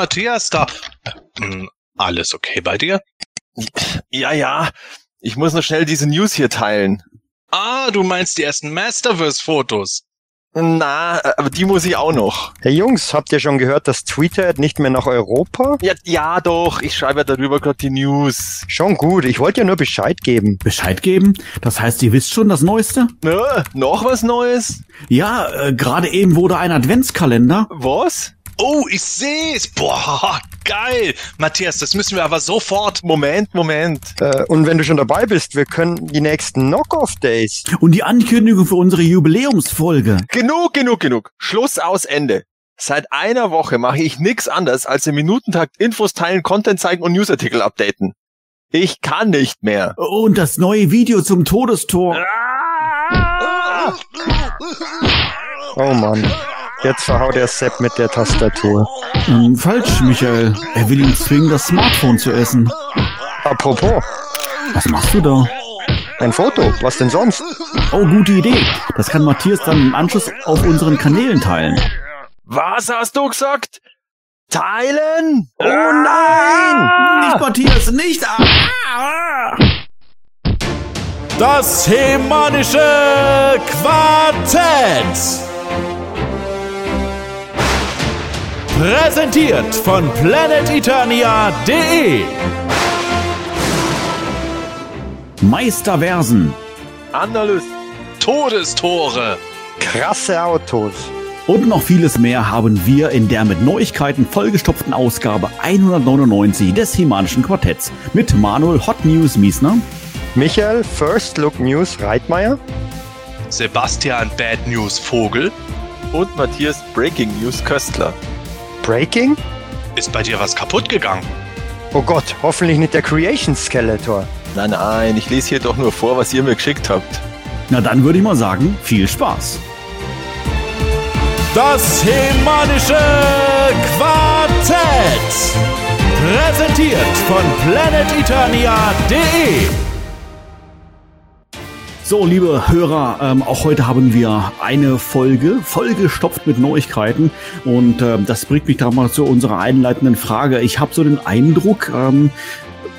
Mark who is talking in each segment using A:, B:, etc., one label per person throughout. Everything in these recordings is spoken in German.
A: Matthias da. Äh, alles okay bei dir?
B: Ja, ja. Ich muss noch schnell diese News hier teilen.
A: Ah, du meinst die ersten Masterverse-Fotos.
B: Na, aber die muss ich auch noch.
C: Hey Jungs, habt ihr schon gehört, dass Twitter nicht mehr nach Europa?
B: Ja, ja doch, ich schreibe ja darüber gerade die News.
C: Schon gut, ich wollte ja nur Bescheid geben.
D: Bescheid geben? Das heißt, ihr wisst schon das Neueste?
B: Ne, noch was Neues?
D: Ja, äh, gerade eben wurde ein Adventskalender.
B: Was?
A: Oh, ich seh's. Boah, geil. Matthias, das müssen wir aber sofort.
B: Moment, Moment.
C: Äh, und wenn du schon dabei bist, wir können die nächsten Knock-Off-Days.
D: Und die Ankündigung für unsere Jubiläumsfolge.
B: Genug, genug, genug. Schluss aus Ende. Seit einer Woche mache ich nix anderes als im Minutentakt Infos teilen, Content zeigen und Newsartikel updaten. Ich kann nicht mehr.
D: Und das neue Video zum Todestor.
C: Oh Mann. Jetzt verhaut der Sepp mit der Tastatur.
D: Ähm, falsch, Michael. Er will ihn zwingen, das Smartphone zu essen.
C: Apropos,
D: Was machst du da?
C: ein Foto. Was denn sonst?
D: Oh, gute Idee. Das kann Matthias dann im Anschluss auf unseren Kanälen teilen.
B: Was hast du gesagt? Teilen?
C: Oh nein!
D: Nicht Matthias, nicht! Ah!
E: Das hemanische Quartett. Präsentiert von planeteternia.de.
D: Meisterversen.
B: Analyst.
A: Todestore.
C: Krasse Autos.
D: Und noch vieles mehr haben wir in der mit Neuigkeiten vollgestopften Ausgabe 199 des Himanischen Quartetts mit Manuel Hot News Miesner.
C: Michael, First Look News Reitmeier.
A: Sebastian Bad News Vogel.
B: Und Matthias Breaking News Köstler.
C: Breaking?
A: Ist bei dir was kaputt gegangen?
C: Oh Gott, hoffentlich nicht der Creation Skeletor.
B: Nein, nein, ich lese hier doch nur vor, was ihr mir geschickt habt.
D: Na dann würde ich mal sagen, viel Spaß.
E: Das hemanische Quartett. Präsentiert von planeteternia.de.
D: So, liebe Hörer, ähm, auch heute haben wir eine Folge vollgestopft mit Neuigkeiten und ähm, das bringt mich da mal zu unserer einleitenden Frage. Ich habe so den Eindruck, ähm,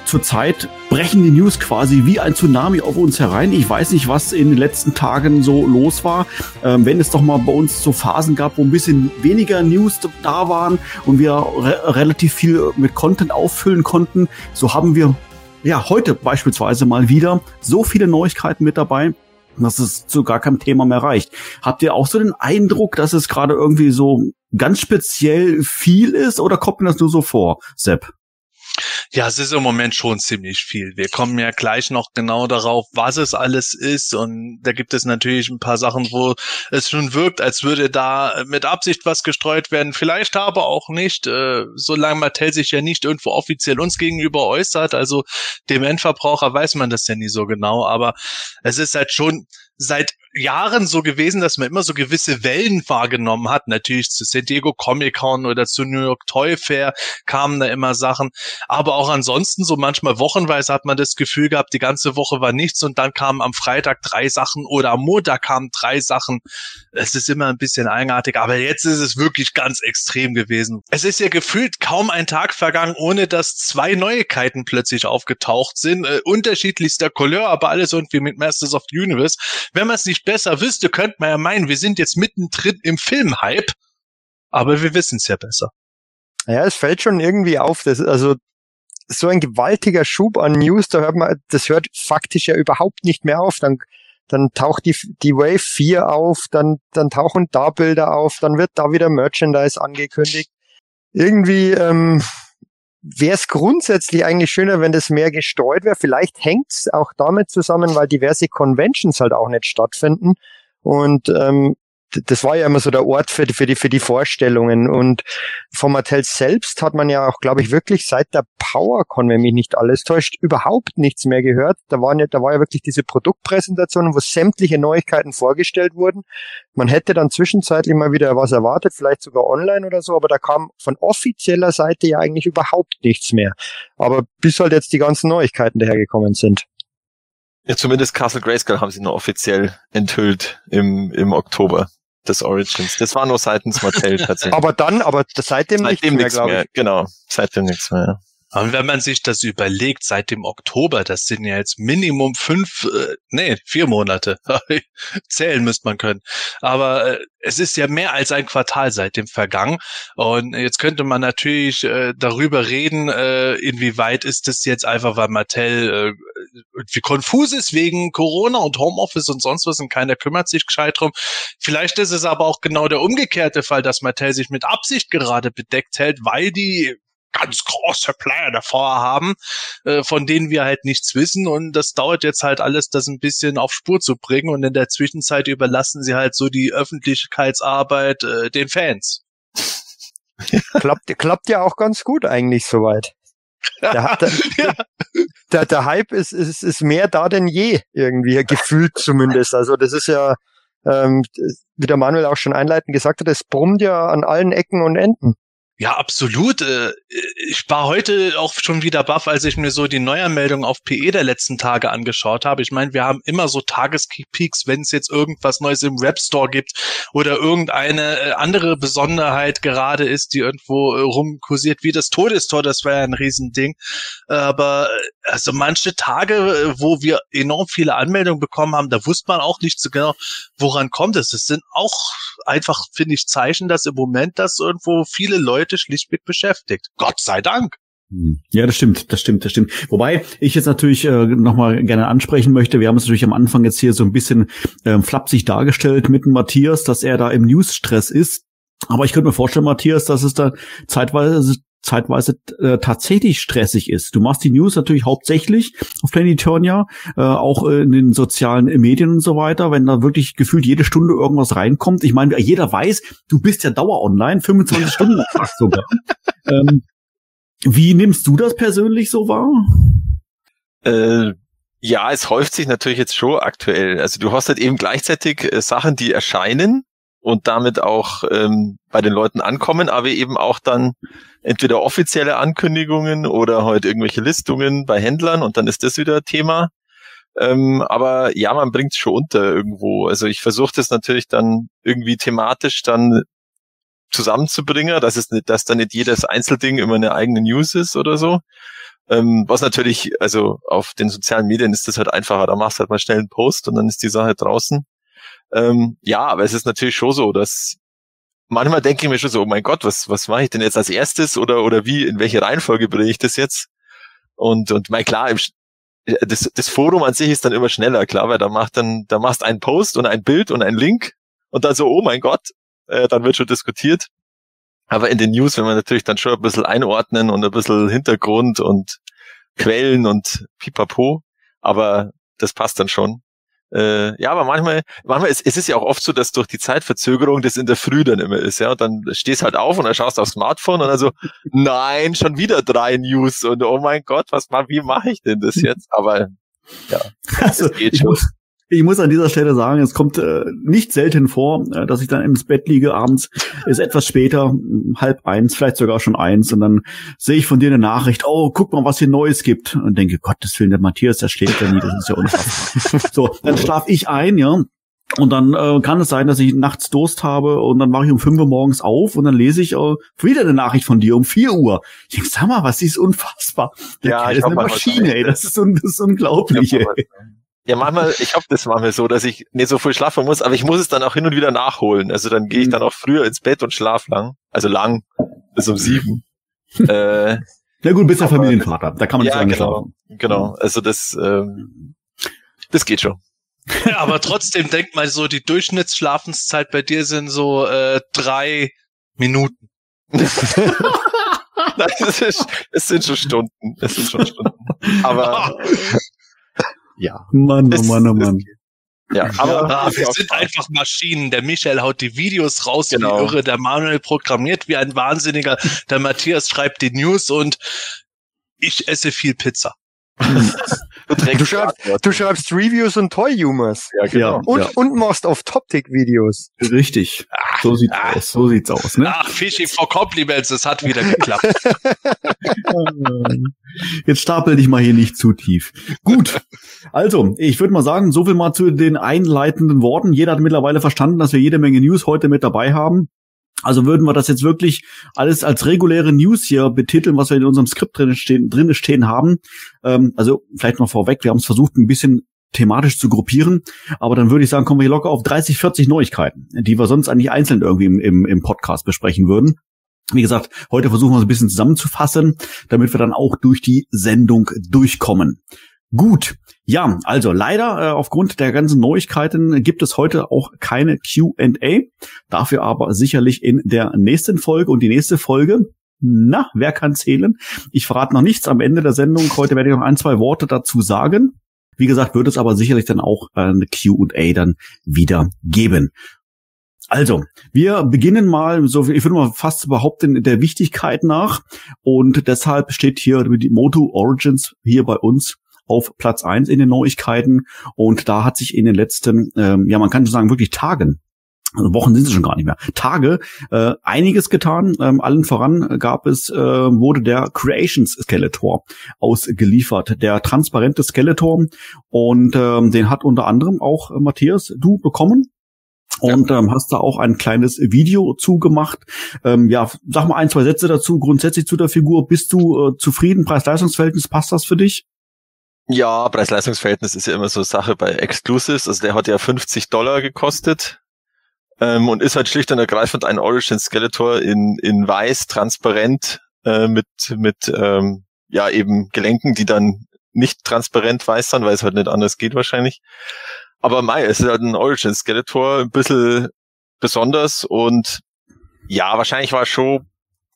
D: zurzeit brechen die News quasi wie ein Tsunami auf uns herein. Ich weiß nicht, was in den letzten Tagen so los war. Ähm, wenn es doch mal bei uns so Phasen gab, wo ein bisschen weniger News da waren und wir re relativ viel mit Content auffüllen konnten, so haben wir ja, heute beispielsweise mal wieder so viele Neuigkeiten mit dabei, dass es zu gar keinem Thema mehr reicht. Habt ihr auch so den Eindruck, dass es gerade irgendwie so ganz speziell viel ist oder kommt mir das nur so vor, Sepp?
A: Ja, es ist im Moment schon ziemlich viel. Wir kommen ja gleich noch genau darauf, was es alles ist. Und da gibt es natürlich ein paar Sachen, wo es schon wirkt, als würde da mit Absicht was gestreut werden. Vielleicht aber auch nicht, äh, solange Mattel sich ja nicht irgendwo offiziell uns gegenüber äußert. Also dem Endverbraucher weiß man das ja nie so genau. Aber es ist halt schon seit Jahren so gewesen, dass man immer so gewisse Wellen wahrgenommen hat. Natürlich zu San Diego Comic Con oder zu New York Toy Fair kamen da immer Sachen. Aber auch ansonsten so manchmal wochenweise hat man das Gefühl gehabt, die ganze Woche war nichts und dann kamen am Freitag drei Sachen oder am Montag kamen drei Sachen. Es ist immer ein bisschen eigenartig, aber jetzt ist es wirklich ganz extrem gewesen. Es ist ja gefühlt kaum ein Tag vergangen, ohne dass zwei Neuigkeiten plötzlich aufgetaucht sind. Äh, unterschiedlichster Couleur, aber alles irgendwie mit Masters of the Universe. Wenn man es nicht besser wüsste, könnte man ja meinen, wir sind jetzt mittendrin im Filmhype. Aber wir wissen es ja besser.
C: Ja, es fällt schon irgendwie auf, dass, also, so ein gewaltiger Schub an News, da hört man, das hört faktisch ja überhaupt nicht mehr auf. Dann, dann taucht die, die Wave 4 auf, dann, dann tauchen da Bilder auf, dann wird da wieder Merchandise angekündigt. Irgendwie, ähm, wäre es grundsätzlich eigentlich schöner, wenn das mehr gestreut wäre. Vielleicht hängt es auch damit zusammen, weil diverse Conventions halt auch nicht stattfinden. Und ähm, das war ja immer so der Ort für, für, die, für die Vorstellungen. Und von Mattel selbst hat man ja auch, glaube ich, wirklich seit der PowerCon, wenn mich nicht alles täuscht, überhaupt nichts mehr gehört. Da, waren ja, da war ja wirklich diese Produktpräsentation, wo sämtliche Neuigkeiten vorgestellt wurden. Man hätte dann zwischenzeitlich mal wieder was erwartet, vielleicht sogar online oder so, aber da kam von offizieller Seite ja eigentlich überhaupt nichts mehr. Aber bis halt jetzt die ganzen Neuigkeiten dahergekommen sind.
B: Ja, zumindest Castle Grayskull haben sie noch offiziell enthüllt im, im Oktober. Des Origins. Das war nur seitens Mattel tatsächlich.
C: Aber dann, aber seitdem,
B: seitdem
C: nichts mehr, glaube ich.
B: genau. Seitdem nichts mehr.
A: Und wenn man sich das überlegt, seit dem Oktober, das sind ja jetzt Minimum fünf, äh, nee, vier Monate. Zählen müsste man können. Aber äh, es ist ja mehr als ein Quartal seitdem vergangen. Und jetzt könnte man natürlich äh, darüber reden, äh, inwieweit ist es jetzt einfach, weil Mattel äh, irgendwie konfus ist wegen Corona und Homeoffice und sonst was und keiner kümmert sich gescheit drum. Vielleicht ist es aber auch genau der umgekehrte Fall, dass Mattel sich mit Absicht gerade bedeckt hält, weil die ganz große Player davor haben, äh, von denen wir halt nichts wissen und das dauert jetzt halt alles, das ein bisschen auf Spur zu bringen und in der Zwischenzeit überlassen sie halt so die Öffentlichkeitsarbeit äh, den Fans.
C: Klappt, klappt ja auch ganz gut eigentlich soweit. Der, der,
A: Ja.
C: der, der Hype ist, ist, ist mehr da denn je, irgendwie, gefühlt zumindest. Also das ist ja, ähm, wie der Manuel auch schon einleitend gesagt hat, es brummt ja an allen Ecken und Enden.
A: Ja, absolut. Äh, Ich war heute auch schon wieder baff, als ich mir so die Neuanmeldung auf PE der letzten Tage angeschaut habe. Ich meine, wir haben immer so Tagespeaks, wenn es jetzt irgendwas Neues im Webstore gibt oder irgendeine äh, andere Besonderheit gerade ist, die irgendwo äh, rumkursiert, wie das Todestor, das wäre ja ein Riesending. Aber also manche Tage, wo wir enorm viele Anmeldungen bekommen haben, da wusste man auch nicht so genau, woran kommt es. Es sind auch einfach, finde ich, Zeichen, dass im Moment das irgendwo viele Leute schlichtweg beschäftigt. Gott sei Dank.
D: Hm. Ja, das stimmt, das stimmt, das stimmt. Wobei ich jetzt natürlich äh, nochmal gerne ansprechen möchte, wir haben es natürlich am Anfang jetzt hier so ein bisschen ähm, flapsig dargestellt mit Matthias, dass er da im News-Stress ist. Aber ich könnte mir vorstellen, Matthias, dass es da zeitweise zeitweise äh, tatsächlich stressig ist. Du machst die News natürlich hauptsächlich auf Planetonia, äh, auch äh, in den sozialen Medien und so weiter, wenn da wirklich gefühlt jede Stunde irgendwas reinkommt. Ich meine, jeder weiß, du bist ja dauer online, 25 Stunden fast sogar. Ähm, wie nimmst du das persönlich so wahr?
B: Äh, ja, es häuft sich natürlich jetzt schon aktuell. Also du hast halt eben gleichzeitig äh, Sachen, die erscheinen und damit auch ähm, bei den Leuten ankommen, aber eben auch dann entweder offizielle Ankündigungen oder halt irgendwelche Listungen bei Händlern und dann ist das wieder Thema. Ähm, aber ja, man bringt es schon unter irgendwo. Also ich versuche das natürlich dann irgendwie thematisch dann zusammenzubringen, dass es nicht, dass dann nicht jedes Einzelding immer eine eigene News ist oder so. Ähm, was natürlich, also auf den sozialen Medien ist das halt einfacher. Da machst du halt mal schnell einen Post und dann ist die Sache draußen. Ähm, ja, aber es ist natürlich schon so, dass manchmal denke ich mir schon so, oh mein Gott, was, was mache ich denn jetzt als erstes oder, oder wie, in welche Reihenfolge bringe ich das jetzt? Und, und mein klar, im, das, das Forum an sich ist dann immer schneller, klar, weil da macht dann, da machst einen Post und ein Bild und ein Link und dann so, oh mein Gott, äh, dann wird schon diskutiert. Aber in den News will man natürlich dann schon ein bisschen einordnen und ein bisschen Hintergrund und Quellen und pipapo. Aber das passt dann schon. Äh, ja, aber manchmal, manchmal ist, es ist ja auch oft so, dass durch die Zeitverzögerung das in der Früh dann immer ist, ja. Und dann stehst halt auf und dann schaust aufs Smartphone und dann so, nein, schon wieder drei News und oh mein Gott, was wie mache ich denn das jetzt? Aber ja,
D: Also,
B: das geht
D: ich
B: schon.
D: muss, ich muss an dieser Stelle sagen, es kommt äh, nicht selten vor, äh, dass ich dann ins Bett liege abends, ist etwas später, m, halb eins, vielleicht sogar schon eins, und dann sehe ich von dir eine Nachricht, oh, guck mal, was hier Neues gibt. Und denke, Gottes Willen, der Matthias, der schläft ja nie, das ist ja unfassbar. so, dann schlaf ich ein, ja. Und dann äh, kann es sein, dass ich nachts Durst habe und dann mache ich um 5 Uhr morgens auf und dann lese ich äh, wieder eine Nachricht von dir um 4 Uhr. Ich denke, sag mal, was ist unfassbar. Der
B: Ja,
D: Kerl ist eine Maschine, ey. Das ist, un das ist unglaublich, ey.
B: Ja, manchmal, ich hab das manchmal so, dass ich nicht so viel schlafen muss, aber ich muss es dann auch hin und wieder nachholen. Also dann gehe ich
D: Mhm.
B: dann auch früher ins Bett und schlaf lang. Also lang, bis um sieben. äh,
D: Na gut, bist ja Familienvater. Da kann man nicht
B: ja, genau,
D: schlafen.
B: genau. Also das, ähm, das geht schon.
A: Aber trotzdem denk mal so, die Durchschnittsschlafenszeit bei dir sind so äh, drei Minuten.
B: Nein, es, ist, es sind schon Stunden. Es sind schon Stunden. Aber ja.
D: Mann, oh Mann, oh Mann.
B: Ja, aber
A: Ah,
B: ist
A: wir sind einfach Maschinen. Der Michael haut die Videos raus
B: Genau.
A: wie irre. Der Manuel programmiert wie ein Wahnsinniger. Der Matthias schreibt die News und ich esse viel Pizza.
C: Du, du, schreibst, du schreibst Reviews und Toy Humors.
D: Ja, genau.
C: Und,
D: ja.
C: und machst auf Topic-Videos.
D: Richtig. So sieht's
A: ach.
D: aus. So sieht's aus, ne?
A: Ach, Fishing for Compliments, es hat wieder geklappt.
D: Jetzt stapel dich mal hier nicht zu tief. Gut. Also, ich würde mal sagen, so viel mal zu den einleitenden Worten. Jeder hat mittlerweile verstanden, dass wir jede Menge News heute mit dabei haben. Also würden wir das jetzt wirklich alles als reguläre News hier betiteln, was wir in unserem Skript drin stehen, drin stehen haben. Ähm, also vielleicht noch vorweg, wir haben es versucht, ein bisschen thematisch zu gruppieren, aber dann würde ich sagen, kommen wir hier locker auf 30, 40 Neuigkeiten, die wir sonst eigentlich einzeln irgendwie im, im, im Podcast besprechen würden. Wie gesagt, heute versuchen wir es ein bisschen zusammenzufassen, damit wir dann auch durch die Sendung durchkommen. Gut, ja, also leider äh, aufgrund der ganzen Neuigkeiten gibt es heute auch keine Q&A, dafür aber sicherlich in der nächsten Folge und die nächste Folge. Na, wer kann zählen? Ich verrate noch nichts am Ende der Sendung. Heute werde ich noch ein, zwei Worte dazu sagen. Wie gesagt, wird es aber sicherlich dann auch äh, eine Q&A dann wieder geben. Also, wir beginnen mal, so ich würde mal fast behaupten, der Wichtigkeit nach. Und deshalb steht hier die Moto Origins hier bei uns auf Platz eins in den Neuigkeiten. Und da hat sich in den letzten, ähm, ja, man kann sagen, wirklich Tagen, also Wochen sind es schon gar nicht mehr, Tage, äh, einiges getan. Ähm, allen voran gab es, äh, wurde der Creations Skeletor ausgeliefert, der transparente Skeletor. Und ähm, den hat unter anderem auch äh, Matthias, du bekommen. Und ähm, hast da auch ein kleines Video zugemacht. Ähm, ja, sag mal ein, zwei Sätze dazu, grundsätzlich zu der Figur. Bist du äh, zufrieden? Preis-Leistungs-Verhältnis, passt das für dich?
B: Ja, Preis-Leistungs-Verhältnis ist ja immer so Sache bei Exclusives. Also der hat ja 50 Dollar gekostet ähm, und ist halt schlicht und ergreifend ein Origin Skeletor in, in weiß, transparent, äh, mit, mit ähm, ja eben Gelenken, die dann nicht transparent weiß sind, weil es halt nicht anders geht wahrscheinlich. Aber Mai, es ist halt ein Origin Skeletor, ein bisschen besonders und ja, wahrscheinlich war schon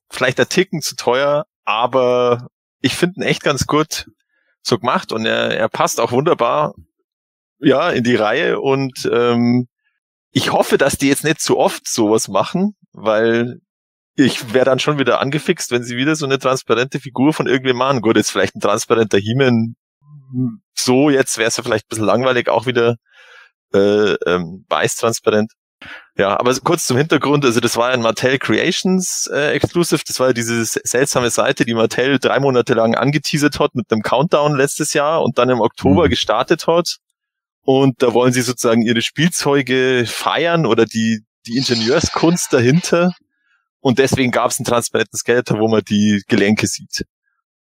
B: vielleicht ein Ticken zu teuer, aber ich finde ihn echt ganz gut so gemacht und er, er passt auch wunderbar ja in die Reihe und ähm, ich hoffe, dass die jetzt nicht zu oft sowas machen, weil ich wäre dann schon wieder angefixt, wenn sie wieder so eine transparente Figur von irgendwem machen. Gut, jetzt vielleicht ein transparenter He-Man. So, jetzt wäre es ja vielleicht ein bisschen langweilig, auch wieder äh, ähm, weiß transparent. Ja, aber kurz zum Hintergrund, also das war ein Mattel Creations äh, Exclusive, das war ja diese seltsame Seite, die Mattel drei Monate lang angeteasert hat mit einem Countdown letztes Jahr und dann im Oktober
D: Mhm.
B: gestartet hat. Und da wollen sie sozusagen ihre Spielzeuge feiern oder die, die Ingenieurskunst dahinter. Und deswegen gab es einen transparenten Skeletor, wo man die Gelenke sieht.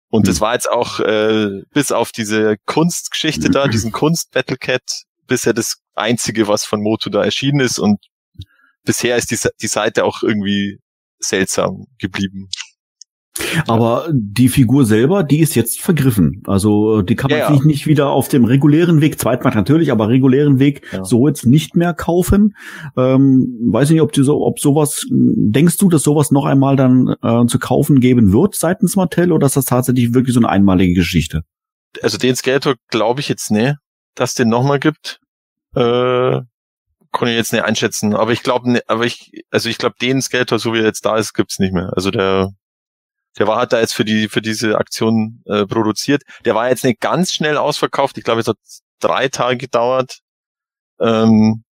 B: Und das
D: Mhm.
B: war jetzt auch äh, bis auf diese Kunstgeschichte da, diesen Kunst-Battlecat, bisher das einzige, was von Moto da erschienen ist. Und bisher ist die, die Seite auch irgendwie seltsam geblieben.
D: Aber die Figur selber, die ist jetzt vergriffen. Also äh, die kann man
B: Ja, ja.
D: sich nicht wieder auf dem regulären Weg, Zweitmarkt natürlich, aber regulären Weg
B: Ja.
D: so jetzt nicht mehr kaufen. Ähm, weiß nicht, ob du so, ob sowas, denkst du, dass sowas noch einmal dann äh, zu kaufen geben wird seitens Mattel oder ist das tatsächlich wirklich so eine einmalige Geschichte?
B: Also den Skeletor glaube ich jetzt nicht, dass den nochmal gibt. Äh, kann ich jetzt nicht einschätzen. Aber ich glaube, aber ich, also ich glaube, den Skeletor, so wie er jetzt da ist, gibt's nicht mehr. Also der, der war halt da jetzt für die, für diese Aktion äh, produziert. Der war jetzt nicht ganz schnell ausverkauft. Ich glaube, es hat drei Tage gedauert. Ähm,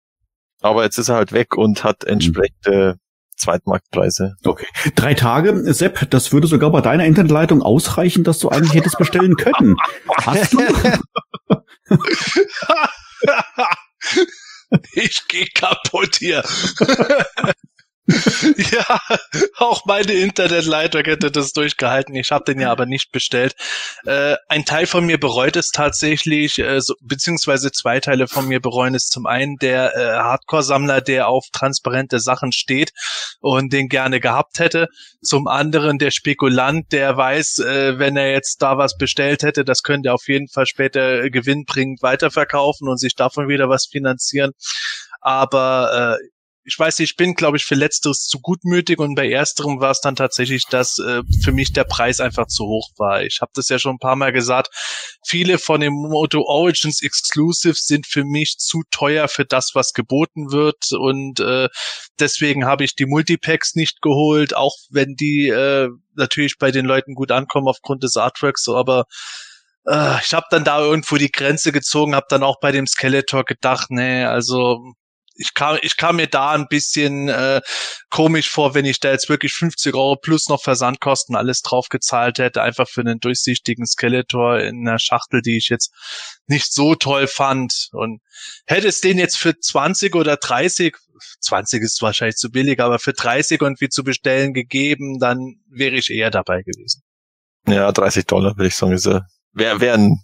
B: aber jetzt ist er halt weg und hat entsprechende Zweitmarktpreise.
D: Okay. Drei Tage, Sepp, das würde sogar bei deiner Internetleitung ausreichen, dass du eigentlich hättest bestellen können. Hast du?
A: ich gehe kaputt hier. ja, auch meine Internetleitung hätte das durchgehalten. Ich habe den ja aber nicht bestellt. Äh, ein Teil von mir bereut es tatsächlich, äh, so, beziehungsweise zwei Teile von mir bereuen es. Zum einen der äh, Hardcore-Sammler, der auf transparente Sachen steht und den gerne gehabt hätte. Zum anderen der Spekulant, der weiß, äh, wenn er jetzt da was bestellt hätte, das könnte er auf jeden Fall später gewinnbringend weiterverkaufen und sich davon wieder was finanzieren. Aber äh, ich weiß nicht, ich bin, glaube ich, für Letzteres zu gutmütig und bei Ersterem war es dann tatsächlich, dass äh, für mich der Preis einfach zu hoch war. Ich habe das ja schon ein paar Mal gesagt. Viele von den Moto Origins Exclusives sind für mich zu teuer für das, was geboten wird und äh, deswegen habe ich die Multipacks nicht geholt, auch wenn die äh, natürlich bei den Leuten gut ankommen aufgrund des Artworks, aber äh, ich habe dann da irgendwo die Grenze gezogen, habe dann auch bei dem Skeletor gedacht, nee, also ich kam, ich kam mir da ein bisschen äh, komisch vor, wenn ich da jetzt wirklich 50 Euro plus noch Versandkosten alles drauf gezahlt hätte, einfach für einen durchsichtigen Skeletor in einer Schachtel, die ich jetzt nicht so toll fand. Und hätte es den jetzt für 20 oder 30, 20 ist wahrscheinlich zu billig, aber für 30 irgendwie zu bestellen gegeben, dann wäre ich eher dabei gewesen.
B: Ja, 30 Dollar würde ich sagen, wäre wär ein,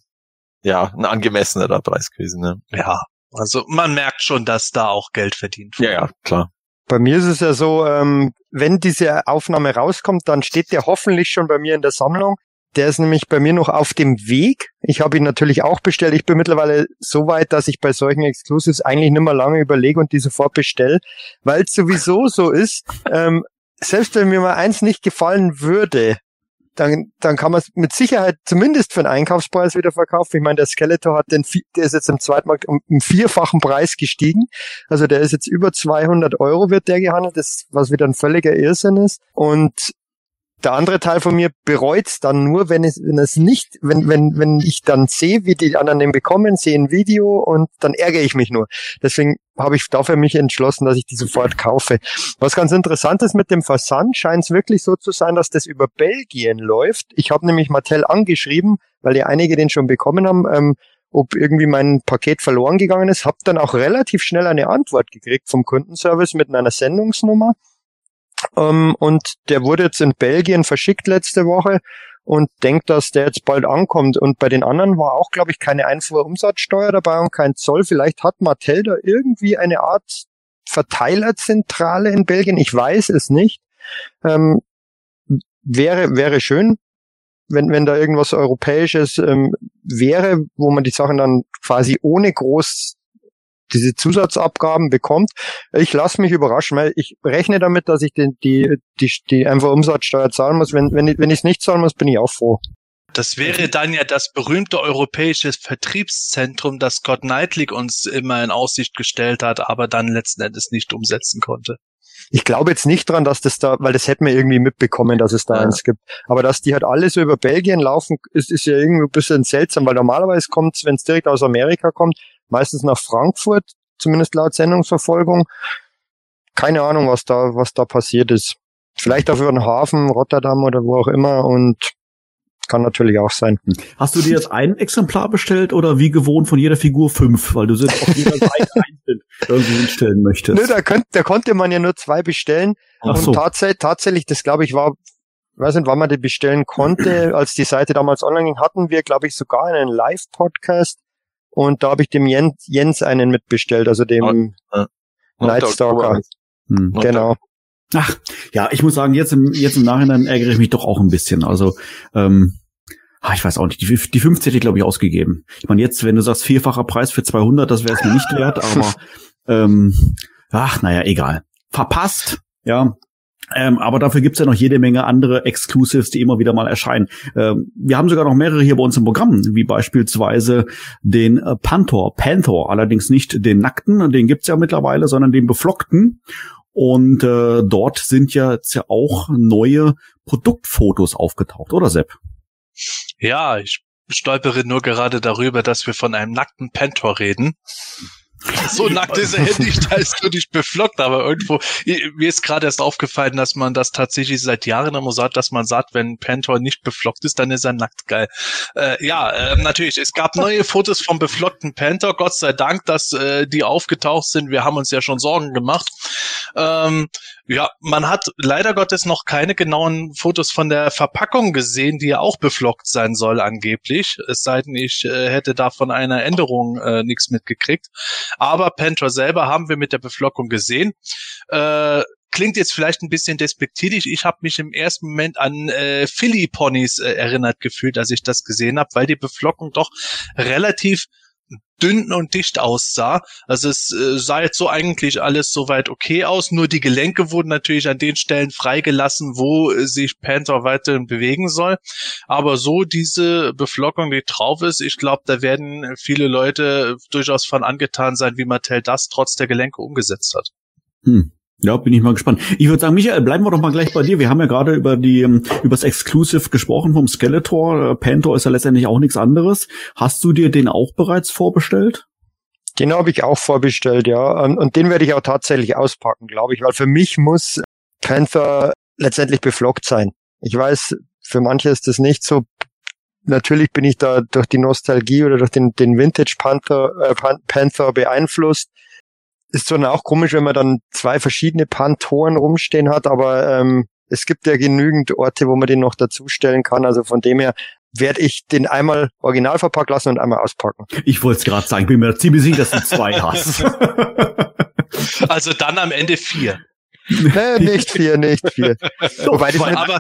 B: ja, ein angemessener Preis gewesen. Ne?
A: Ja, also man merkt schon, dass da auch Geld verdient
B: wird. Ja, ja, klar.
C: Bei mir ist es ja so, ähm, wenn diese Aufnahme rauskommt, dann steht der hoffentlich schon bei mir in der Sammlung. Der ist nämlich bei mir noch auf dem Weg. Ich habe ihn natürlich auch bestellt. Ich bin mittlerweile so weit, dass ich bei solchen Exclusives eigentlich nicht mehr lange überlege und die sofort bestelle, weil es sowieso so ist. Ähm, selbst wenn mir mal eins nicht gefallen würde, dann, dann kann man es mit Sicherheit zumindest für einen Einkaufspreis wieder verkaufen. Ich meine, der Skeletor hat den, der ist jetzt im Zweitmarkt um, um vierfachen Preis gestiegen. Also der ist jetzt über 200 Euro wird der gehandelt, das, was wieder ein völliger Irrsinn ist. Und der andere Teil von mir bereut's dann nur, wenn es, wenn es nicht, wenn, wenn, wenn ich dann sehe, wie die anderen den bekommen, sehe ein Video und dann ärgere ich mich nur. Deswegen habe ich dafür mich entschlossen, dass ich die sofort kaufe. Was ganz interessant ist mit dem Versand, scheint es wirklich so zu sein, dass das über Belgien läuft. Ich habe nämlich Mattel angeschrieben, weil ja einige den schon bekommen haben, ähm, ob irgendwie mein Paket verloren gegangen ist, habe dann auch relativ schnell eine Antwort gekriegt vom Kundenservice mit einer Sendungsnummer ähm, und der wurde jetzt in Belgien verschickt letzte Woche und denkt, dass der jetzt bald ankommt. Und bei den anderen war auch, glaube ich, keine Einfuhrumsatzsteuer dabei und kein Zoll. Vielleicht hat Mattel da irgendwie eine Art Verteilerzentrale in Belgien. Ich weiß es nicht. Ähm, wäre, wäre schön, wenn, wenn da irgendwas Europäisches ähm, wäre, wo man die Sachen dann quasi ohne groß diese Zusatzabgaben bekommt. Ich lasse mich überraschen, weil ich rechne damit, dass ich den, die, die, die einfach Umsatzsteuer zahlen muss. Wenn, wenn ich wenn ich es nicht zahlen muss, bin ich auch froh.
A: Das wäre dann ja das berühmte europäische Vertriebszentrum, das Scott Knightley uns immer in Aussicht gestellt hat, aber dann letzten Endes nicht umsetzen konnte.
C: Ich glaube jetzt nicht dran, dass das da, weil das hätten wir irgendwie mitbekommen, dass es da ja. eins gibt. Aber dass die halt alle so über Belgien laufen, ist, ist ja irgendwie ein bisschen seltsam, weil normalerweise kommt wenn es direkt aus Amerika kommt, meistens nach Frankfurt, zumindest laut Sendungsverfolgung. Keine Ahnung, was da, was da passiert ist. Vielleicht über den Hafen, Rotterdam oder wo auch immer und kann natürlich auch sein. Hm.
D: Hast du dir jetzt ein Exemplar bestellt oder wie gewohnt von jeder Figur fünf, weil du sie auf jeder Seite einzeln irgendwie hinstellen möchtest?
C: Nö, da, könnt, da konnte man ja nur zwei bestellen. Ach und so. tatsächlich, tatsächlich, das glaube ich war, weiß nicht, wann man die bestellen konnte, als die Seite damals online ging, hatten wir, glaube ich, sogar einen Live-Podcast und da habe ich dem Jens, Jens einen mitbestellt, also dem oh, äh, Nightstalker. Hm. Genau.
D: Ach, ja, ich muss sagen, jetzt im, jetzt im Nachhinein ärgere ich mich doch auch ein bisschen. Also, ähm, ah, ich weiß auch nicht, die, die 50 hätte ich, glaube ich, ausgegeben. Ich meine, jetzt, wenn du sagst, vierfacher Preis für 200, das wäre es mir nicht wert, aber, ähm, ach, naja, egal. Verpasst, ja, ähm, aber dafür gibt's ja noch jede Menge andere Exclusives, die immer wieder mal erscheinen. Ähm, wir haben sogar noch mehrere hier bei uns im Programm, wie beispielsweise den äh, Panther, Panther, allerdings nicht den nackten, den gibt's ja mittlerweile, sondern den beflockten. Und äh, dort sind ja jetzt ja auch neue Produktfotos aufgetaucht, oder Sepp?
A: Ja, ich stolpere nur gerade darüber, dass wir von einem nackten Panther reden. So nackt ist er nicht, als du dich beflockt, aber irgendwo, mir ist gerade erst aufgefallen, dass man das tatsächlich seit Jahren immer sagt, dass man sagt, wenn Panther nicht beflockt ist, dann ist er nackt geil. Äh, ja, äh, natürlich, es gab neue Fotos vom beflockten Panther, Gott sei Dank, dass äh, die aufgetaucht sind. Wir haben uns ja schon Sorgen gemacht. Ähm, ja, man hat leider Gottes noch keine genauen Fotos von der Verpackung gesehen, die ja auch beflockt sein soll angeblich. Es sei denn, ich äh, hätte da von einer Änderung äh, nichts mitgekriegt. Aber Panther selber haben wir mit der Beflockung gesehen. Äh, klingt jetzt vielleicht ein bisschen despektierlich. Ich habe mich im ersten Moment an äh, Philly Ponys äh, erinnert gefühlt, als ich das gesehen habe, weil die Beflockung doch relativ dünn und dicht aussah. Also es äh, sah jetzt so eigentlich alles soweit okay aus, nur die Gelenke wurden natürlich an den Stellen freigelassen, wo äh, sich Panther weiterhin bewegen soll. Aber so diese Beflockung, die drauf ist, ich glaube, da werden viele Leute durchaus von angetan sein, wie Mattel das trotz der Gelenke umgesetzt hat.
D: Hm. Ja, bin ich mal gespannt. Ich würde sagen, Michael, bleiben wir doch mal gleich bei dir. Wir haben ja gerade über die ähm, über das Exclusive gesprochen vom Skeletor. Äh, Panther ist ja letztendlich auch nichts anderes. Hast du dir den auch bereits vorbestellt?
C: Den habe ich auch vorbestellt, ja. Und den werde ich auch tatsächlich auspacken, glaube ich, weil für mich muss Panther letztendlich beflockt sein. Ich weiß, für manche ist das nicht so. Natürlich bin ich da durch die Nostalgie oder durch den, den Vintage Panther, äh, Panther beeinflusst ist zwar auch komisch, wenn man dann zwei verschiedene Pantoren rumstehen hat, aber ähm, es gibt ja genügend Orte, wo man den noch dazustellen kann. Also von dem her werde ich den einmal original verpackt lassen und einmal auspacken.
D: Ich wollte es gerade sagen, bin mir ziemlich sicher, dass du zwei hast.
A: also dann am Ende vier.
C: Nee, nicht vier, nicht vier.
D: Wobei zwei, aber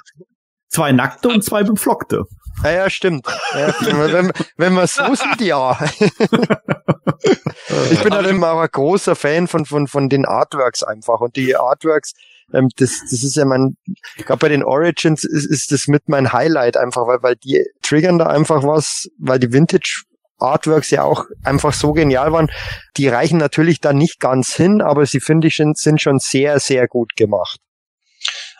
D: zwei nackte und zwei beflockte.
C: Ja, ja, stimmt. Ja, wenn, wenn man so sieht, ja. ich bin halt immer ein großer Fan von, von, von den Artworks einfach. Und die Artworks, ähm, das, das ist ja mein, gerade bei den Origins ist, ist das mit mein Highlight einfach, weil, weil die triggern da einfach was, weil die Vintage Artworks ja auch einfach so genial waren. Die reichen natürlich da nicht ganz hin, aber sie finde ich sind schon sehr, sehr gut gemacht.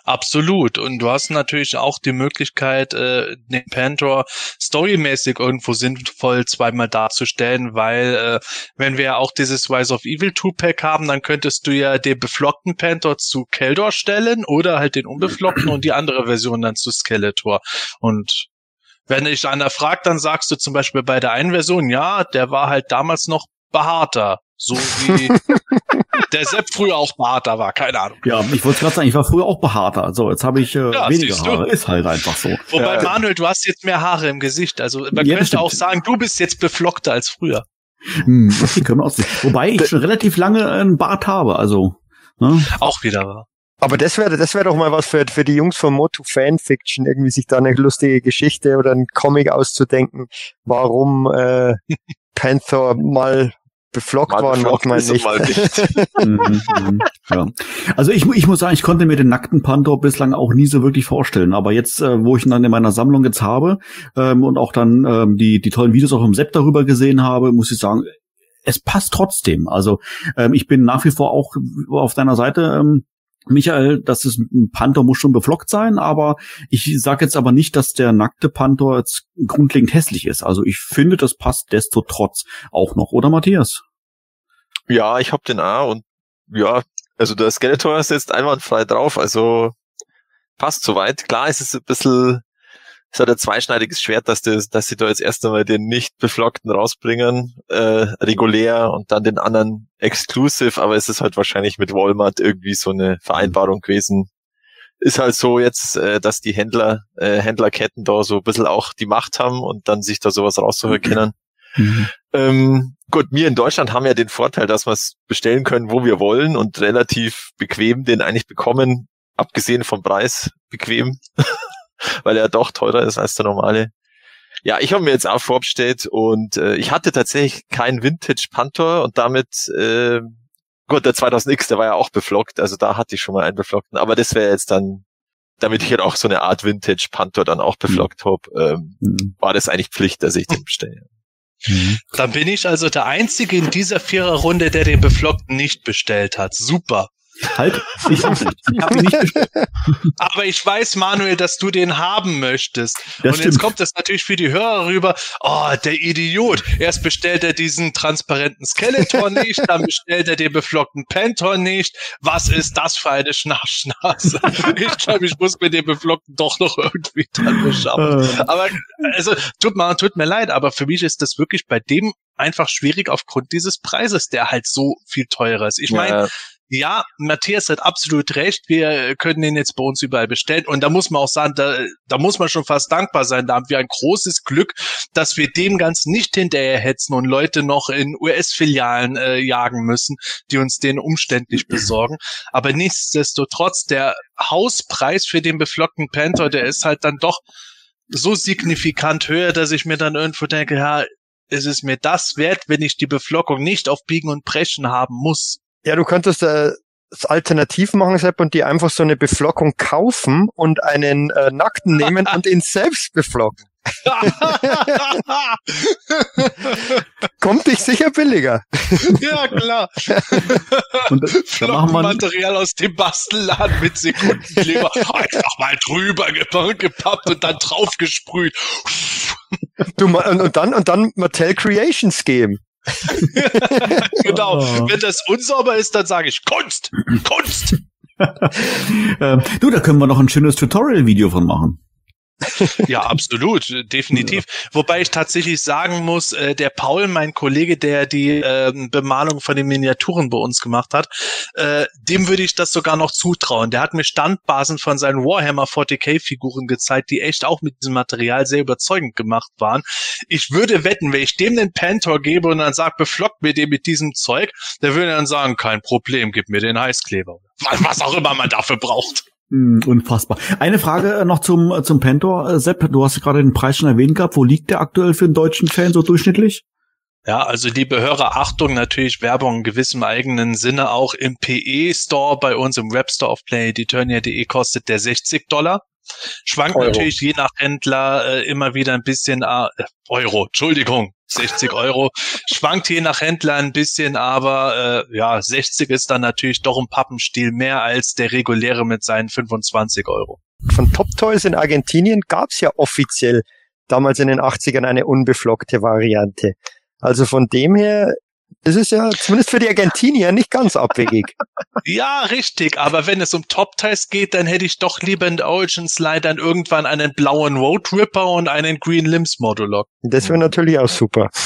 A: Absolut. Und du hast natürlich auch die Möglichkeit, äh, den Panther storymäßig irgendwo sinnvoll zweimal darzustellen, weil äh, wenn wir auch dieses Rise of Evil Two-Pack haben, dann könntest du ja den beflockten Panther zu Keldor stellen oder halt den unbeflockten und die andere Version dann zu Skeletor. Und wenn dich einer fragt, dann sagst du zum Beispiel bei der einen Version, ja, der war halt damals noch behaarter. So wie der Sepp früher auch behaarter war, keine Ahnung.
D: Ja, ich wollte gerade sagen, ich war früher auch behaarter. So, jetzt habe ich äh, ja, weniger Haare. Ist halt einfach so.
A: Wobei, ja, Manuel, du hast jetzt mehr Haare im Gesicht. Also man ja, könnte auch sagen, du bist jetzt beflockter als früher.
D: Hm, okay, können wir aussehen. Wobei ich schon relativ lange einen Bart habe, also.
A: Ne? Auch wieder wahr.
C: Aber das wäre das wäre doch mal was für, für die Jungs von Moto Fanfiction, irgendwie sich da eine lustige Geschichte oder ein Comic auszudenken, warum äh, Panther mal beflockt mal worden, beflockt mal nicht. Mal nicht.
D: Mhm, mhm, ja. Also ich, ich muss sagen, ich konnte mir den nackten Panther bislang auch nie so wirklich vorstellen. Aber jetzt, äh, wo ich ihn dann in meiner Sammlung jetzt habe ähm, und auch dann ähm, die, die tollen Videos auch im Sepp darüber gesehen habe, muss ich sagen, es passt trotzdem. Also ähm, ich bin nach wie vor auch auf deiner Seite. Ähm, Michael, das ist ein Panther muss schon beflockt sein, aber ich sage jetzt aber nicht, dass der nackte Panther jetzt grundlegend hässlich ist. Also ich finde, das passt desto trotz auch noch, oder Matthias?
B: Ja, ich hab den A und ja, also der Skeletor ist jetzt einwandfrei drauf, also passt soweit. Klar, es ist ein bisschen, es hat ein zweischneidiges Schwert, dass, das, dass sie da jetzt erst einmal den nicht beflockten rausbringen, äh, regulär und dann den anderen exclusive, aber es ist halt wahrscheinlich mit Walmart irgendwie so eine Vereinbarung gewesen. Ist halt so jetzt, äh, dass die Händler, äh, Händlerketten da so ein bisschen auch die Macht haben und dann sich da sowas raussuchen können. Mhm. Ähm, gut, wir in Deutschland haben ja den Vorteil, dass wir es bestellen können, wo wir wollen und relativ bequem den eigentlich bekommen, abgesehen vom Preis bequem, weil er doch teurer ist als der normale. Ja, ich habe mir jetzt auch vorbestellt und äh, ich hatte tatsächlich keinen Vintage Panther und damit äh, gut, der 2000X, der war ja auch beflockt, also da hatte ich schon mal einen beflockten, aber das wäre jetzt dann damit ich halt auch so eine Art Vintage Panther dann auch beflockt mhm. habe, ähm, mhm. war das eigentlich Pflicht, dass ich den bestelle.
A: Mhm. Dann bin ich also der Einzige in dieser Viererrunde, der den Beflockten nicht bestellt hat. Super.
D: Halt, ich hab's nicht. Ich hab ihn nicht bestellt.
A: Aber ich weiß, Manuel, dass du den haben möchtest. Das und stimmt. jetzt kommt das natürlich für die Hörer rüber. Oh, der Idiot. Erst bestellt er diesen transparenten Skeletor nicht, dann bestellt er den beflockten Pentor nicht. Was ist das für eine Schnarchnase? Ich glaube, ich muss mir den beflockten doch noch irgendwie dann beschauen. Äh. Aber, also, tut mir, tut mir leid, aber für mich ist das wirklich bei dem einfach schwierig aufgrund dieses Preises, der halt so viel teurer ist. Ich meine, ja ja, Matthias hat absolut recht. Wir können den jetzt bei uns überall bestellen. Und da muss man auch sagen, da, da muss man schon fast dankbar sein. Da haben wir ein großes Glück, dass wir dem Ganzen nicht hinterherhetzen und Leute noch in US-Filialen äh, jagen müssen, die uns den umständlich besorgen. Aber nichtsdestotrotz, der Hauspreis für den beflockten Panther, der ist halt dann doch so signifikant höher, dass ich mir dann irgendwo denke, ja, ist es mir das wert, wenn ich die Beflockung nicht auf Biegen und Brechen haben muss?
C: Ja, du könntest äh, das alternativ machen, Sepp, und die einfach so eine Beflockung kaufen und einen äh, Nackten nehmen und ihn selbst beflocken. Kommt dich sicher billiger.
A: ja, klar.
D: Und da- da machen wir
A: Material aus dem Bastelladen mit Sekundenkleber einfach mal drüber gepa- gepappt und dann draufgesprüht.
C: Du, und, und dann, und dann Mattel Creations geben.
A: genau.
D: Oh.
A: Wenn das unsauber ist, dann sage ich Kunst, Kunst.
D: ähm, du, da können wir noch ein schönes Tutorial-Video von machen.
A: Ja, absolut, äh, definitiv. Wobei ich tatsächlich sagen muss, äh, der Paul, mein Kollege, der die ähm, Bemalung von den Miniaturen bei uns gemacht hat, äh, dem würde ich das sogar noch zutrauen. Der hat mir Standbasen von seinen Warhammer 40k-Figuren gezeigt, die echt auch mit diesem Material sehr überzeugend gemacht waren. Ich würde wetten, wenn ich dem den Pantor gebe und dann sage, beflockt mir den mit diesem Zeug, der würde dann sagen, kein Problem, gib mir den Heißkleber. Was auch immer man dafür braucht.
D: Hm, unfassbar. Eine Frage äh, noch zum, äh, zum Pentor. Äh, Sepp, du hast gerade den Preis schon erwähnt gehabt. Wo liegt der aktuell für einen deutschen Fan so durchschnittlich?
A: Ja, also liebe Hörer, Achtung, natürlich Werbung in gewissem eigenen Sinne auch im PE-Store bei uns im Webstore auf planeteturnia.de kostet der 60 Dollar. Schwankt
B: Euro.
A: natürlich je nach Händler äh, immer wieder ein bisschen äh, Euro, Entschuldigung, 60 Euro. Schwankt je nach Händler ein bisschen, aber äh, ja, 60 ist dann natürlich doch im Pappenstiel mehr als der reguläre mit seinen 25 Euro.
C: Von Top Toys in Argentinien gab's ja offiziell damals in den 80ern eine unbeflockte Variante. Also von dem her ist es ja zumindest für die Argentinier nicht ganz abwegig.
A: Ja, richtig, aber wenn es um Top-Ties geht, dann hätte ich doch lieber in der Origin Slide dann irgendwann einen blauen Road Ripper und einen Green Limbs Modulok.
C: Das wäre natürlich auch super.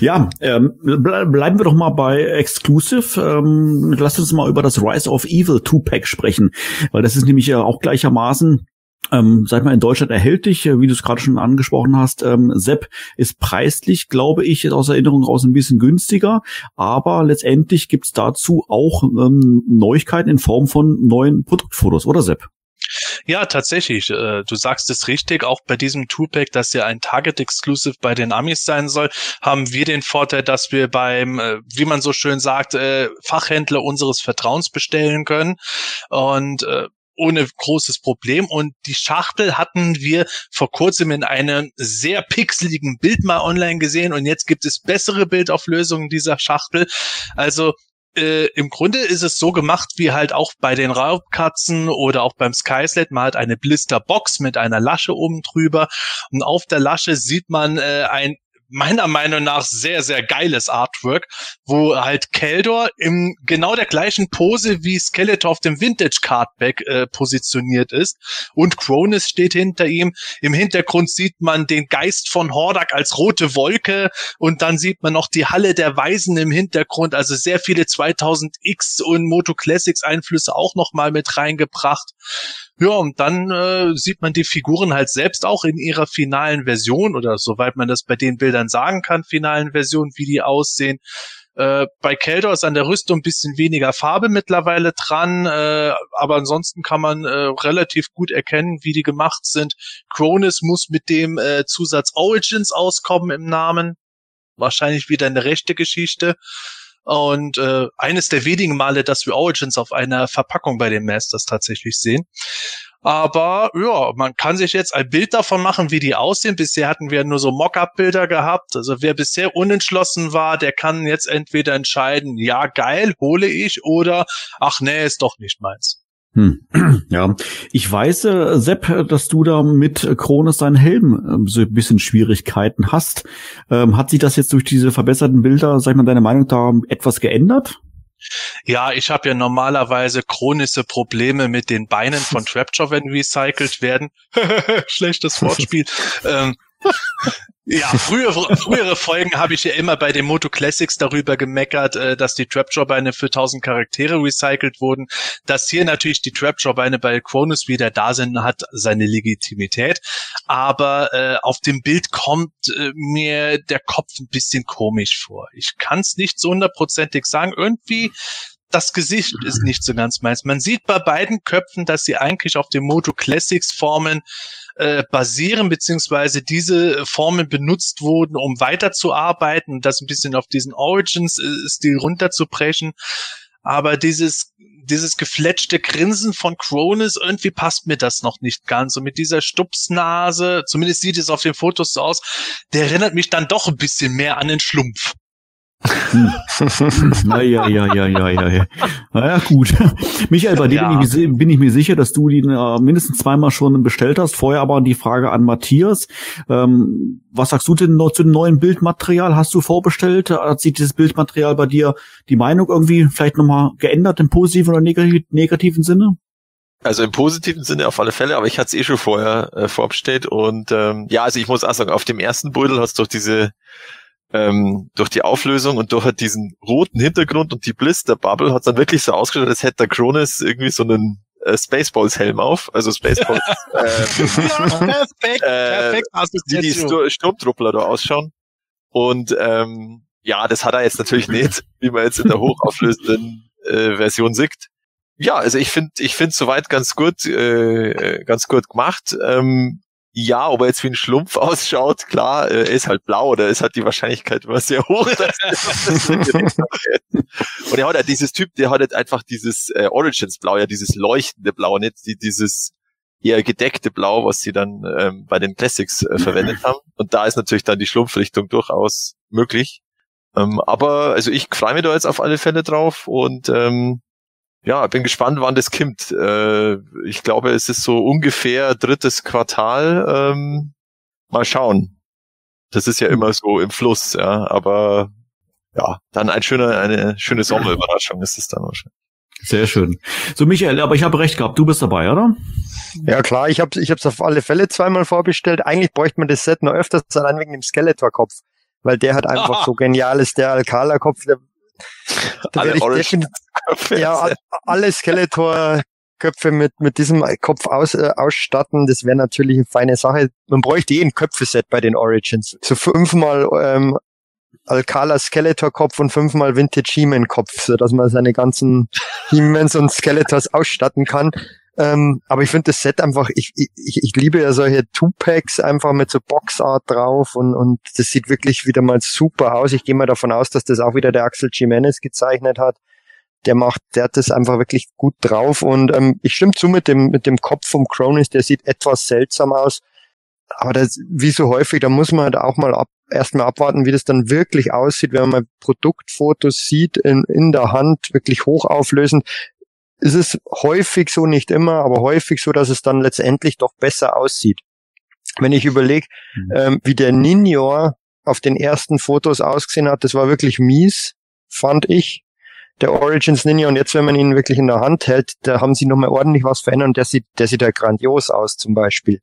D: Ja, ähm, ble bleiben wir doch mal bei Exclusive. Ähm, lass uns mal über das Rise of Evil 2-Pack sprechen, weil das ist nämlich ja auch gleichermaßen ähm, sag mal, in Deutschland erhältlich, äh, wie du es gerade schon angesprochen hast. Ähm, Sepp ist preislich, glaube ich, aus Erinnerung raus ein bisschen günstiger, aber letztendlich gibt's dazu auch ähm, Neuigkeiten in Form von neuen Produktfotos, oder Sepp?
A: Ja, tatsächlich. Äh, du sagst es richtig. Auch bei diesem Two-Pack, das ja ein Target-Exclusive bei den Amis sein soll, haben wir den Vorteil, dass wir beim, äh, wie man so schön sagt, Fachhändler unseres Vertrauens bestellen können. Und ohne großes Problem. Und die Schachtel hatten wir vor kurzem in einem sehr pixeligen Bild mal online gesehen. Und jetzt gibt es bessere Bildauflösungen dieser Schachtel. Also äh, im Grunde ist es so gemacht wie halt auch bei den Raubkatzen oder auch beim Skyslet. Man hat eine Blisterbox mit einer Lasche oben drüber und auf der Lasche sieht man äh, ein meiner Meinung nach sehr, sehr geiles Artwork, wo halt Keldor in genau der gleichen Pose wie Skeletor auf dem Vintage Cardback äh, positioniert ist und Cronus steht hinter ihm. Im Hintergrund sieht man den Geist von Hordak als rote Wolke und dann sieht man noch die Halle der Weisen im Hintergrund, also sehr viele 2000X und Moto Classics Einflüsse auch nochmal mit reingebracht. Ja, und dann äh, sieht man die Figuren halt selbst auch in ihrer finalen Version oder soweit man das bei den Bildern sagen kann, finalen Version, wie die aussehen. Äh, bei Keldor ist an der Rüstung ein bisschen weniger Farbe mittlerweile dran, äh, aber ansonsten kann man äh, relativ gut erkennen, wie die gemacht sind. Cronus muss mit dem äh, Zusatz Origins auskommen im Namen. Wahrscheinlich wieder eine rechte Geschichte. Und äh, eines der wenigen Male, dass wir Origins auf einer Verpackung bei den Masters tatsächlich sehen. Aber ja, man kann sich jetzt ein Bild davon machen, wie die aussehen. Bisher hatten wir nur so Mock-up-Bilder gehabt. Also wer bisher unentschlossen war, der kann jetzt entweder entscheiden, ja geil, hole ich, oder ach nee, ist doch nicht meins.
D: Hm. Ja, ich weiß, äh, Sepp, dass du da mit Kronos deinen Helm ähm, so ein bisschen Schwierigkeiten hast. Ähm, hat sich das jetzt durch diese verbesserten Bilder, sag ich mal, deine Meinung da etwas geändert?
A: Ja, ich habe ja normalerweise chronische Probleme mit den Beinen von Trapjaw, wenn recycelt werden. Schlechtes Wortspiel. ähm, ja, frühere, frühere Folgen habe ich ja immer bei den Moto Classics darüber gemeckert, äh, dass die Trapjaw-Beine für 1000 Charaktere recycelt wurden. Dass hier natürlich die Trapjaw-Beine bei Cronus wieder da sind, hat seine Legitimität. Aber äh, auf dem Bild kommt äh, mir der Kopf ein bisschen komisch vor. Ich kann es nicht so hundertprozentig sagen. Irgendwie das Gesicht ist nicht so ganz meins. Man sieht bei beiden Köpfen, dass sie eigentlich auf den Moto Classics Formen äh, basieren, beziehungsweise diese Formen benutzt wurden, um weiterzuarbeiten das ein bisschen auf diesen Origins-Stil runterzubrechen. Aber dieses dieses gefletschte Grinsen von Cronus, irgendwie passt mir das noch nicht ganz. Und mit dieser Stupsnase, zumindest sieht es auf den Fotos so aus, der erinnert mich dann doch ein bisschen mehr an den Schlumpf.
D: Hm. ja, ja, ja, ja, ja, ja. Naja, gut. Michael, bei dir
A: Ja.
D: bin, ich, mir- bin ich mir sicher, dass du den äh, mindestens zweimal schon bestellt hast. Vorher aber die Frage an Matthias. Ähm, was sagst du denn noch zu dem neuen Bildmaterial? Hast du vorbestellt? Hat sich dieses Bildmaterial bei dir die Meinung irgendwie vielleicht nochmal geändert im positiven oder negativ, negativen Sinne?
B: Also im positiven Sinne auf alle Fälle, aber ich hatte es eh schon vorher äh, vorbestellt und ähm, ja, also ich muss auch sagen, auf dem ersten Beutel hast du durch diese ähm, durch die Auflösung und durch halt diesen roten Hintergrund und die Blister-Bubble hat dann wirklich so ausgeschaut, als hätte der Cronus irgendwie so einen äh, Spaceballs-Helm auf, also Spaceballs, äh,
A: perfekt,
B: Äh, wie die. Sto- Sturmtruppler da ausschauen. Und ähm, ja, das hat er jetzt natürlich nicht, wie man jetzt in der hochauflösenden äh, Version sieht. Ja, also ich finde, ich finde soweit ganz gut, äh, äh, ganz gut gemacht. Ähm, ja, ob er jetzt wie ein Schlumpf ausschaut, klar, äh, er ist halt blau, da ist halt die Wahrscheinlichkeit immer sehr hoch. Dass Und er hat ja dieses Typ, der hat halt einfach dieses äh, Origins Blau, ja dieses leuchtende Blau, nicht die, dieses eher gedeckte Blau, was sie dann ähm, bei den Classics äh, verwendet haben. Und da ist natürlich dann die Schlumpfrichtung durchaus möglich. Ähm, aber also ich freue mich da jetzt auf alle Fälle drauf und ähm, ja, bin gespannt, wann das kommt. Äh, ich glaube, es ist so ungefähr drittes Quartal. Ähm, mal schauen. Das ist ja immer so im Fluss, ja. Aber ja, dann ein schöner, eine schöne Sommerüberraschung ist es dann wahrscheinlich.
D: Sehr schön. So, Michael, aber ich habe recht gehabt. Du bist dabei, oder?
C: Ja klar, ich habe ich hab's auf alle Fälle zweimal vorbestellt. Eigentlich bräuchte man das Set noch öfters, allein wegen dem Skeletor-Kopf. Weil der hat einfach so genial ist, der Alcala-Kopf. Der, da
B: Alle
C: definitiv ja, all- alle Skeletor-Köpfe mit, mit diesem Kopf aus, äh, ausstatten, das wäre natürlich eine feine Sache. Man bräuchte eh ein Köpfeset bei den Origins. So fünfmal ähm, Alcala Skeletor-Kopf und fünfmal Vintage He-Man-Kopf, so dass man seine ganzen He-Mans und Skeletors ausstatten kann. Ähm, aber ich finde das Set einfach, ich, ich, ich liebe ja solche Two-Packs einfach mit so Boxart drauf und, und das sieht wirklich wieder mal super aus. Ich gehe mal davon aus, dass das auch wieder der Axel Jimenez gezeichnet hat. Der macht, der hat das einfach wirklich gut drauf und ähm, ich stimme zu mit dem, mit dem Kopf vom Cronus, der sieht etwas seltsam aus. Aber das, wie so häufig, da muss man halt auch mal ab, erstmal abwarten, wie das dann wirklich aussieht, wenn man mal Produktfotos sieht in, in der Hand, wirklich hochauflösend ist es häufig so, nicht immer, aber häufig so, dass es dann letztendlich doch besser aussieht. Wenn ich überlege,
D: Mhm.
C: ähm, wie der Ninjor auf den ersten Fotos ausgesehen hat, das war wirklich mies, fand ich. Der Origins Ninja und jetzt, wenn man ihn wirklich in der Hand hält, da haben sie nochmal ordentlich was verändert und der sieht, der sieht ja grandios aus zum Beispiel.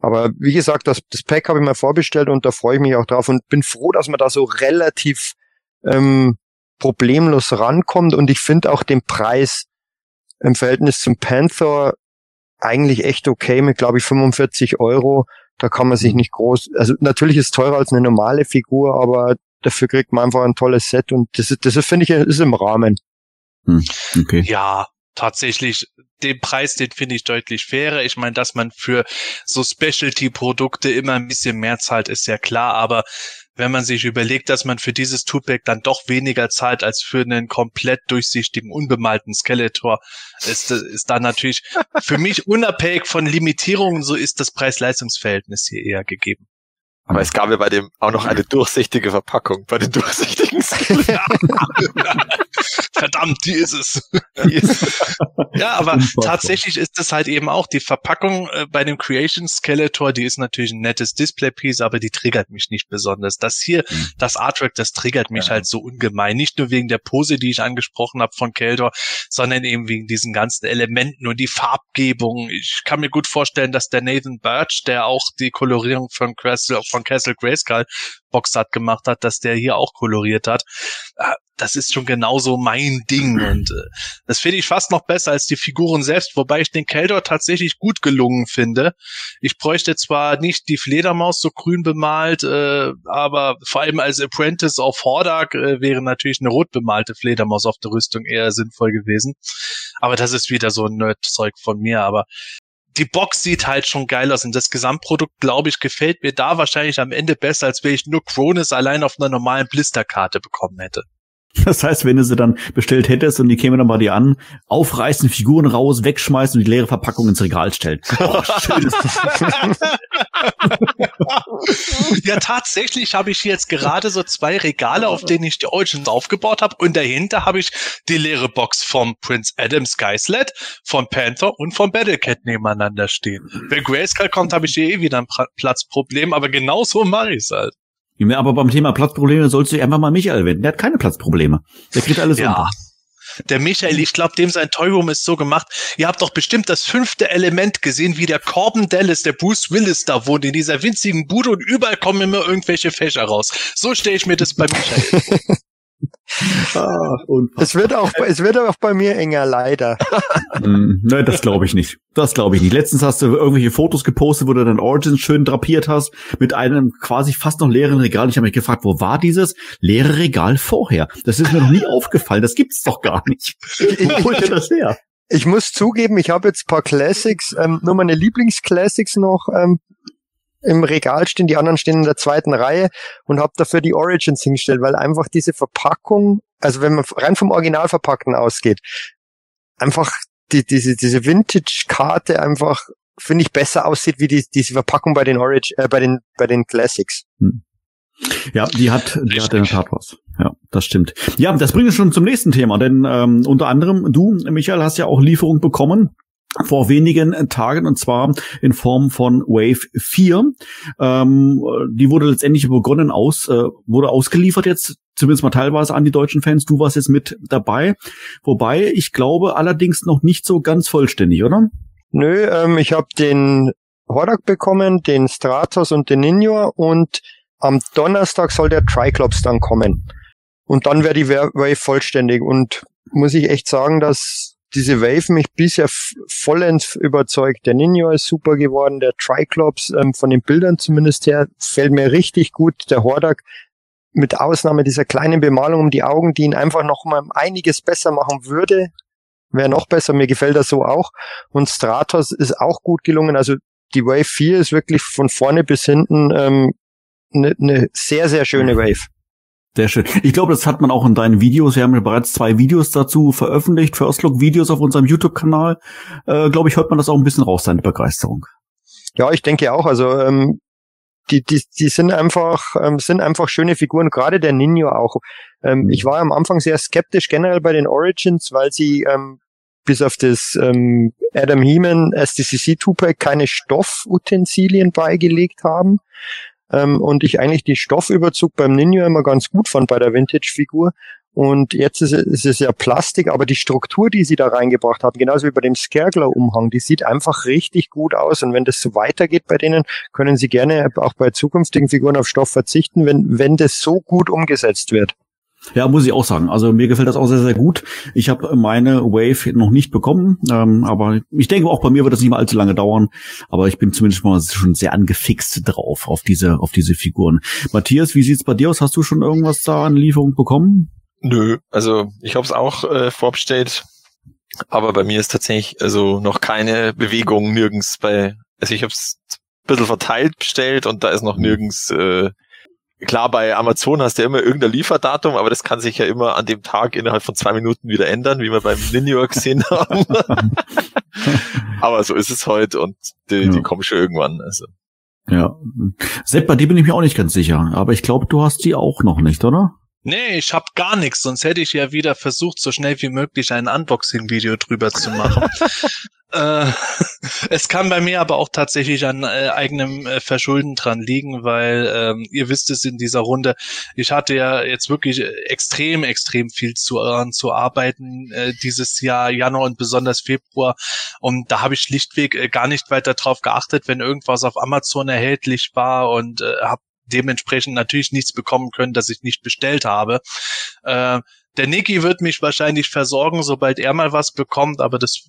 C: Aber wie gesagt, das, das Pack habe ich mal vorbestellt und da freue ich mich auch drauf und bin froh, dass man da so relativ ähm, problemlos rankommt und ich finde auch den Preis im Verhältnis zum Panther eigentlich echt okay mit, glaube ich, 45 Euro. Da kann man sich nicht groß, also natürlich ist es teurer als eine normale Figur, aber dafür kriegt man einfach ein tolles Set und das ist, das ist, finde ich, ist im Rahmen.
D: Okay.
A: Ja, tatsächlich, den Preis, den finde ich deutlich fairer. Ich meine, dass man für so Specialty-Produkte immer ein bisschen mehr zahlt, ist ja klar, aber wenn man sich überlegt, dass man für dieses Two-Pack dann doch weniger zahlt als für einen komplett durchsichtigen, unbemalten Skeletor, ist, ist da natürlich für mich unabhängig von Limitierungen, so ist das Preis-Leistungs-Verhältnis hier eher gegeben.
B: Aber es gab ja bei dem auch noch eine durchsichtige Verpackung, bei den durchsichtigen
A: Verdammt, die ist es. Ja, aber
D: Unfassbar.
A: tatsächlich ist es halt eben auch die Verpackung äh, bei dem Creation Skeletor, die ist natürlich ein nettes Display-Piece, aber die triggert mich nicht besonders. Das hier,
D: Mhm.
A: das Artwork, das triggert mich
B: Ja.
A: halt so ungemein. Nicht nur wegen der Pose, die ich angesprochen habe von Keldor, sondern eben wegen diesen ganzen Elementen und die Farbgebung. Ich kann mir gut vorstellen, dass der Nathan Birch, der auch die Kolorierung von von Castle Grayskull Boxart gemacht hat, dass der hier auch koloriert hat. Ah, Das ist schon genauso mein Ding und äh, das finde ich fast noch besser als die Figuren selbst, wobei ich den Keldor tatsächlich gut gelungen finde. Ich bräuchte zwar nicht die Fledermaus so grün bemalt, äh, aber vor allem als Apprentice auf Hordak äh, wäre natürlich eine rot bemalte Fledermaus auf der Rüstung eher sinnvoll gewesen. Aber das ist wieder so ein Nerd-Zeug von mir, aber die Box sieht halt schon geil aus und das Gesamtprodukt, glaube ich, gefällt mir da wahrscheinlich am Ende besser, als wenn ich nur Cronus allein auf einer normalen Blisterkarte bekommen hätte.
D: Das heißt, wenn du sie dann bestellt hättest und die kämen dann bei dir an, aufreißen, Figuren raus, wegschmeißen und die leere Verpackung ins Regal stellen. Oh,
A: ja, tatsächlich habe ich jetzt gerade so zwei Regale, auf denen ich die Origins aufgebaut habe und dahinter habe ich die leere Box vom Prince Adam Skysled, vom Panther und vom Battlecat nebeneinander stehen. Wenn Grayskull kommt, habe ich hier eh wieder ein Platzproblem, aber genau so mache ich es halt.
D: Aber beim Thema Platzprobleme sollst du einfach mal Michael wenden. Der hat keine Platzprobleme. Der kriegt alles ja. unter.
A: Der Michael, ich glaube, dem sein Toy Room ist so gemacht. Ihr habt doch bestimmt das fünfte Element gesehen, wie der Corbin Dallas, der Bruce Willis da wohnt, in dieser winzigen Bude und überall kommen immer irgendwelche Fächer raus. So stelle ich mir das bei Michael vor.
C: Ah, es wird auch, es wird auch bei mir enger, leider.
D: mm, ne, das glaube ich nicht. Das glaube ich nicht. Letztens hast du irgendwelche Fotos gepostet, wo du dein Origins schön drapiert hast, mit einem quasi fast noch leeren Regal. Ich habe mich gefragt, wo war dieses leere Regal vorher? Das ist mir noch nie aufgefallen. Das gibt's doch gar nicht. Wo holt ihr das her?
C: Ich muss zugeben, ich habe jetzt paar Classics, ähm, nur meine Lieblingsclassics noch ähm, im Regal stehen, die anderen stehen in der zweiten Reihe und habe dafür die Origins hingestellt, weil einfach diese Verpackung, also wenn man rein vom Original verpackten ausgeht, einfach die, diese, diese Vintage-Karte einfach, finde ich, besser aussieht wie die, diese Verpackung bei den Origin, äh, bei den, bei den Classics. Hm.
D: Ja, die hat, die hat in der Tat was. Ja, das stimmt. Ja, das bringt uns schon zum nächsten Thema, denn ähm, unter anderem du, Michael, hast ja auch Lieferung bekommen vor wenigen Tagen und zwar in Form von Wave 4. Ähm, die wurde letztendlich begonnen aus, äh, wurde ausgeliefert jetzt, zumindest mal teilweise an die deutschen Fans. Du warst jetzt mit dabei. Wobei, ich glaube allerdings noch nicht so ganz vollständig, oder?
C: Nö, ähm, ich habe den Horak bekommen, den Stratos und den Ninja und am Donnerstag soll der Triclops dann kommen. Und dann wäre die Wave vollständig und muss ich echt sagen, dass diese Wave mich bisher vollends überzeugt. Der Ninja ist super geworden, der Triclops, ähm, von den Bildern zumindest her, fällt mir richtig gut. Der Hordak, mit Ausnahme dieser kleinen Bemalung um die Augen, die ihn einfach noch mal einiges besser machen würde, wäre noch besser. Mir gefällt das so auch. Und Stratos ist auch gut gelungen. Also die Wave 4 ist wirklich von vorne bis hinten ähm, eine ne sehr, sehr schöne Wave.
D: Sehr schön. Ich glaube, das hat man auch in deinen Videos. Wir haben ja bereits zwei Videos dazu veröffentlicht, First Look Videos auf unserem YouTube-Kanal. Äh, glaube ich, hört man das auch ein bisschen raus, deine Begeisterung.
C: Ja, ich denke auch. Also ähm, die, die, die sind einfach, ähm, sind einfach schöne Figuren. Gerade der Ninja auch. Ähm, mhm. Ich war am Anfang sehr skeptisch generell bei den Origins, weil sie ähm, bis auf das ähm, Adam Heeman SDCC Tupac keine Stoffutensilien beigelegt haben ähm, und ich eigentlich die Stoffüberzug beim Ninja immer ganz gut fand bei der Vintage-Figur. Und jetzt ist, ist es ja Plastik, aber die Struktur, die sie da reingebracht haben, genauso wie bei dem Skergler-Umhang, die sieht einfach richtig gut aus. Und wenn das so weitergeht bei denen, können sie gerne auch bei zukünftigen Figuren auf Stoff verzichten, wenn, wenn das so gut umgesetzt wird.
D: Ja, muss ich auch sagen. Also mir gefällt das auch sehr, sehr gut. Ich habe meine Wave noch nicht bekommen, ähm, aber ich denke auch bei mir wird das nicht mal allzu lange dauern. Aber ich bin zumindest mal schon sehr angefixt drauf, auf diese, auf diese Figuren. Matthias, wie sieht's bei dir aus? Hast du schon irgendwas da an Lieferung bekommen?
B: Nö, also ich habe es auch äh, vorbestellt, aber bei mir ist tatsächlich also noch keine Bewegung nirgends bei. Also ich habe es ein bisschen verteilt bestellt und da ist noch nirgends äh, klar, bei Amazon hast du ja immer irgendein Lieferdatum, aber das kann sich ja immer an dem Tag innerhalb von zwei Minuten wieder ändern, wie wir beim Linear gesehen haben. aber so ist es heute und die, ja. die kommen schon irgendwann. Also.
D: Ja. Sepp, bei dir bin ich mir auch nicht ganz sicher, aber ich glaube, du hast die auch noch nicht, oder?
A: Nee, ich hab gar nichts, sonst hätte ich ja wieder versucht, so schnell wie möglich ein Unboxing-Video drüber zu machen. äh, es kann bei mir aber auch tatsächlich an äh, eigenem äh, Verschulden dran liegen, weil ähm, ihr wisst es in dieser Runde, ich hatte ja jetzt wirklich extrem, extrem viel zu, äh, zu arbeiten äh, dieses Jahr, Januar und besonders Februar. Und da habe ich schlichtweg äh, gar nicht weiter drauf geachtet, wenn irgendwas auf Amazon erhältlich war und äh, habe dementsprechend natürlich nichts bekommen können, das ich nicht bestellt habe. Äh, der Niki wird mich wahrscheinlich versorgen, sobald er mal was bekommt, aber das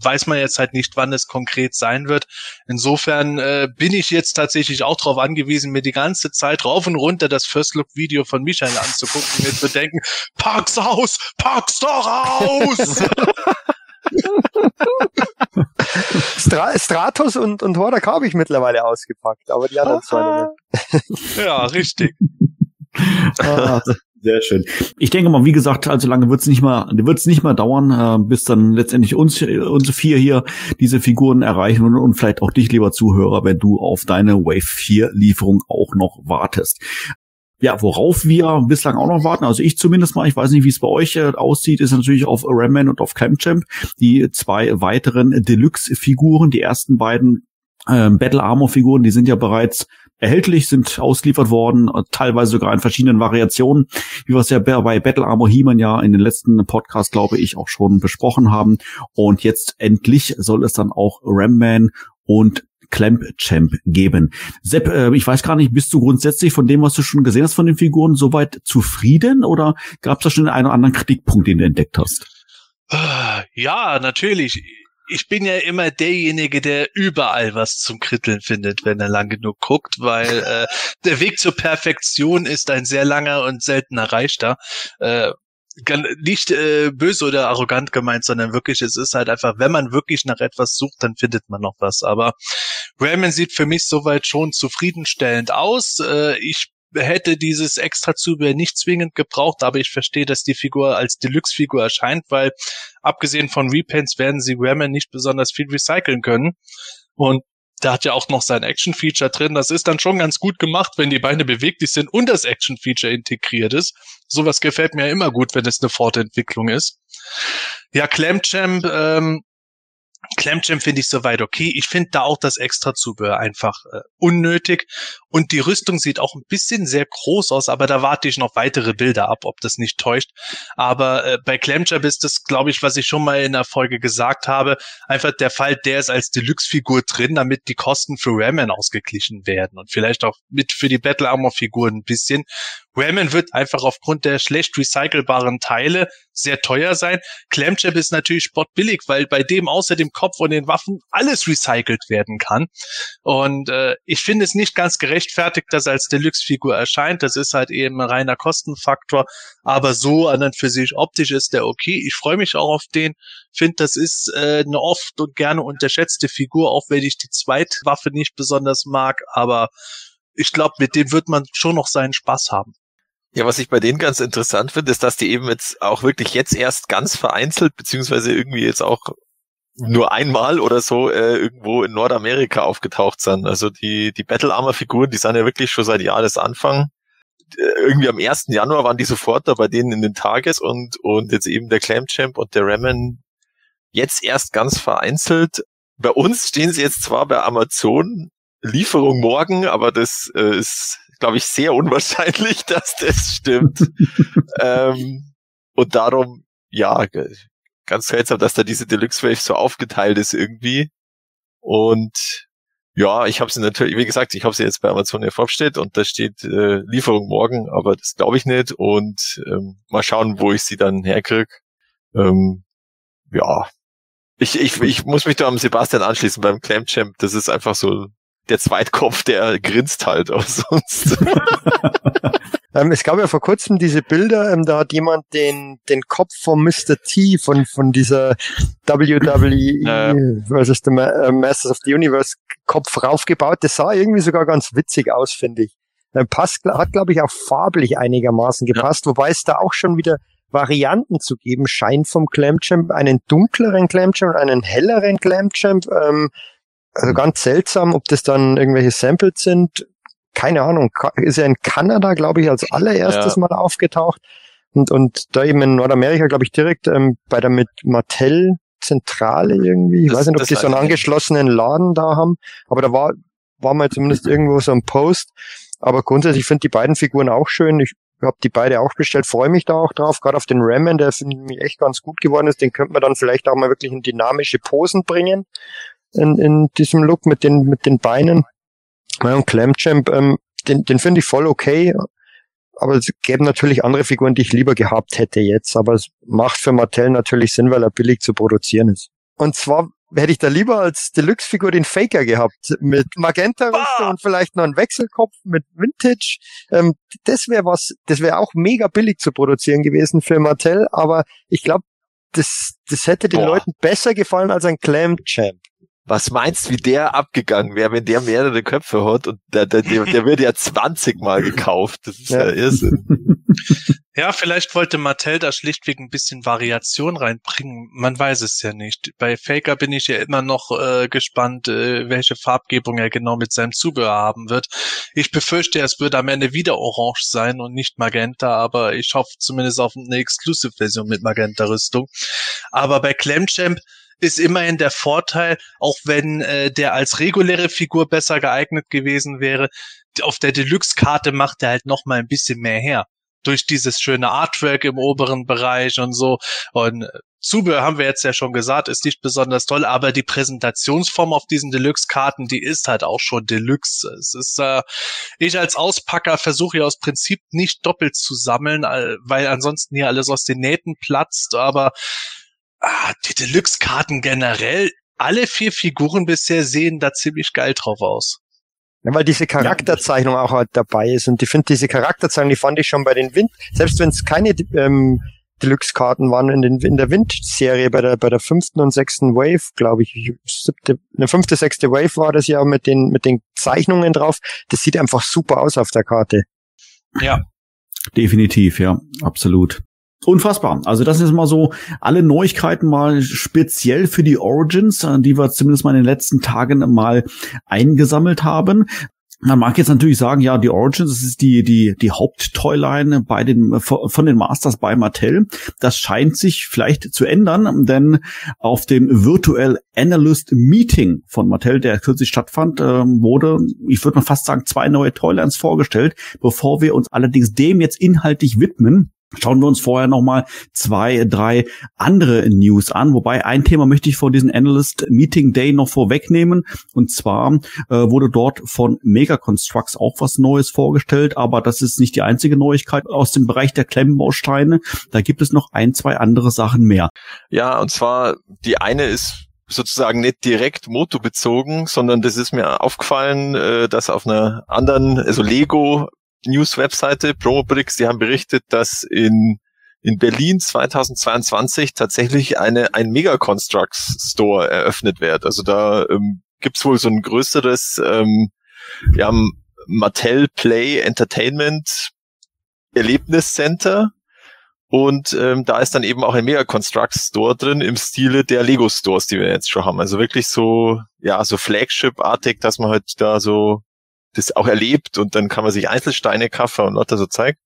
A: weiß man jetzt halt nicht, wann es konkret sein wird. Insofern äh, bin ich jetzt tatsächlich auch darauf angewiesen, mir die ganze Zeit rauf und runter das First Look Video von Michael anzugucken und mir zu denken, pack's aus, pack's doch aus!
C: Stra Stratos und, und Hordak habe ich mittlerweile ausgepackt, aber die anderen zwei
A: nicht. ja, richtig.
D: Ah, Sehr schön. Ich denke mal, wie gesagt, allzu lange wird es nicht mal, wird es nicht mal dauern, äh, bis dann letztendlich uns, unsere vier hier diese Figuren erreichen und, und vielleicht auch dich, lieber Zuhörer, wenn du auf deine Wave 4 Lieferung auch noch wartest. Ja, worauf wir bislang auch noch warten, also ich zumindest mal, ich weiß nicht, wie es bei euch äh, aussieht, ist natürlich auf Ramman und auf Clamchamp die zwei weiteren Deluxe-Figuren, die ersten beiden äh, Battle Armor Figuren, die sind ja bereits erhältlich, sind ausgeliefert worden, teilweise sogar in verschiedenen Variationen, wie wir es ja bei Battle Armor He-Man ja in den letzten Podcast, glaube ich, auch schon besprochen haben. Und jetzt endlich soll es dann auch Ram-Man und Clamp Champ geben. Sepp, äh, ich weiß gar nicht, bist du grundsätzlich von dem, was du schon gesehen hast von den Figuren, soweit zufrieden oder gab es da schon einen oder anderen Kritikpunkt, den du entdeckt hast?
A: Ja, natürlich ich bin ja immer derjenige, der überall was zum Kritteln findet, wenn er lang genug guckt, weil äh, der Weg zur Perfektion ist ein sehr langer und selten erreichter. Äh, nicht äh, böse oder arrogant gemeint, sondern wirklich, es ist halt einfach, wenn man wirklich nach etwas sucht, dann findet man noch was. Aber Raymond sieht für mich soweit schon zufriedenstellend aus. Äh, ich hätte dieses extra Zubehör nicht zwingend gebraucht, aber ich verstehe, dass die Figur als Deluxe-Figur erscheint, weil abgesehen von Repaints werden sie Ramen nicht besonders viel recyceln können. Und da hat ja auch noch sein Action-Feature drin. Das ist dann schon ganz gut gemacht, wenn die Beine beweglich sind und das Action-Feature integriert ist. Sowas gefällt mir ja immer gut, wenn es eine Fortentwicklung ist. Ja, Clamchamp, ähm, Clamchamp finde ich soweit okay. Ich finde da auch das Extra-Zubehör einfach äh, unnötig. Und die Rüstung sieht auch ein bisschen sehr groß aus, aber da warte ich noch weitere Bilder ab, ob das nicht täuscht. Aber äh, bei Clamchamp ist das, glaube ich, was ich schon mal in der Folge gesagt habe, einfach der Fall, der ist als Deluxe-Figur drin, damit die Kosten für Ramen ausgeglichen werden und vielleicht auch mit für die Battle Armor-Figuren ein bisschen. Ramen wird einfach aufgrund der schlecht recycelbaren Teile sehr teuer sein. Clamchamp ist natürlich sportbillig, weil bei dem außer dem Kopf und den Waffen alles recycelt werden kann. Und äh, ich finde es nicht ganz gerechtfertigt, dass er als Deluxe-Figur erscheint. Das ist halt eben ein reiner Kostenfaktor. Aber so an und für sich optisch ist der okay. Ich freue mich auch auf den. Finde, das ist äh, eine oft und gerne unterschätzte Figur, auch wenn ich die Zweitwaffe nicht besonders mag. Aber ich glaube, mit dem wird man schon noch seinen Spaß haben.
B: Ja, was ich bei denen ganz interessant finde, ist, dass die eben jetzt auch wirklich jetzt erst ganz vereinzelt, beziehungsweise irgendwie jetzt auch nur einmal oder so äh, irgendwo in Nordamerika aufgetaucht sind. Also die, die Battle Armor Figuren, die sind ja wirklich schon seit Jahresanfang. Äh, irgendwie am 1. Januar waren die sofort da bei denen in den Tages und, und jetzt eben der Clam Champ und der Ramen jetzt erst ganz vereinzelt. Bei uns stehen sie jetzt zwar bei Amazon, Lieferung morgen, aber das äh, ist glaube ich, sehr unwahrscheinlich, dass das stimmt. ähm, und darum, ja, ganz seltsam, dass da diese Deluxe Wave so aufgeteilt ist irgendwie. Und ja, ich habe sie natürlich, wie gesagt, ich habe sie jetzt bei Amazon ja vorgestellt und da steht äh, Lieferung morgen, aber das glaube ich nicht. Und ähm, mal schauen, wo ich sie dann herkrieg. Ähm, ja, ich, ich, ich muss mich da am Sebastian anschließen beim Clam Champ. Das ist einfach so der Zweitkopf, der grinst halt, aber sonst.
C: ähm, es gab ja vor kurzem diese Bilder, ähm, da hat jemand den, den Kopf von Mr. T von, von dieser WWE ja. versus the äh, Masters of the Universe Kopf raufgebaut. Das sah irgendwie sogar ganz witzig aus, finde ich. Ähm, passt, hat, glaube ich, auch farblich einigermaßen gepasst, ja. wobei es da auch schon wieder Varianten zu geben scheint vom Clamchamp, einen dunkleren Clamchamp, einen helleren Clamchamp, ähm, also ganz seltsam, ob das dann irgendwelche Samples sind. Keine Ahnung. Ist ja in Kanada, glaube ich, als allererstes ja. mal aufgetaucht. Und, und da eben in Nordamerika, glaube ich, direkt ähm, bei der mit Mattel Zentrale irgendwie. Ich das, weiß nicht, ob die so einen angeschlossenen Laden da haben. Aber da war, war mal zumindest irgendwo so ein Post. Aber grundsätzlich finde die beiden Figuren auch schön. Ich habe die beide auch bestellt, freue mich da auch drauf, gerade auf den Ramen, der finde ich echt ganz gut geworden ist. Den könnte man dann vielleicht auch mal wirklich in dynamische Posen bringen in, in diesem Look mit den, mit den Beinen. Ja, und Clamchamp, ähm, den, den finde ich voll okay. Aber es gäbe natürlich andere Figuren, die ich lieber gehabt hätte jetzt. Aber es macht für Mattel natürlich Sinn, weil er billig zu produzieren ist. Und zwar hätte ich da lieber als Deluxe-Figur den Faker gehabt. Mit Magenta-Rüstung und vielleicht noch einen Wechselkopf mit Vintage. Ähm, das wäre was, das wäre auch mega billig zu produzieren gewesen für Mattel. Aber ich glaube, das, das hätte den Boah. Leuten besser gefallen als ein Clam Champ.
B: Was meinst, wie der abgegangen wäre, wenn der mehrere Köpfe hat und der, der, der, der wird ja 20 Mal gekauft. Das ist ja, ja Irrsinn.
A: Ja, vielleicht wollte Mattel da schlichtweg ein bisschen Variation reinbringen. Man weiß es ja nicht. Bei Faker bin ich ja immer noch äh, gespannt, äh, welche Farbgebung er genau mit seinem Zubehör haben wird. Ich befürchte, es wird am Ende wieder orange sein und nicht Magenta, aber ich hoffe zumindest auf eine Exclusive-Version mit Magenta-Rüstung. Aber bei Clemchamp ist immerhin der Vorteil, auch wenn äh, der als reguläre Figur besser geeignet gewesen wäre, auf der Deluxe-Karte macht er halt noch mal ein bisschen mehr her. Durch dieses schöne Artwork im oberen Bereich und so. Und äh, Zubehör haben wir jetzt ja schon gesagt, ist nicht besonders toll, aber die Präsentationsform auf diesen Deluxe-Karten, die ist halt auch schon Deluxe. Es ist, äh, ich als Auspacker versuche ja aus Prinzip nicht doppelt zu sammeln, weil ansonsten hier alles aus den Nähten platzt, aber ah, die Deluxe-Karten generell, alle vier Figuren bisher sehen da ziemlich geil drauf aus.
C: Ja, weil diese Charakterzeichnung auch halt dabei ist. Und ich finde diese Charakterzeichnung, die fand ich schon bei den Wind, selbst wenn es keine ähm, Deluxe-Karten waren in, den, in der Wind-Serie bei der, bei der fünften und sechsten Wave, glaube ich, siebte, eine fünfte, sechste Wave war das ja mit den, mit den Zeichnungen drauf. Das sieht einfach super aus auf der Karte.
A: Ja.
D: Definitiv, ja, absolut. Unfassbar. Also das ist mal so alle Neuigkeiten mal speziell für die Origins, äh, die wir zumindest mal in den letzten Tagen mal eingesammelt haben. Man mag jetzt natürlich sagen, ja, die Origins, das ist die, die, die Haupttoyline bei den, von den Masters bei Mattel. Das scheint sich vielleicht zu ändern, denn auf dem Virtual Analyst Meeting von Mattel, der kürzlich stattfand, ähm, wurde, ich würde mal fast sagen, zwei neue Toylines vorgestellt. Bevor wir uns allerdings dem jetzt inhaltlich widmen, Schauen wir uns vorher nochmal zwei, drei andere News an. Wobei ein Thema möchte ich vor diesem Analyst Meeting Day noch vorwegnehmen. Und zwar äh, wurde dort von Mega Constructs auch was Neues vorgestellt. Aber das ist nicht die einzige Neuigkeit aus dem Bereich der Klemmbausteine. Da gibt es noch ein, zwei andere Sachen mehr.
B: Ja, und zwar die eine ist sozusagen nicht direkt motobezogen, sondern das ist mir aufgefallen, äh, dass auf einer anderen, also Lego News-Webseite Promobrix, die haben berichtet, dass in in Berlin 2022 tatsächlich eine ein Mega Constructs Store eröffnet wird. Also da ähm, gibt's wohl so ein größeres ähm, ja, Mattel Play Entertainment Erlebniscenter und ähm, da ist dann eben auch ein Mega Constructs Store drin im Stile der Lego Stores, die wir jetzt schon haben. Also wirklich so ja so Flagship-artig, dass man halt da so das auch erlebt und dann kann man sich Einzelsteine kaufen und lauter so zeigt.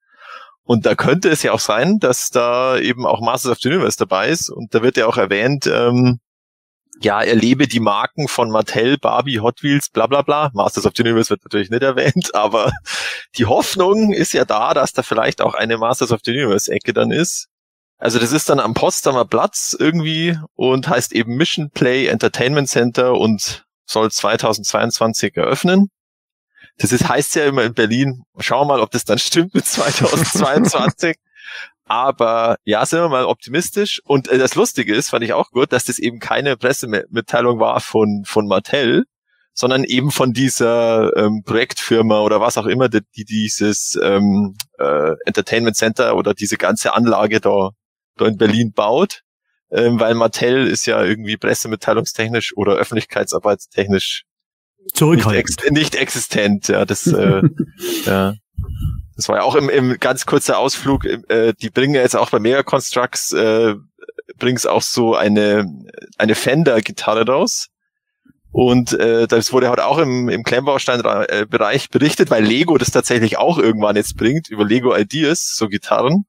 B: Und da könnte es ja auch sein, dass da eben auch Masters of the Universe dabei ist. Und da wird ja auch erwähnt, ähm, ja, erlebe die Marken von Mattel, Barbie, Hot Wheels, bla bla bla. Masters of the Universe wird natürlich nicht erwähnt, aber die Hoffnung ist ja da, dass da vielleicht auch eine Masters of the Universe-Ecke dann ist. Also das ist dann am Potsdamer Platz irgendwie und heißt eben Mission Play Entertainment Center und soll 2022 eröffnen. Das ist, heißt ja immer in Berlin, schauen wir mal, ob das dann stimmt mit 2022. Aber ja, sind wir mal optimistisch. Und äh, das Lustige ist, fand ich auch gut, dass das eben keine Pressemitteilung war von, von Mattel, sondern eben von dieser ähm, Projektfirma oder was auch immer, die, die dieses ähm, äh, Entertainment Center oder diese ganze Anlage da, da in Berlin baut. Ähm, weil Mattel ist ja irgendwie pressemitteilungstechnisch oder öffentlichkeitsarbeitstechnisch
D: Zurückhaltend.
B: Nicht, nicht existent, ja, das, äh, ja. Das war ja auch im, im ganz kurzer Ausflug, äh, die bringen ja jetzt auch bei Mega Constructs, äh, bringen auch so eine, eine Fender-Gitarre raus. Und äh, das wurde halt auch im, im Klemmbaustein-Bereich berichtet, weil Lego das tatsächlich auch irgendwann jetzt bringt, über Lego Ideas, so Gitarren.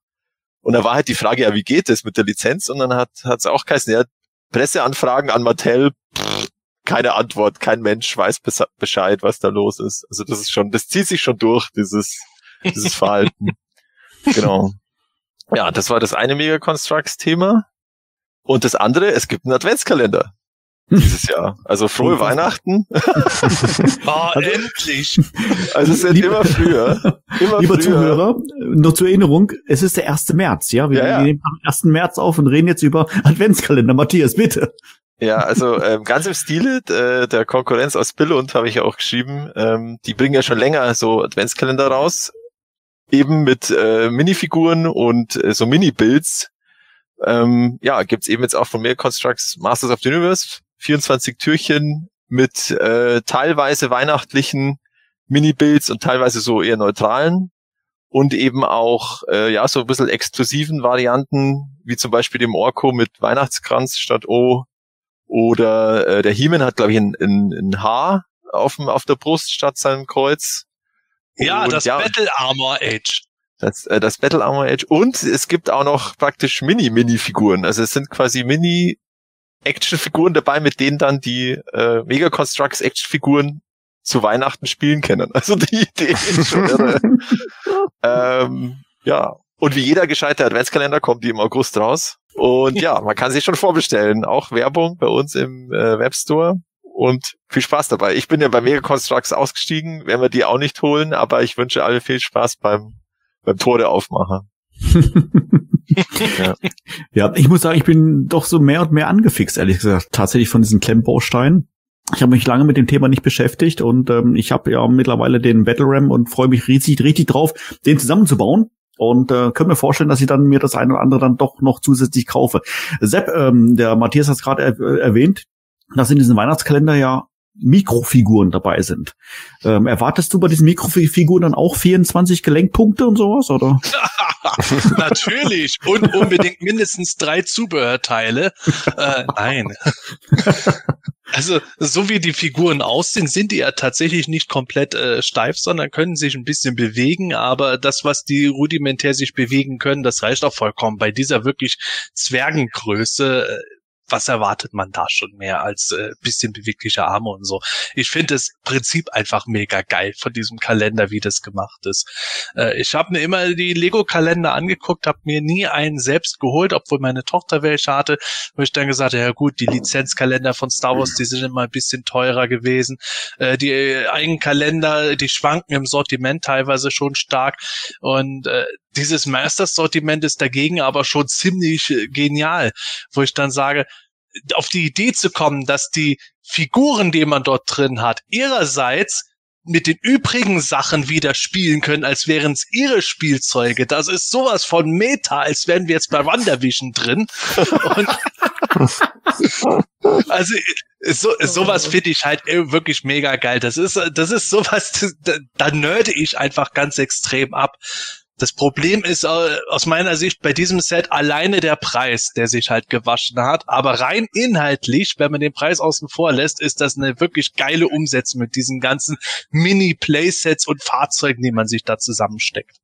B: Und da war halt die Frage, ja, wie geht das mit der Lizenz? Und dann hat es auch geheißen, ja, Presseanfragen an Mattel, keine Antwort, kein Mensch weiß Bescheid, was da los ist. Also das ist schon, das zieht sich schon durch, dieses, dieses Verhalten. genau. Ja, das war das eine Mega Constructs Thema. Und das andere, es gibt einen Adventskalender dieses Jahr. Also frohe Weihnachten.
A: oh, endlich.
B: Also es wird Liebe, immer früher. Immer
D: Lieber
B: früher.
D: Zuhörer, noch zur Erinnerung, es ist der 1. März, ja? Wir
B: ja, ja.
D: nehmen am 1. März auf und reden jetzt über Adventskalender. Matthias, bitte.
B: Ja, also ähm, ganz im Stile äh, der Konkurrenz aus Billund habe ich ja auch geschrieben. Ähm, die bringen ja schon länger so Adventskalender raus, eben mit äh, Minifiguren und äh, so Mini-Builds. Ähm, ja, gibt's eben jetzt auch von Mail Constructs Masters of the Universe, 24 Türchen mit äh, teilweise weihnachtlichen Mini-Builds und teilweise so eher neutralen. und eben auch äh, ja so ein bisschen exklusiven Varianten, wie zum Beispiel dem Orko mit Weihnachtskranz statt O. Oder äh, der Heeman hat, glaube ich, ein, ein, ein Haar auf, dem, auf der Brust statt seinem Kreuz.
A: Ja,
B: Und
A: das
B: ja,
A: Battle Armor Age.
B: Das, äh, das Battle Armor Edge. Und es gibt auch noch praktisch Mini-Mini-Figuren. Also es sind quasi Mini-Action-Figuren dabei, mit denen dann die äh, Mega Constructs Action-Figuren zu Weihnachten spielen können. Also die Idee ist schon irre. ähm, ja. Und wie jeder gescheite Adventskalender kommt die im August raus. Und ja, man kann sie schon vorbestellen. Auch Werbung bei uns im äh, Webstore. Und viel Spaß dabei. Ich bin ja bei Mega Constructs ausgestiegen, werden wir die auch nicht holen, aber ich wünsche alle viel Spaß beim, beim Tore aufmachen. ja.
D: Ja, ich muss sagen, ich bin doch so mehr und mehr angefixt, ehrlich gesagt, tatsächlich von diesen Klemmbausteinen. Ich habe mich lange mit dem Thema nicht beschäftigt und ähm, ich habe ja mittlerweile den Battle Ram und freue mich richtig, richtig drauf, den zusammenzubauen. Und äh, können mir vorstellen, dass ich dann mir das eine oder andere dann doch noch zusätzlich kaufe. Sepp, ähm, der Matthias hat es gerade er äh, erwähnt, dass in diesem Weihnachtskalender ja Mikrofiguren dabei sind. Ähm, erwartest du bei diesen Mikrofiguren dann auch 24 Gelenkpunkte und sowas, oder?
A: Natürlich. Und unbedingt mindestens drei Zubehörteile. Äh, nein. Also, so wie die Figuren aussehen, sind die ja tatsächlich nicht komplett äh, steif, sondern können sich ein bisschen bewegen. Aber das, was die rudimentär sich bewegen können, das reicht auch vollkommen. Bei dieser wirklich Zwergengröße, äh, was erwartet man da schon mehr als äh, bisschen bewegliche Arme und so. Ich finde das Prinzip einfach mega geil von diesem Kalender, wie das gemacht ist. Äh, ich habe mir immer die Lego-Kalender angeguckt, habe mir nie einen selbst geholt, obwohl meine Tochter welche hatte, wo ich dann gesagt habe, ja gut, die Lizenzkalender von Star Wars, die sind immer ein bisschen teurer gewesen. Äh, die eigenen Kalender, die schwanken im Sortiment teilweise schon stark und äh, dieses Masters-Sortiment ist dagegen aber schon ziemlich äh, genial, wo ich dann sage, auf die Idee zu kommen, dass die Figuren, die man dort drin hat, ihrerseits mit den übrigen Sachen wieder spielen können, als wären es ihre Spielzeuge. Das ist sowas von Meta, als wären wir jetzt bei WandaVision drin. Und also so, sowas finde ich halt wirklich mega geil. Das ist, das ist sowas, da, da nörde ich einfach ganz extrem ab. Das Problem ist äh, aus meiner Sicht bei diesem Set alleine der Preis, der sich halt gewaschen hat. Aber rein inhaltlich, wenn man den Preis außen vor lässt, ist das eine wirklich geile Umsetzung mit diesen ganzen Mini-Playsets und Fahrzeugen, die man sich da zusammensteckt.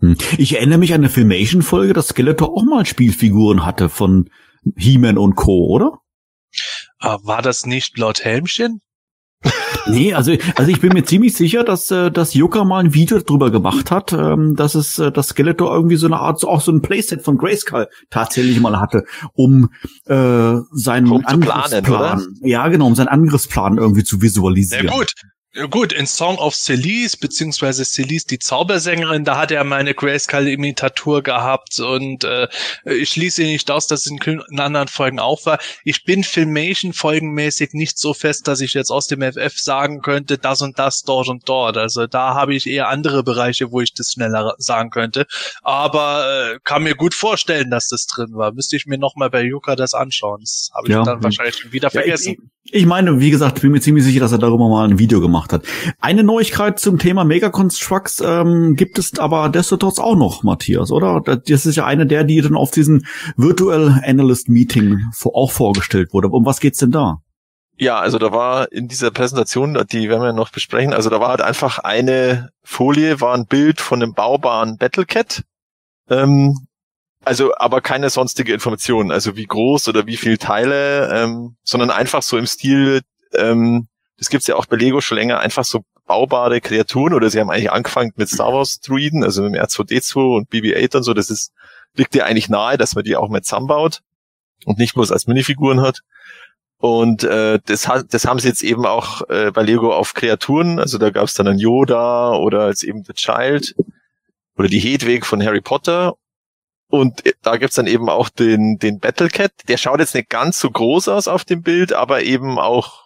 D: Hm. Ich erinnere mich an eine Filmation-Folge, dass Skeletor auch mal Spielfiguren hatte von He-Man und Co., oder?
A: Äh, war das nicht Lord Helmchen?
D: Nee, also, also ich bin mir ziemlich sicher, dass, äh, dass Yuka mal ein Video drüber gemacht hat, ähm, dass es äh, das Skeletor irgendwie so eine Art, so auch so ein Playset von Grayskull tatsächlich mal hatte, um äh, seinen
B: Um zu planen,
D: Angriffsplan, ja genau, um seinen Angriffsplan irgendwie zu visualisieren.
A: Ja gut. Ja, Gut, in Song of Celise, beziehungsweise Celise, die Zaubersängerin, da hat er meine Grayskull-Imitatur gehabt und äh, ich schließe nicht aus, dass es in, anderen Folgen auch war. Ich bin Filmation-folgenmäßig nicht so fest, dass ich jetzt aus dem FF sagen könnte, das und das, dort und dort. Also da habe ich eher andere Bereiche, wo ich das schneller sagen könnte. Aber äh, kann mir gut vorstellen, dass das drin war. Müsste ich mir nochmal bei Yuka das anschauen. Das habe ich
D: Ja.
A: dann wahrscheinlich schon wieder
D: Ja,
A: vergessen.
D: Ich, ich meine, wie gesagt, ich bin mir ziemlich sicher, dass er darüber mal ein Video gemacht hat. Eine Neuigkeit zum Thema Mega Constructs ähm, gibt es aber destotrotz auch noch, Matthias, oder? Das ist ja eine der, die dann auf diesem Virtual Analyst Meeting auch vorgestellt wurde. Um was geht's denn da?
B: Ja, also da war in dieser Präsentation, die werden wir noch besprechen, also da war halt einfach eine Folie, war ein Bild von einem baubaren Battlecat. Ähm, also aber keine sonstige Information, also wie groß oder wie viele Teile, ähm, sondern einfach so im Stil, ähm, das gibt's ja auch bei Lego schon länger, einfach so baubare Kreaturen oder sie haben eigentlich angefangen mit Star Wars Druiden, also mit dem R2D2 und BB-8 und so, das ist, liegt ja eigentlich nahe, dass man die auch mit zusammenbaut und nicht bloß als Minifiguren hat. Und äh, das, ha- das haben sie jetzt eben auch äh, bei Lego auf Kreaturen. Also da gab es dann einen Yoda oder als eben The Child oder die Hedwig von Harry Potter. Und äh, da gibt's dann eben auch den, den Battlecat. Der schaut jetzt nicht ganz so groß aus auf dem Bild, aber eben auch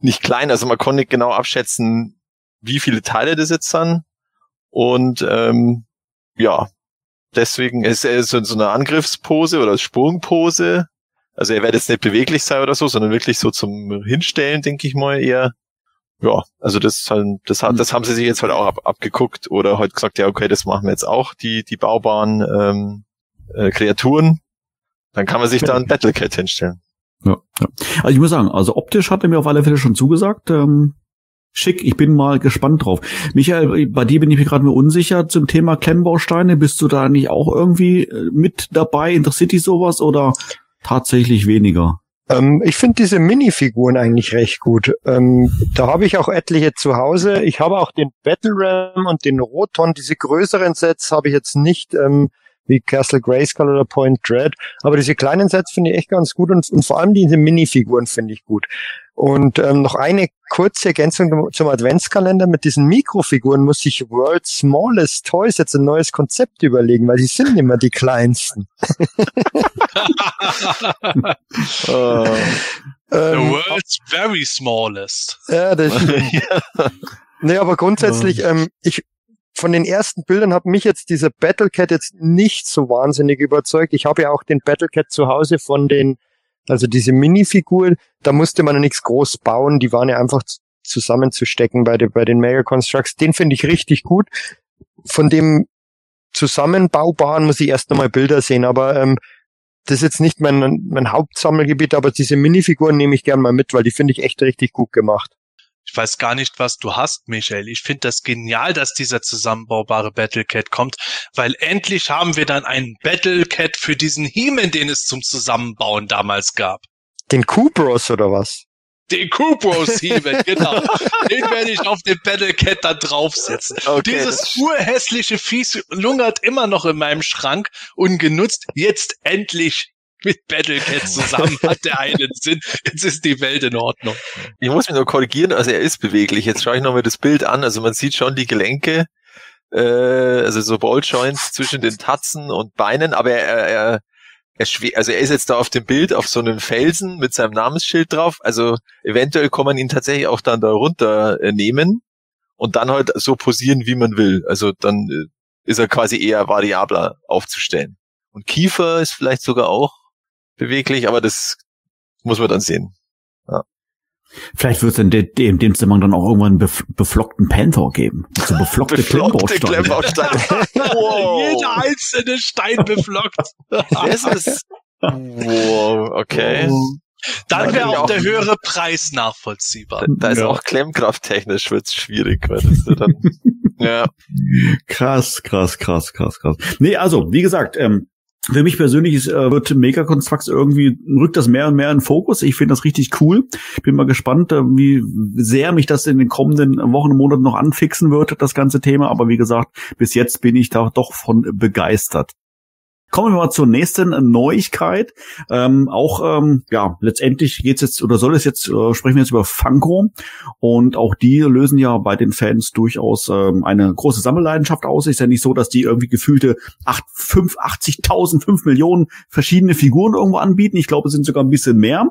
B: nicht klein. Also man konnte nicht genau abschätzen, wie viele Teile das jetzt sind. Und ähm, ja, deswegen ist er so in so einer Angriffspose oder Sprungpose. Also er wird jetzt nicht beweglich sein oder so, sondern wirklich so zum Hinstellen, denke ich mal eher. ja, also das, halt, das, hat, das haben sie sich jetzt halt auch ab, abgeguckt oder halt gesagt, ja, okay, das machen wir jetzt auch, die, die baubaren ähm, äh, Kreaturen. Dann kann man sich da ein Battlecat hinstellen.
D: Ja, ja. Also ich muss sagen, also optisch hat er mir auf alle Fälle schon zugesagt. Ähm, schick, ich bin mal gespannt drauf. Michael, bei dir bin ich mir gerade nur unsicher zum Thema Klemmbausteine. Bist du da nicht auch irgendwie äh, mit dabei? Interessiert dich sowas oder tatsächlich weniger?
C: Ähm, ich finde diese Minifiguren eigentlich recht gut. Ähm, da habe ich auch etliche zu Hause. Ich habe auch den Battle Ram und den Roton. Diese größeren Sets habe ich jetzt nicht. Ähm, wie Castle Grayskull oder Point Dread. Aber diese kleinen Sets finde ich echt ganz gut und, und vor allem diese Minifiguren finde ich gut. Und ähm, noch eine kurze Ergänzung zum Adventskalender. Mit diesen Mikrofiguren muss sich World's Smallest Toys jetzt ein neues Konzept überlegen, weil sie sind immer die kleinsten.
A: uh, The world's very smallest.
C: Ja, das stimmt. nee, aber grundsätzlich, ähm, ich, von den ersten Bildern hat mich jetzt dieser Battlecat jetzt nicht so wahnsinnig überzeugt. Ich habe ja auch den Battlecat zu Hause von den, also diese Minifigur, da musste man ja nichts groß bauen, die waren ja einfach zusammenzustecken bei, den bei den Mega Constructs. Den finde ich richtig gut. Von dem Zusammenbaubaren muss ich erst nochmal Bilder sehen, aber ähm, das ist jetzt nicht mein, mein Hauptsammelgebiet, aber diese Minifiguren nehme ich gern mal mit, weil die finde ich echt richtig gut gemacht.
A: Ich weiß gar nicht, was du hast, Michael. Ich finde das genial, dass dieser zusammenbaubare Battlecat kommt, weil endlich haben wir dann einen Battlecat für diesen Heeman, den es zum Zusammenbauen damals gab.
C: Den Kubros oder was?
A: Den Kubros Heeman, genau. den werde ich auf den Battlecat da draufsetzen. Okay, Dieses urhässliche Viech lungert immer noch in meinem Schrank, ungenutzt. Jetzt endlich mit Battlecat zusammen hat der einen Sinn. Jetzt ist die Welt in Ordnung.
B: Ich muss mich nur korrigieren, also er ist beweglich. Jetzt schaue ich noch mal das Bild an. Also man sieht schon die Gelenke, äh, also so Ball Joints zwischen den Tatzen und Beinen, aber er, er, er schwe also er ist jetzt da auf dem Bild auf so einem Felsen mit seinem Namensschild drauf. Also eventuell kann man ihn tatsächlich auch dann da runter äh, nehmen und dann halt so posieren, wie man will. Also dann äh, ist er quasi eher variabler aufzustellen. Und Kiefer ist vielleicht sogar auch beweglich, aber das muss man dann sehen. Ja.
D: Vielleicht wird es in dem, dem, dem Zusammenhang dann auch irgendwann einen bef beflockten Panther geben. So beflockte, beflockte Klemmbausteine.
A: wow. Jeder einzelne Stein beflockt.
B: das ist, wow, okay. Oh.
A: Dann wäre auch, auch der höhere Preis nachvollziehbar.
B: Da, da ist ja. auch klemmkrafttechnisch wird's schwierig, weil das dann,
D: ja. Krass, krass, krass, krass, krass. Nee, also, wie gesagt, ähm, für mich persönlich ist, äh, wird Mega Constructs irgendwie, rückt das mehr und mehr in Fokus. Ich finde das richtig cool. Bin mal gespannt, äh, wie sehr mich das in den kommenden Wochen und Monaten noch anfixen wird, das ganze Thema. Aber wie gesagt, bis jetzt bin ich da doch von begeistert. Kommen wir mal zur nächsten Neuigkeit. Ähm, auch ähm, ja, letztendlich geht's jetzt oder soll es jetzt äh, sprechen wir jetzt über Funko und auch die lösen ja bei den Fans durchaus ähm, eine große Sammelleidenschaft aus. Ist ja nicht so, dass die irgendwie gefühlte 8, 5, 80.000, 5 Millionen verschiedene Figuren irgendwo anbieten. Ich glaube, es sind sogar ein bisschen mehr.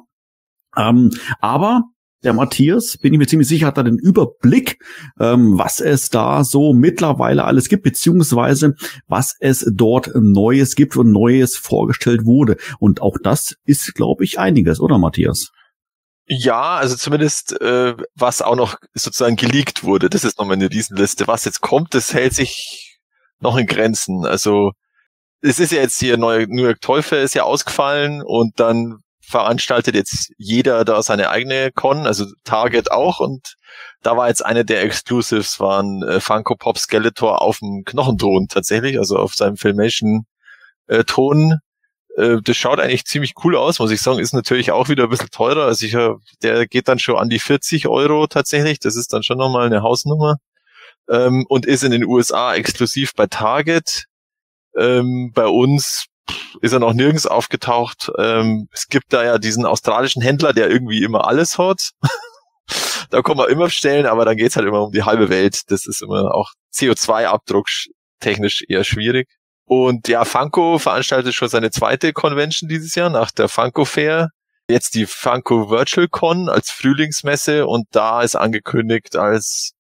D: Ähm, aber der Matthias, bin ich mir ziemlich sicher, hat da den Überblick, ähm, was es da so mittlerweile alles gibt, beziehungsweise was es dort Neues gibt und Neues vorgestellt wurde. Und auch das ist, glaube ich, einiges, oder Matthias?
B: Ja, also zumindest äh, was auch noch sozusagen geleakt wurde. Das ist nochmal eine Riesenliste. Was jetzt kommt, das hält sich noch in Grenzen. Also es ist ja jetzt hier neue New York Teufel ist ja ausgefallen und dann veranstaltet jetzt jeder da seine eigene Con, also Target auch. Und da war jetzt eine der Exclusives waren äh, Funko Pop Skeletor auf dem Knochenton tatsächlich, also auf seinem Filmation äh, Ton. Äh, das schaut eigentlich ziemlich cool aus, muss ich sagen, ist natürlich auch wieder ein bisschen teurer, also ich, der geht dann schon an die 40 Euro tatsächlich, das ist dann schon nochmal eine Hausnummer. Ähm, und ist in den USA exklusiv bei Target. Ähm, bei uns ist er noch nirgends aufgetaucht. Ähm, es gibt da ja diesen australischen Händler, der irgendwie immer alles hat. da kann man immer bestellen, aber dann geht's halt immer um die halbe Welt. Das ist immer auch CO2-Abdruck technisch eher schwierig. Und ja, Funko veranstaltet schon seine zweite Convention dieses Jahr nach der Funko Fair. Jetzt die Funko Virtual Con als Frühlingsmesse und da ist angekündigt als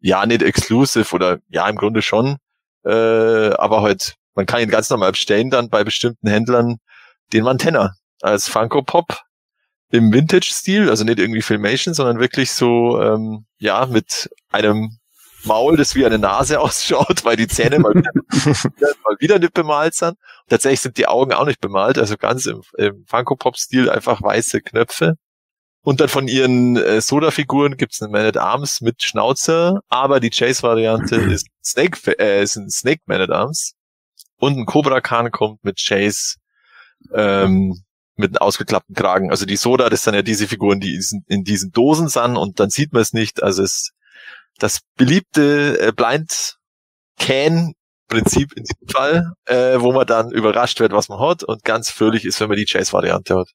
B: ja nicht exclusive oder ja im Grunde schon, äh, aber halt man kann ihn ganz normal bestellen dann bei bestimmten Händlern den Mantenna als Funko Pop im Vintage-Stil, also nicht irgendwie Filmation, sondern wirklich so, ähm, ja, mit einem Maul, das wie eine Nase ausschaut, weil die Zähne mal wieder, mal wieder nicht bemalt sind. Tatsächlich sind die Augen auch nicht bemalt, also ganz im, im Funko-Pop-Stil einfach weiße Knöpfe. Und dann von ihren äh, Soda-Figuren gibt's eine Man at Arms mit Schnauzer, aber die Chase-Variante ist Snake, äh, ist ein Snake Man at Arms. Und ein Cobra Khan kommt mit Chase ähm, mit einem ausgeklappten Kragen. Also die Soda, das sind ja diese Figuren, die in diesen Dosen sind und dann sieht man es nicht. Also es das beliebte äh, Blind Can Prinzip in diesem Fall, äh, wo man dann überrascht wird, was man hat und ganz völlig ist, wenn man die Chase-Variante hat.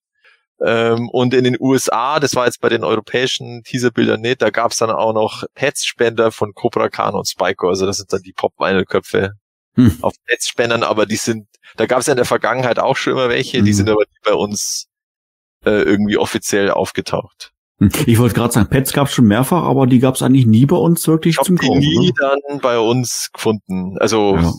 B: Ähm, und in den USA, das war jetzt bei den europäischen Teaserbildern nicht, da gab es dann auch noch Pets-Spender von Cobra Khan und Spyco, also das sind dann die Pop-Vinyl-Köpfe hm. auf Pets-Spendern, aber die sind, da gab es ja in der Vergangenheit auch schon immer welche, hm. die sind aber bei uns äh, irgendwie offiziell aufgetaucht.
D: Hm. Ich wollte gerade sagen, Pets gab es schon mehrfach, aber die gab es eigentlich nie bei uns wirklich
B: ich
D: zum
B: die
D: Kaufen.
B: nie
D: ne?
B: dann bei uns gefunden. Also ja.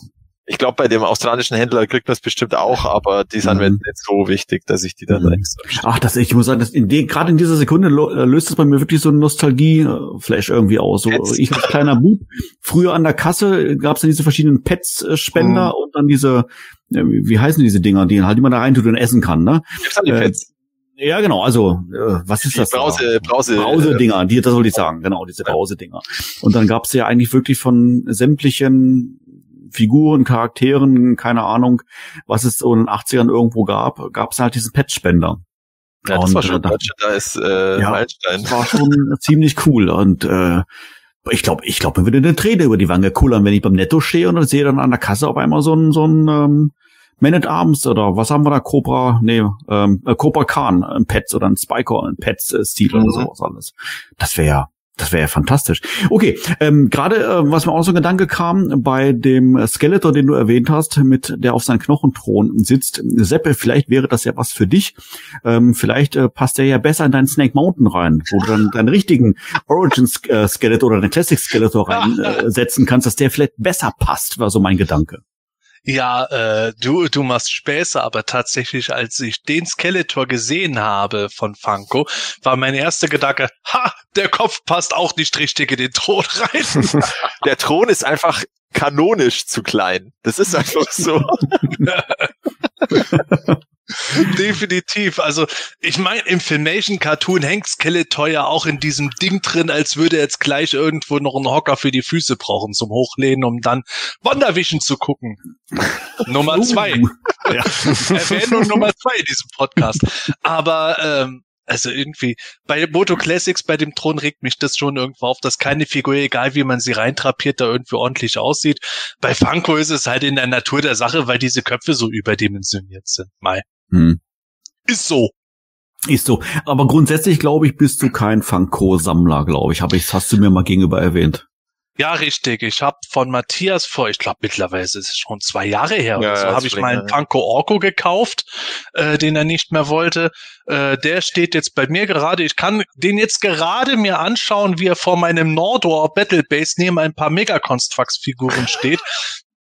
B: Ich glaube, bei dem australischen Händler kriegt man es bestimmt auch, aber die sind mhm. mir nicht so wichtig, dass ich die dann mhm. extra
D: Ach, das ich muss sagen, in de, gerade in dieser Sekunde äh, löst es bei mir wirklich so ein Nostalgie-Flash irgendwie aus. So, ich als kleiner Bub, früher an der Kasse gab es dann diese verschiedenen Pets-Spender mhm. und dann diese, wie heißen diese Dinger, die halt immer da reintut und essen kann, ne?
B: Die äh, Pets?
D: Ja, genau. Also, äh, was ist das?
B: Brause,
D: da?
B: Brause,
D: Brause-Dinger, die, das wollte ich sagen. Genau, diese Brause-Dinger. Und dann gab's ja eigentlich wirklich von sämtlichen Figuren, Charakteren, keine Ahnung, was es so in den 80ern irgendwo gab, gab's halt diesen Pet-Spender.
B: Ja, das und, war schon äh, da ist äh,
D: ja. Das war schon ziemlich cool. Und äh, ich glaube, ich glaube, mir würde eine Träne über die Wange kullern, wenn ich beim Netto stehe und dann sehe dann an der Kasse auf einmal so ein, so ein ähm, man at Arms oder was haben wir da? Cobra, nee, ähm, äh, Cobra Khan, ein Pets oder ein Spiker, ein Pets-Stil mhm. oder sowas alles. Das wäre ja das wäre ja fantastisch. Okay, ähm, gerade äh, was mir auch so ein Gedanke kam bei dem Skeletor, den du erwähnt hast, mit der auf seinem Knochenthron sitzt. Seppe, vielleicht wäre das ja was für dich. Ähm, vielleicht äh, passt der ja besser in deinen Snake Mountain rein, wo du dann deinen richtigen Origin äh, Skeletor oder den Classic Skeletor reinsetzen äh, kannst, dass der vielleicht besser passt, war so mein Gedanke.
A: Ja, äh, du, du machst Späße, aber tatsächlich, als ich den Skeletor gesehen habe von Funko, war mein erster Gedanke, ha, der Kopf passt auch nicht richtig in den Thron rein.
B: der Thron ist einfach kanonisch zu klein. Das ist einfach so.
A: Definitiv. Also ich meine, im Filmation Cartoon hängt Skeletor ja auch in diesem Ding drin, als würde er jetzt gleich irgendwo noch einen Hocker für die Füße brauchen zum Hochlehnen, um dann Wanderwischen zu gucken. Nummer zwei. Uh. ja. Erwähnung Nummer zwei in diesem Podcast. Aber ähm, also irgendwie, bei Moto Classics, bei dem Thron regt mich das schon irgendwo auf, dass keine Figur, egal wie man sie reintrapiert, da irgendwie ordentlich aussieht. Bei Funko ist es halt in der Natur der Sache, weil diese Köpfe so überdimensioniert sind. Mai. Hm. Ist so.
D: Ist so. Aber grundsätzlich, glaube ich, bist du kein Funko-Sammler, glaube ich. Habe ich, hast du mir mal gegenüber erwähnt.
A: Ja, richtig. Ich habe von Matthias vor, ich glaube mittlerweile ist es schon zwei Jahre her oder ja, so, habe ich meinen Funko Orko gekauft, äh, den er nicht mehr wollte. Äh, der steht jetzt bei mir gerade. Ich kann den jetzt gerade mir anschauen, wie er vor meinem Nordor Battle Base neben ein paar Megaconstrax-Figuren steht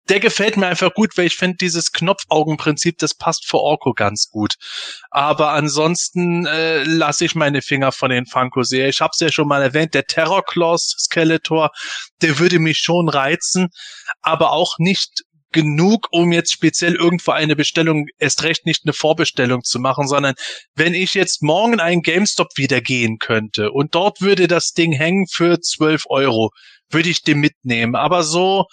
A: der gefällt mir einfach gut, weil ich finde, dieses Knopfaugenprinzip, das passt für Orko ganz gut. Aber ansonsten äh, lasse ich meine Finger von den Funko-Serien. Ich habe es ja schon mal erwähnt, der Terror Claws Skeletor, der würde mich schon reizen, aber auch nicht genug, um jetzt speziell irgendwo eine Bestellung, erst recht nicht eine Vorbestellung zu machen, sondern wenn ich jetzt morgen einen GameStop wieder gehen könnte und dort würde das Ding hängen für 12 Euro, würde ich den mitnehmen. Aber so,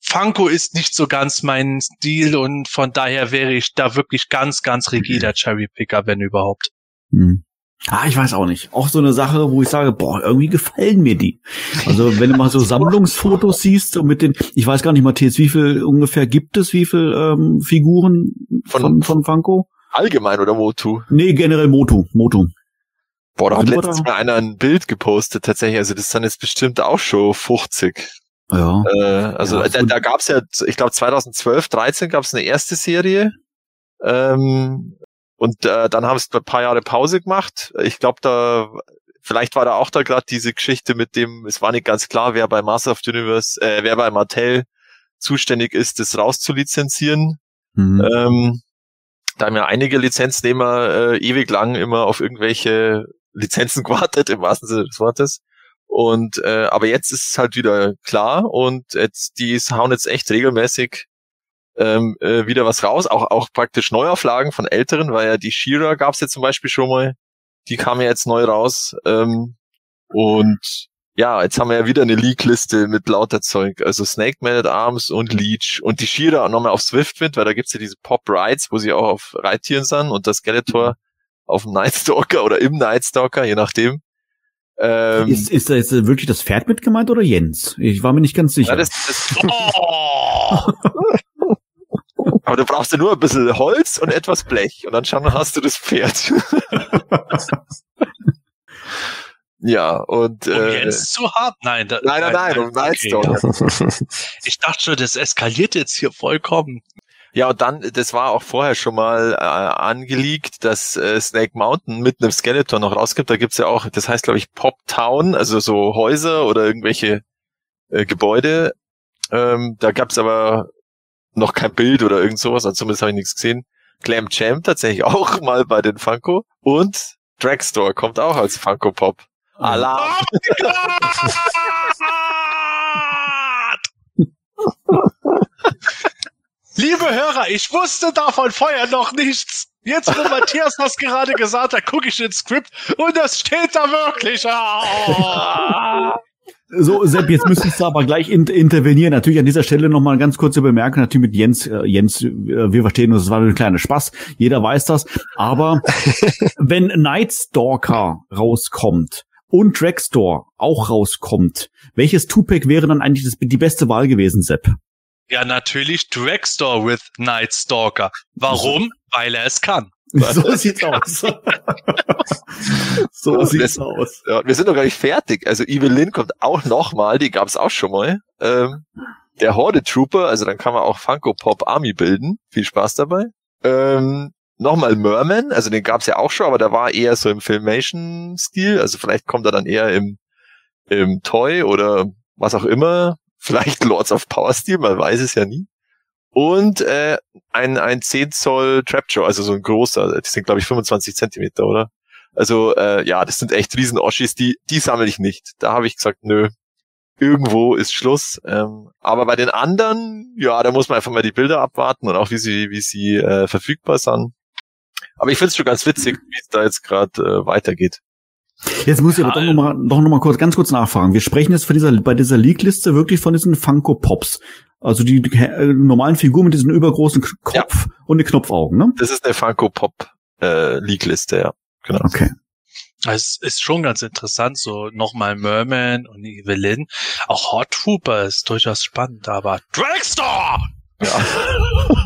A: Funko ist nicht so ganz mein Stil und von daher wäre ich da wirklich ganz, ganz rigider Cherrypicker, wenn überhaupt.
D: Hm. Ah, ich weiß auch nicht. Auch so eine Sache, wo ich sage, boah, irgendwie gefallen mir die. Also wenn du mal so Sammlungsfotos siehst und mit den, ich weiß gar nicht, Matthias, wie viel ungefähr gibt es, wie viel ähm, Figuren von, von, von Funko?
B: Allgemein oder Motu?
D: Nee, generell Motu. Motu.
B: Boah, da hat letztens mal einer ein Bild gepostet tatsächlich. Also das sind jetzt bestimmt auch schon 50.
D: Ja.
B: Äh, also ja, da, da gab es ja, ich glaube 2012, 13 gab es eine erste Serie. Ähm, und äh, dann haben sie ein paar Jahre Pause gemacht. Ich glaube, da vielleicht war da auch da gerade diese Geschichte mit dem, es war nicht ganz klar, wer bei Master of the Universe, äh, wer bei Mattel zuständig ist, das rauszulizenzieren. Mhm. Ähm, da haben ja einige Lizenznehmer äh, ewig lang immer auf irgendwelche Lizenzen gewartet, im wahrsten Sinne des Wortes. Und äh, aber jetzt ist es halt wieder klar und jetzt die hauen jetzt echt regelmäßig ähm, äh, wieder was raus, auch auch praktisch Neuauflagen von älteren, weil ja die Shira gab es jetzt zum Beispiel schon mal, die kam ja jetzt neu raus ähm, und ja, jetzt haben wir ja wieder eine Leak-Liste mit lauter Zeug. Also Snake Man at Arms und Leech und die Shira nochmal auf Swiftwind, weil da gibt's ja diese Pop Rides, wo sie auch auf Reittieren sind und das Skeletor auf dem Nightstalker oder im Nightstalker, je nachdem.
D: Ähm, ist, ist da jetzt wirklich das Pferd mit gemeint oder Jens? Ich war mir nicht ganz sicher. Ja, das, das
B: oh! Aber du brauchst ja nur ein bisschen Holz und etwas Blech und dann schon hast du das Pferd. Ja, und.
A: Um äh, Jens zu haben? Nein,
B: da, nein, nein, nein, nein, um Nightstone.
A: Okay. ich dachte schon, das eskaliert jetzt hier vollkommen.
B: Ja, und dann, das war auch vorher schon mal äh, angelegt, dass äh, Snake Mountain mit einem Skeleton noch rausgibt. Da gibt's ja auch, das heißt, glaube ich, Pop Town, also so Häuser oder irgendwelche äh, Gebäude. Ähm, da gab's aber noch kein Bild oder irgend sowas, also zumindest habe ich nichts gesehen. Glam Jam tatsächlich auch mal bei den Funko und Dragstore kommt auch als Funko Pop. Alarm!
A: Liebe Hörer, ich wusste davon vorher noch nichts. Jetzt, wo Matthias das gerade gesagt hat, gucke ich ins Skript und das steht da wirklich. Oh.
D: So, Sepp, jetzt müsstest du aber gleich in intervenieren. Natürlich an dieser Stelle nochmal eine ganz kurze Bemerkung. Natürlich mit Jens, äh, Jens, äh, wir verstehen uns, das war ein kleiner Spaß. Jeder weiß das. Aber wenn Nightstalker rauskommt und Dragstore auch rauskommt, welches Tupac wäre dann eigentlich das, die beste Wahl gewesen, Sepp?
A: Ja, natürlich Dragstore with Night Stalker. Warum? Weil er es kann.
D: So sieht's aus.
B: so sieht's das, aus. Ja, wir sind noch gar nicht fertig. Also Evelyn kommt auch nochmal, die gab's auch schon mal. Ähm, der Horde Trooper, also dann kann man auch Funko Pop Army bilden. Viel Spaß dabei. Ähm, nochmal Merman, also den gab's ja auch schon, aber der war eher so im Filmation-Stil. Also vielleicht kommt er dann eher im, im Toy oder was auch immer Vielleicht Lords of Power Steel, man weiß es ja nie. Und äh, ein, ein 10 Zoll Trapjaw, also so ein großer, die sind glaube ich 25 Zentimeter, oder? Also äh, ja, das sind echt riesen Oschis, die, die sammle ich nicht. Da habe ich gesagt, nö, irgendwo ist Schluss. Ähm, aber bei den anderen, ja, da muss man einfach mal die Bilder abwarten und auch wie sie, wie sie äh, verfügbar sind. Aber ich finde es schon ganz witzig, wie es da jetzt gerade äh, weitergeht.
D: Jetzt muss ich aber doch nochmal doch noch mal kurz, ganz kurz nachfragen. Wir sprechen jetzt von dieser, bei dieser Leak-Liste wirklich von diesen Funko Pops. Also die, äh, normalen Figuren mit diesem übergroßen Kopf ja. und den Knopfaugen, ne?
B: Das ist eine Funko Pop äh, Leak-Liste, ja.
D: Genau. Okay.
A: Es ist schon ganz interessant, so nochmal Merman und Evelyn. Auch Hot Trooper ist durchaus spannend, aber Dragstore! Ja.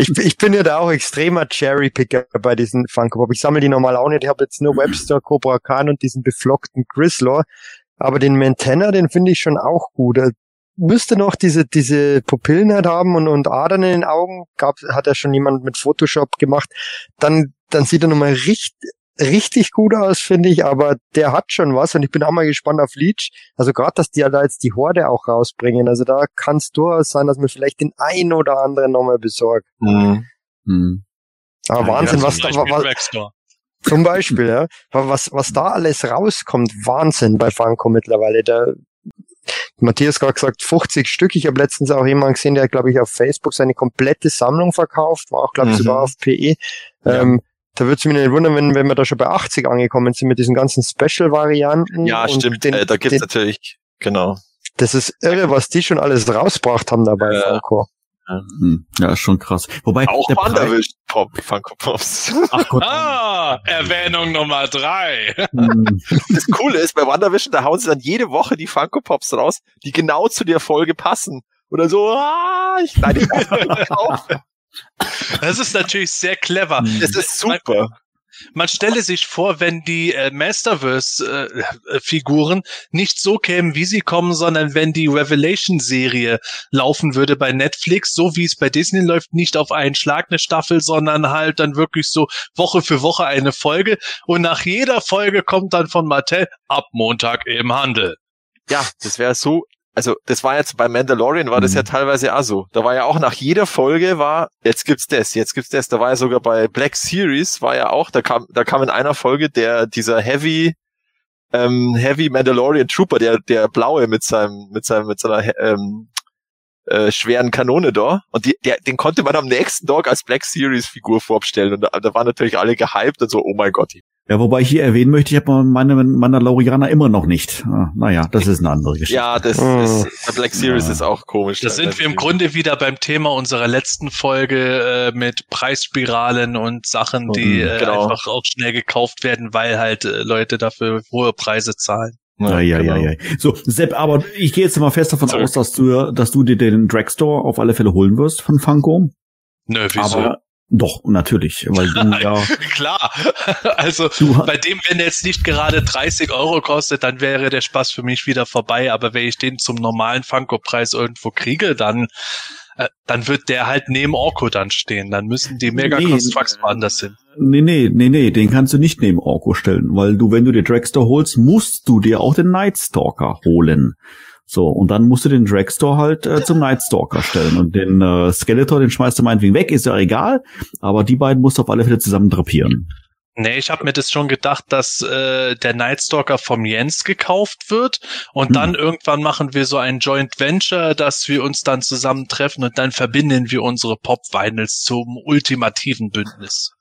C: Ich, ich bin ja da auch extremer Cherry-Picker bei diesen Funko Pop. Ich sammle die normal auch nicht. Ich habe jetzt nur Webster, Cobra Khan und diesen beflockten Grislaw. Aber den Mantenna, den finde ich schon auch gut. Er müsste noch diese, diese Pupillen halt haben und, und Adern in den Augen. Gab, hat er schon jemand mit Photoshop gemacht. Dann, dann sieht er nochmal richtig, richtig gut aus, finde ich, aber der hat schon was und ich bin auch mal gespannt auf Leech. Also gerade, dass die da jetzt die Horde auch rausbringen. Also da kann es durchaus sein, dass man vielleicht den einen oder anderen nochmal besorgt. Mhm. Mhm. Aber ja, Wahnsinn, was da was, zum Beispiel, ja. Was, was da alles rauskommt, Wahnsinn bei Funko mittlerweile. Der Matthias gerade gesagt, 50 Stück. Ich habe letztens auch jemanden gesehen, der, glaube ich, auf Facebook seine komplette Sammlung verkauft, war auch, glaube ich, mhm. sogar auf PE. Ja. Da würde es mich nicht wundern, wenn, wenn wir da schon bei 80 angekommen sind mit diesen ganzen Special-Varianten.
B: Ja, stimmt. Den, äh, da gibt's den, natürlich, genau.
C: Das ist irre, was die schon alles rausgebracht haben dabei, äh, Funko.
D: Hm, ja, ist schon krass. Wobei
B: auch der Wanderwisch Pop, Funko Pops.
A: Ach Gott. Ah, Erwähnung Nummer drei.
B: Hm. Das Coole ist, bei Wanderwischen, da hauen sie dann jede Woche die Funko Pops raus, die genau zu der Folge passen. Oder so, ah, ich, nein, ich
A: Das ist natürlich sehr clever.
B: Das ist super.
A: Man stelle sich vor, wenn die äh, Masterverse-Figuren äh, nicht so kämen, wie sie kommen, sondern wenn die Revelation-Serie laufen würde bei Netflix, so wie es bei Disney läuft, nicht auf einen Schlag eine Staffel, sondern halt dann wirklich so Woche für Woche eine Folge. Und nach jeder Folge kommt dann von Mattel ab Montag im Handel.
B: Ja, das wäre so also das war jetzt bei Mandalorian war das
D: Mhm.
B: ja teilweise auch so. Da war ja auch nach jeder Folge war, jetzt gibt's das, jetzt gibt's das. Da war ja sogar bei Black Series war ja auch, da kam, da kam in einer Folge der, dieser Heavy, ähm, Heavy Mandalorian Trooper, der, der blaue mit seinem, mit seinem, mit seiner, ähm, äh, schweren Kanone da. Und die, der, den konnte man am nächsten Tag als Black Series Figur vorstellen. Und da, da waren natürlich alle gehypt und so, oh mein Gott.
D: Ja, wobei ich hier erwähnen möchte, ich habe meine Mandalorianer immer noch nicht. Ah, Naja, das ist eine andere Geschichte.
B: Ja, das
C: Hm.
B: ist, der Black Series
D: Ja.
B: ist auch komisch.
A: Da sind wir im Grunde wieder beim Thema unserer letzten Folge äh, mit Preisspiralen und Sachen, die
B: Mhm,
A: äh,
B: genau.
A: einfach auch schnell gekauft werden, weil halt äh, Leute dafür hohe Preise zahlen.
D: Ja, ja, ja,
B: genau.
D: ja. So, Sepp, aber ich gehe jetzt mal fest davon
B: Sorry.
D: aus, dass du, dass du dir den Dragstore auf alle Fälle holen wirst von Funko.
A: Nö, wieso?
D: Aber doch, natürlich, weil du ja,
A: Klar. Also bei dem, wenn der jetzt nicht gerade 30 Euro kostet, dann wäre der Spaß für mich wieder vorbei. Aber wenn ich den zum normalen Funko-Preis irgendwo kriege, dann, äh, dann wird der halt neben Orko dann stehen. Dann müssen die Mega
D: Nee,
A: woanders hin.
D: nee, nee, nee, nee, den kannst du nicht neben Orko stellen, weil du, wenn du dir Dragstore holst, musst du dir auch den Nightstalker holen. So, und dann musst du den Dragstore halt äh, zum Nightstalker stellen. Und den äh, Skeletor, den schmeißt du meinetwegen weg, ist ja egal, aber die beiden musst du auf alle Fälle zusammen drapieren.
A: Nee, ich habe mir das schon gedacht, dass äh, der Nightstalker vom Jens gekauft wird und
D: Hm.
A: dann irgendwann machen wir so ein Joint Venture, dass wir uns dann zusammentreffen und dann verbinden wir unsere Pop-Vinyls zum ultimativen Bündnis.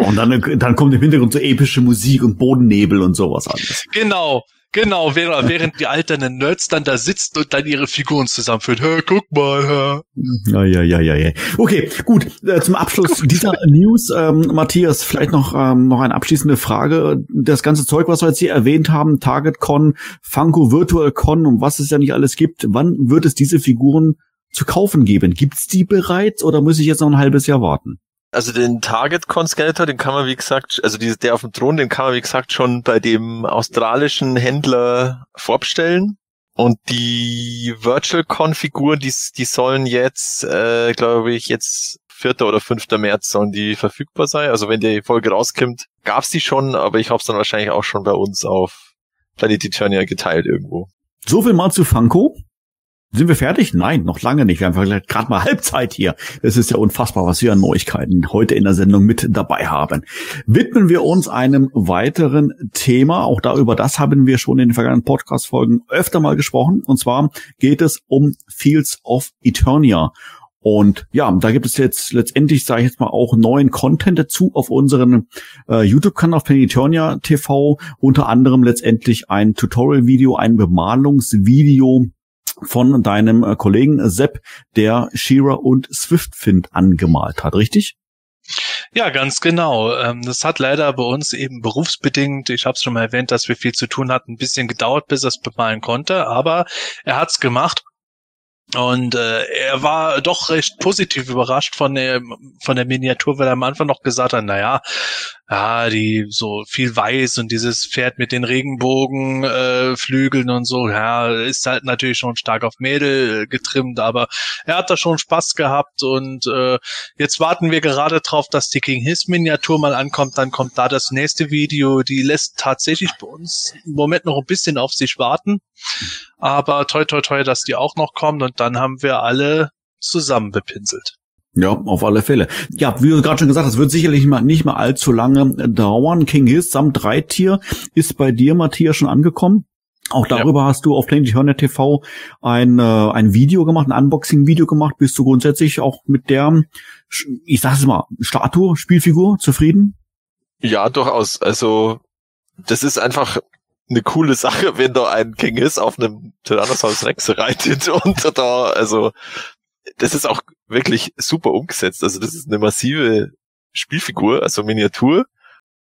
D: Und dann, dann kommt im Hintergrund so epische Musik und Bodennebel und sowas alles.
A: Genau, genau, während, während die alternden Nerds dann da sitzen und dann ihre Figuren zusammenführen. Hör, guck mal, hör.
D: Ja, ja, ja, ja, ja. Okay, gut. Äh, zum Abschluss dieser News, ähm, Matthias, vielleicht noch ähm, noch eine abschließende Frage. Das ganze Zeug, was wir jetzt hier erwähnt haben, TargetCon, Funko Virtual Con und was es ja nicht alles gibt, wann wird es diese Figuren zu kaufen geben? Gibt's die bereits oder muss ich jetzt noch ein halbes Jahr warten?
B: Also den Target Con Skeletor, den kann man wie gesagt, also die, der auf dem Thron, den kann man wie gesagt schon bei dem australischen Händler vorbestellen. Und die Virtual Con Figuren, die, die sollen jetzt, äh, glaube ich, jetzt 4. oder 5. März sollen die verfügbar sein. Also wenn die Folge rauskommt, gab's die schon, aber ich habe es dann wahrscheinlich auch schon bei uns auf Planet Eternia geteilt irgendwo.
D: So viel mal zu Funko. Sind wir fertig? Nein, noch lange nicht. Wir haben vielleicht gerade mal Halbzeit hier. Es ist ja unfassbar, was wir an Neuigkeiten heute in der Sendung mit dabei haben. Widmen wir uns einem weiteren Thema. Auch darüber das haben wir schon in den vergangenen Podcast-Folgen öfter mal gesprochen. Und zwar geht es um Fields of Eternia. Und ja, da gibt es jetzt letztendlich, sage ich jetzt mal, auch neuen Content dazu auf unseren äh, YouTube-Kanal auf Planetonia TV. Unter anderem letztendlich ein Tutorial-Video, ein Bemalungsvideo von deinem äh, Kollegen Sepp, der Shira und Swiftfind angemalt hat, richtig?
A: Ja, ganz genau. Ähm, das hat leider bei uns eben berufsbedingt, ich habe es schon mal erwähnt, dass wir viel zu tun hatten, ein bisschen gedauert, bis er es bemalen konnte, aber er hat's gemacht. Und äh, er war doch recht positiv überrascht von der von der Miniatur, weil er am Anfang noch gesagt hat, naja, ja, die so viel weiß und dieses Pferd mit den Regenbogen äh, Flügeln und so, ja, ist halt natürlich schon stark auf Mädel äh, getrimmt, aber er hat da schon Spaß gehabt und äh, jetzt warten wir gerade drauf, dass die King His Miniatur mal ankommt, dann kommt da das nächste Video, die lässt tatsächlich bei uns im Moment noch ein bisschen auf sich warten, aber toi toi toi, dass die auch noch kommt und dann haben wir alle zusammen bepinselt.
D: Ja, auf alle Fälle. Ja, wie du gerade schon gesagt hast, wird sicherlich mal nicht mal allzu lange dauern. King His samt Dreitier ist bei dir, Matthias, schon angekommen. Auch darüber ja. hast du auf Planet Hornet TV ein, äh, ein Video gemacht, ein Unboxing-Video gemacht. Bist du grundsätzlich auch mit der, ich sag's mal, Statue, Spielfigur zufrieden?
B: Ja, durchaus. Also, das ist einfach eine coole Sache, wenn da ein King ist auf einem Tyrannosaurus Rex reitet und da, also, das ist auch wirklich super umgesetzt. Also das ist eine massive Spielfigur, also Miniatur.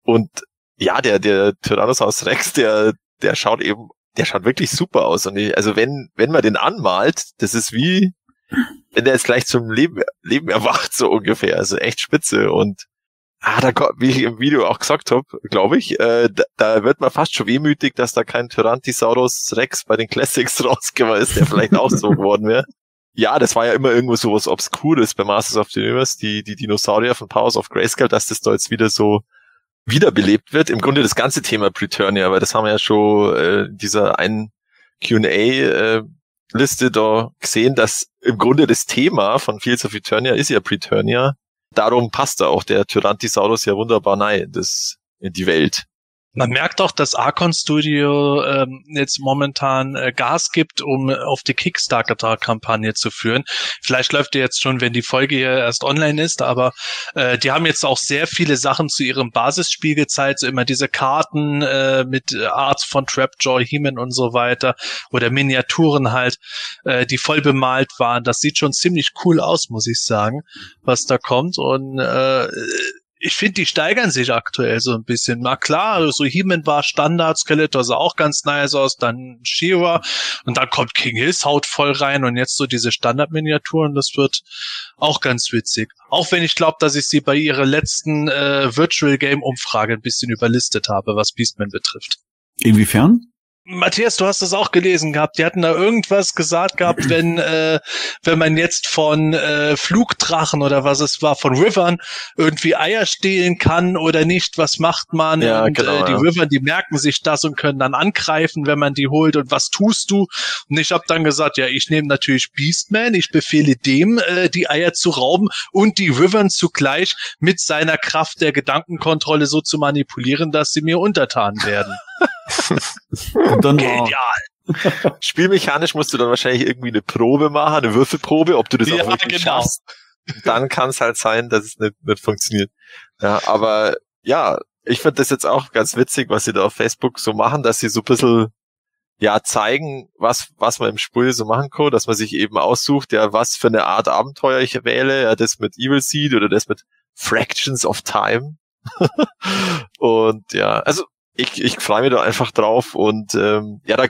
B: Und ja, der, der Tyrannosaurus Rex, der, der schaut eben, der schaut wirklich super aus. Und ich, also wenn, wenn man den anmalt, das ist wie, wenn der jetzt gleich zum Leben, Leben erwacht, so ungefähr. Also echt spitze. Und ah, da, wie ich im Video auch gesagt habe, glaube ich, äh, da, da wird man fast schon wehmütig, dass da kein Tyrannosaurus Rex bei den Classics rausgekommen ist, der vielleicht auch so geworden wäre ja, das war ja immer irgendwo so was Obskures bei Masters of the Universe, die, die Dinosaurier von Powers of Grayscale, dass das da jetzt wieder so wiederbelebt wird. Im Grunde das ganze Thema Preturnia, weil das haben wir ja schon äh, dieser einen Q&A-Liste da gesehen, dass im Grunde das Thema von Fields of Eternia ist ja Preternia. Darum passt da auch der Tyrantisaurus ja wunderbar rein, das in die Welt.
A: Man merkt auch, dass Archon Studio ähm, jetzt momentan äh, Gas gibt, um auf die Kickstarter-Kampagne zu führen. Vielleicht läuft die jetzt schon, wenn die Folge hier erst online ist, aber äh, die haben jetzt auch sehr viele Sachen zu ihrem Basisspiel gezeigt, so immer diese Karten äh, mit Arts von Trapjaw, Heeman und so weiter oder Miniaturen halt, äh, die voll bemalt waren. Das sieht schon ziemlich cool aus, muss ich sagen, was da kommt und äh, ich finde, die steigern sich aktuell so ein bisschen. Na klar, so He-Man war Standard, Skeletor sah auch ganz nice aus, dann She-Ra und dann kommt King Hills Haut voll rein und jetzt so diese Standard-Miniaturen, das wird auch ganz witzig. Auch wenn ich glaube, dass ich sie bei ihrer letzten äh, Virtual Game Umfrage ein bisschen überlistet habe, was Beastman betrifft.
D: Inwiefern?
A: Matthias, du hast das auch gelesen gehabt. Die hatten da irgendwas gesagt gehabt, wenn äh, wenn man jetzt von äh, Flugdrachen oder was es war, von Rivern irgendwie Eier stehlen kann oder nicht, was macht man?
B: Ja,
A: und
B: genau,
A: äh, die
B: ja.
A: River, die merken sich das und können dann angreifen, wenn man die holt. Und was tust du? Und ich habe dann gesagt, ja, ich nehme natürlich Beastman. Ich befehle dem, äh, die Eier zu rauben und die Rivern zugleich mit seiner Kraft der Gedankenkontrolle so zu manipulieren, dass sie mir untertan werden.
D: Und dann war,
A: Genial.
B: Spielmechanisch musst du dann wahrscheinlich irgendwie eine Probe machen, eine Würfelprobe, ob du das
A: Ja,
B: auch wirklich
A: genau.
B: schaffst. Dann kann es halt sein, dass es nicht, nicht funktioniert. Ja, aber ja, ich finde das jetzt auch ganz witzig, was sie da auf Facebook so machen, dass sie so ein bisschen ja zeigen, was was man im Spiel so machen kann, dass man sich eben aussucht, ja, was für eine Art Abenteuer ich wähle, ja, das mit Evil Seed oder das mit Fractions of Time. und ja, also ich, ich freue mich da einfach drauf und ähm, ja, da,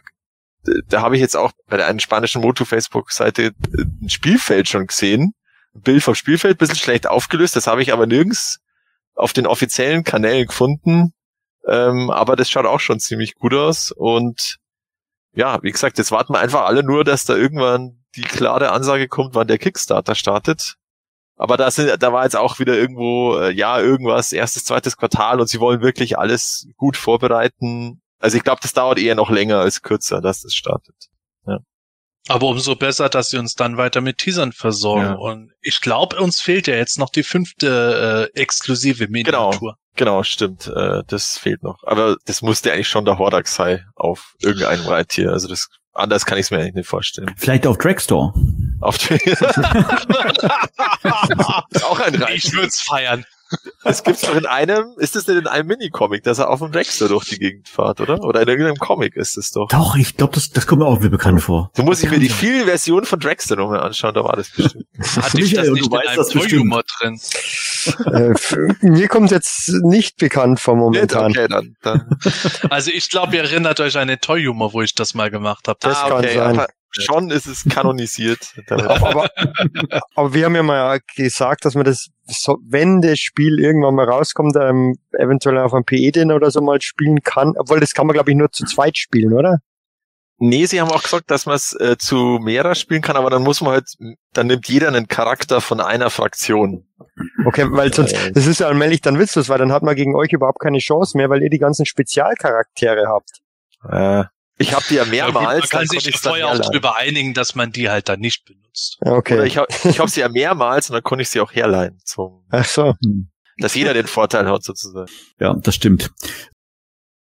B: da habe ich jetzt auch bei der einen spanischen Moto-Facebook-Seite ein Spielfeld schon gesehen. Ein Bild vom Spielfeld, bisschen schlecht aufgelöst, das habe ich aber nirgends auf den offiziellen Kanälen gefunden. Ähm, aber das schaut auch schon ziemlich gut aus. Und ja, wie gesagt, jetzt warten wir einfach alle nur, dass da irgendwann die klare Ansage kommt, wann der Kickstarter startet. Aber da sind, da war jetzt auch wieder irgendwo, äh, ja, irgendwas, erstes, zweites Quartal und sie wollen wirklich alles gut vorbereiten. Also ich glaube, das dauert eher noch länger als kürzer, dass das startet.
A: Aber umso besser, dass sie uns dann weiter mit Teasern versorgen.
B: Ja.
A: Und ich glaube, uns fehlt ja jetzt noch die fünfte äh, exklusive Miniatur.
B: Genau, stimmt. Äh, das fehlt noch. Aber das musste eigentlich schon der Hordak sein auf irgendeinem Reittier. Also das anders kann ich es mir eigentlich nicht vorstellen.
D: vielleicht auf Dragstore.
B: Auf ist auch ein Reittier.
A: Ich würd's feiern.
B: Das gibt's doch in einem, ist das denn in einem Minicomic, dass er auf dem Dexter durch die Gegend fährt, oder? Oder in irgendeinem Comic ist es doch.
D: Doch, ich glaube, das, das kommt mir auch wieder bekannt vor.
B: So muss ich mir die vielen Versionen von Dragster nochmal anschauen, da war das bestimmt.
A: Hatte ich das nicht
D: du
A: in
D: weißt
A: einem. Toy-Humor drin?
C: Äh, mir kommt jetzt nicht bekannt vor momentan.
B: Okay, dann. dann.
A: Also ich glaube, ihr erinnert euch an den Toy-Humor, wo ich das mal gemacht habe.
C: Das
B: ah,
C: kann
B: okay,
C: sein.
B: aber schon ist es kanonisiert.
C: Aber, aber wir haben ja mal gesagt, dass man das, so, wenn das Spiel irgendwann mal rauskommt, ähm, eventuell auf einem PE-Den oder so mal spielen kann. Obwohl, das kann man, glaube ich, nur zu zweit spielen, oder?
B: Nee, sie haben auch gesagt, dass man es äh, zu mehrer spielen kann, aber dann muss man halt, dann nimmt jeder einen Charakter von einer Fraktion.
C: Okay, weil sonst,
B: Äh.
C: das ist ja allmählich dann witzlos, weil dann hat man gegen euch überhaupt keine Chance mehr, weil ihr die ganzen Spezialcharaktere habt.
B: Äh, ich habe die ja
A: Ja, gut,
B: mehrmals,
A: man kann sich vorher auch drüber einigen, dass man die halt dann nicht benutzt.
C: Okay.
B: Oder ich habe ich hab sie ja mehrmals und dann konnte ich sie auch herleiten, zum,
C: Ach so.
B: dass jeder den Vorteil hat sozusagen.
D: Ja, das stimmt.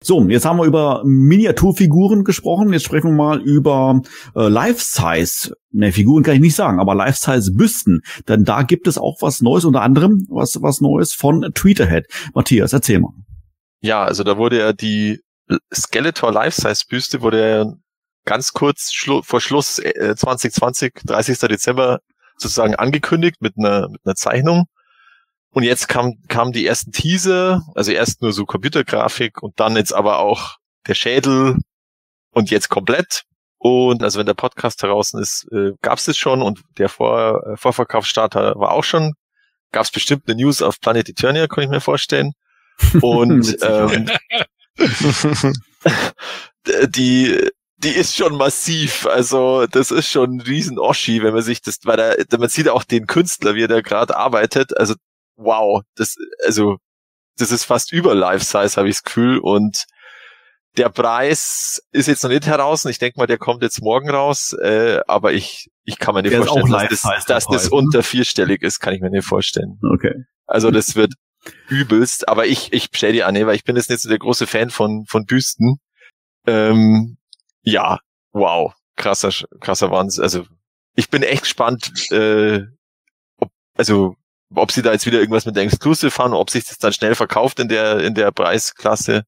D: So, jetzt haben wir über Miniaturfiguren gesprochen. Jetzt sprechen wir mal über äh, Life-Size. Ne, Figuren kann ich nicht sagen, aber Life-Size-Büsten. Denn da gibt es auch was Neues, unter anderem was, was Neues von Tweeterhead. Matthias, erzähl mal.
B: Ja, also da wurde ja die Skeletor Life-Size Büste wurde ganz kurz schlu vor Schluss äh, 2020, 30. Dezember sozusagen angekündigt mit einer, mit einer Zeichnung. Und jetzt kam, kamen die ersten Teaser, also erst nur so Computergrafik und dann jetzt aber auch der Schädel und jetzt komplett. Und also wenn der Podcast draußen ist, äh, gab es das schon und der Vor äh, Vorverkaufsstarter war auch schon. Gab es bestimmt eine News auf Planet Eternia, kann ich mir vorstellen. Und ähm, die die ist schon massiv. Also das ist schon ein riesen Oschi, wenn man sich das, weil da, man sieht auch den Künstler, wie er da gerade arbeitet. Also wow, das also das ist fast über Life Size, habe ich das Gefühl. Und der Preis ist jetzt noch nicht heraus und ich denke mal, der kommt jetzt morgen raus, äh, aber ich, ich kann mir nicht
D: Der
B: vorstellen, dass, das,
D: Life-Size,
B: dass das
D: ne?
B: unter vierstellig ist, kann ich mir nicht vorstellen.
D: Okay.
B: Also das wird übelst, aber ich, ich bestell die an, weil ich bin jetzt nicht so der große Fan von, von Büsten. Ähm, ja, wow, krasser, krasser Wahnsinn. Also ich bin echt gespannt, äh, ob, also ob sie da jetzt wieder irgendwas mit der Exclusive haben, ob sich das dann schnell verkauft in der in der Preisklasse.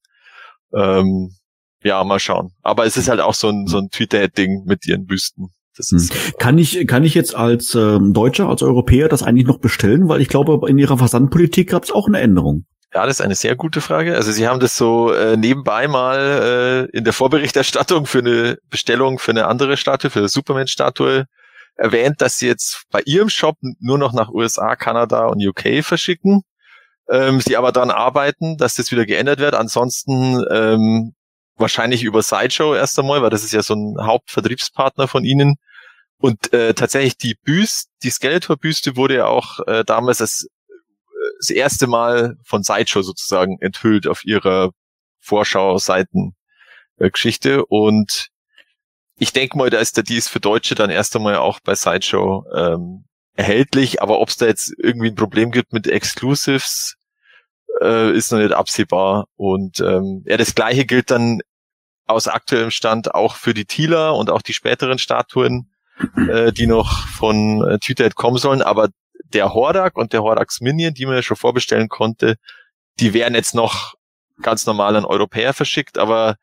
B: Ähm, ja, mal schauen. Aber es ist halt auch so ein so ein Twitter-Ding mit ihren Büsten. Das ist
D: Kann ich, kann ich jetzt als ähm, Deutscher, als Europäer das eigentlich noch bestellen? Weil ich glaube, in ihrer Versandpolitik gab es auch eine Änderung.
B: Ja, das ist eine sehr gute Frage. Also Sie haben das so äh, nebenbei mal äh, in der Vorberichterstattung für eine Bestellung für eine andere Statue, für eine Superman-Statue erwähnt, dass Sie jetzt bei Ihrem Shop nur noch nach USA, Kanada und UK verschicken. Ähm, Sie aber daran arbeiten, dass das wieder geändert wird. Ansonsten ähm, wahrscheinlich über Sideshow erst einmal, weil das ist ja so ein Hauptvertriebspartner von Ihnen. Und äh, tatsächlich die Büste, die Skeletor-Büste wurde ja auch äh, damals als das erste Mal von Sideshow sozusagen enthüllt auf ihrer Vorschau-Seiten-Geschichte. Und ich denke mal, da ist der Dies für Deutsche dann erst einmal auch bei Sideshow ähm, erhältlich. Aber ob es da jetzt irgendwie ein Problem gibt mit Exclusives, äh, ist noch nicht absehbar. Und ähm, ja, das gleiche gilt dann aus aktuellem Stand auch für die Tila und auch die späteren Statuen, äh, die noch von äh, Twitter kommen sollen. Aber der Hordak und der Hordax Minion, die man ja schon vorbestellen konnte, die werden jetzt noch ganz normal an Europäer verschickt, aber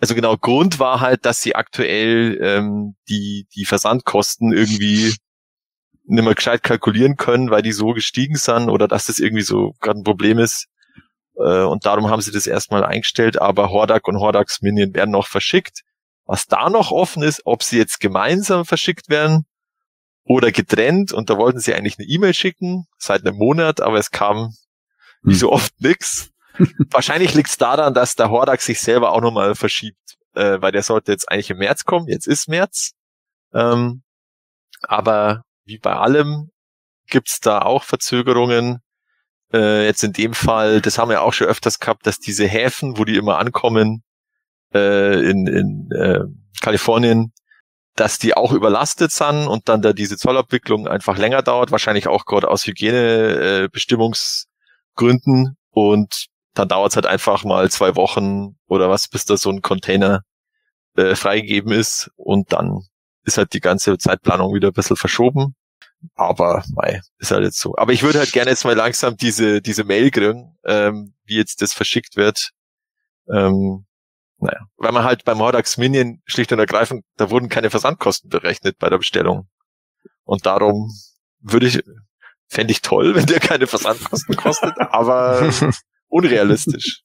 B: also genau Grund war halt, dass sie aktuell ähm, die die Versandkosten irgendwie nicht mehr gescheit kalkulieren können, weil die so gestiegen sind oder dass das irgendwie so gerade ein Problem ist. Äh, und darum haben sie das erstmal eingestellt, aber Hordak und Hordax Minion werden noch verschickt. Was da noch offen ist, ob sie jetzt gemeinsam verschickt werden, oder getrennt und da wollten sie eigentlich eine E-Mail schicken seit einem Monat, aber es kam wie
D: Hm.
B: so oft nix. Wahrscheinlich liegt es daran, dass der Hordak sich selber auch nochmal verschiebt, äh, weil der sollte jetzt eigentlich im März kommen, jetzt ist März. Ähm, aber wie bei allem gibt's da auch Verzögerungen. Äh, jetzt in dem Fall, das haben wir auch schon öfters gehabt, dass diese Häfen, wo die immer ankommen, äh, in, in äh, Kalifornien, dass die auch überlastet sind und dann da diese Zollabwicklung einfach länger dauert, wahrscheinlich auch gerade aus Hygienebestimmungsgründen und dann dauert es halt einfach mal zwei Wochen oder was, bis da so ein Container äh, freigegeben ist und dann ist halt die ganze Zeitplanung wieder ein bisschen verschoben. Aber mei, ist halt jetzt so. Aber ich würde halt gerne jetzt mal langsam diese, diese Mail kriegen, ähm, wie jetzt das verschickt wird. Ähm, naja, weil man halt beim Hordax Minion schlicht und ergreifend, da wurden keine Versandkosten berechnet bei der Bestellung. Und darum würde ich, fände ich toll, wenn der keine Versandkosten kostet, aber unrealistisch.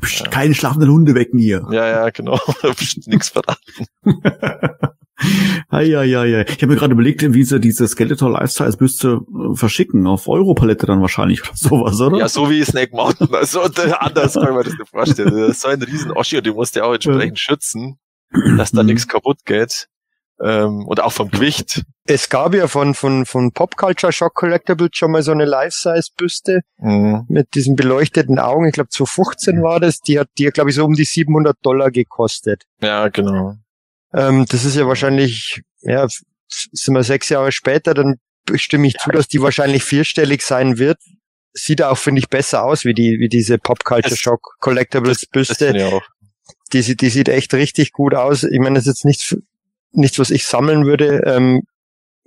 D: Psst, keine schlafenden Hunde wecken hier.
B: Ja, ja, genau. Nix verraten.
D: Ja, ja, ja. Ich habe mir gerade überlegt, wie sie diese Skeletor Lifestyles Büste äh, verschicken. Auf Europalette dann wahrscheinlich oder sowas, oder?
B: Ja, so wie Snake Mountain. Also äh, anders kann man das nicht vorstellen. Das ist so ein riesen Oschi und den musst du auch entsprechend schützen, dass da
D: Mhm.
B: nichts kaputt geht. Ähm, und auch vom Gewicht.
C: Es gab ja von, von, von Pop Culture Shock Collectibles schon mal so eine Life-Size-Büste
B: Mhm.
C: mit diesen beleuchteten Augen. Ich glaube, 2015 war das. Die hat, die hat, glaube ich, so um die 700 Dollar gekostet.
B: Ja, genau.
C: Ähm, das ist ja wahrscheinlich, ja, sind wir sechs Jahre später, dann stimme ich zu, dass die wahrscheinlich vierstellig sein wird. Sieht auch, finde ich, besser aus wie die, wie diese Pop Culture Shock Collectibles Büste. Die, sieht- die sieht echt richtig gut aus. Ich meine, das ist jetzt nichts, nichts, was ich sammeln würde, ähm,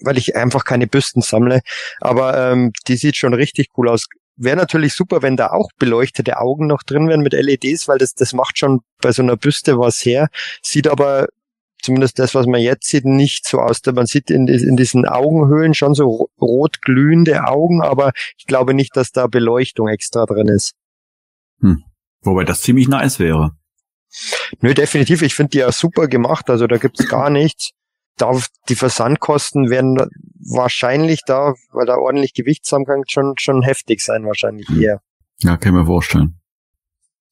C: weil ich einfach keine Büsten sammle. Aber ähm, die sieht schon richtig cool aus. Wäre natürlich super, wenn da auch beleuchtete Augen noch drin wären mit LEDs, weil das, das macht schon bei so einer Büste was her. Sieht aber zumindest das, was man jetzt sieht, nicht so aus. Man sieht in, in diesen Augenhöhlen schon so ro- rot glühende Augen, aber ich glaube nicht, dass da Beleuchtung extra drin ist.
D: Wobei das ziemlich nice wäre.
C: Nö, definitiv. Ich finde die ja super gemacht. Also da gibt's gar nichts. Da, die Versandkosten werden wahrscheinlich da, weil da ordentlich Gewicht zusammenkommt, schon, schon heftig sein wahrscheinlich eher.
D: Ja, kann ich mir vorstellen.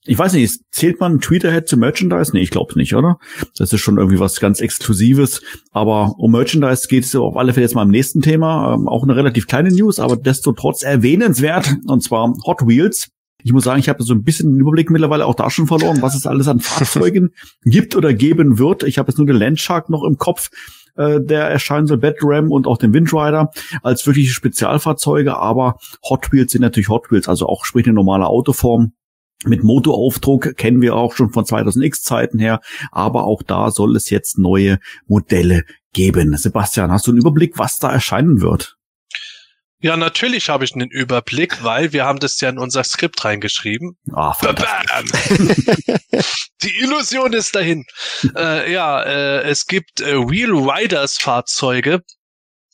D: Ich weiß nicht, zählt man Tweeterhead zu Merchandise? Nee, ich glaube nicht, oder? Das ist schon irgendwie was ganz Exklusives. Aber um Merchandise geht es auf alle Fälle jetzt mal im nächsten Thema. Ähm, auch eine relativ kleine News, aber desto trotz erwähnenswert. Und zwar Hot Wheels. Ich muss sagen, ich habe so ein bisschen den Überblick mittlerweile auch da schon verloren, was es alles an Fahrzeugen gibt oder geben wird. Ich habe jetzt nur den Landshark noch im Kopf äh, der erscheinen soll, Battle Ram und auch den Windrider als wirkliche Spezialfahrzeuge, aber Hot Wheels sind natürlich Hot Wheels, also auch sprich eine normale Autoform. Mit Motoraufdruck kennen wir auch schon von 2000X Zeiten her, aber auch da soll es jetzt neue Modelle geben. Sebastian, hast du einen Überblick, was da erscheinen wird?
A: Ja, natürlich habe ich einen Überblick, weil wir haben das ja in unser Skript reingeschrieben.
D: Ah,
A: Die Illusion ist dahin. äh, ja, äh, es gibt äh, Wheel Riders Fahrzeuge.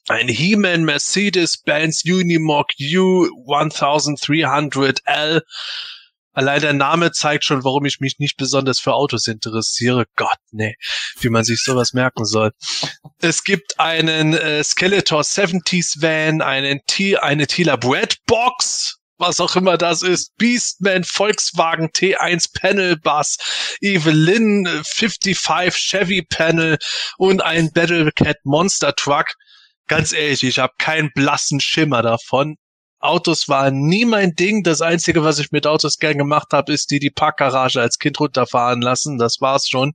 A: Ein He-Man Mercedes-Benz Unimog U 1300L Allein der Name zeigt schon, warum ich mich nicht besonders für Autos interessiere. Gott, nee, wie man sich sowas merken soll. Es gibt einen äh, Skeletor 70s Van, einen T eine Tila Bread Box, was auch immer das ist, Beastman, Volkswagen T1 Panel Bus, Evelyn 55 Chevy Panel und ein Battlecat Monster Truck. Ganz ehrlich, ich habe keinen blassen Schimmer davon. Autos waren nie mein Ding. Das Einzige, was ich mit Autos gern gemacht habe, ist die die Parkgarage als Kind runterfahren lassen. Das war's schon.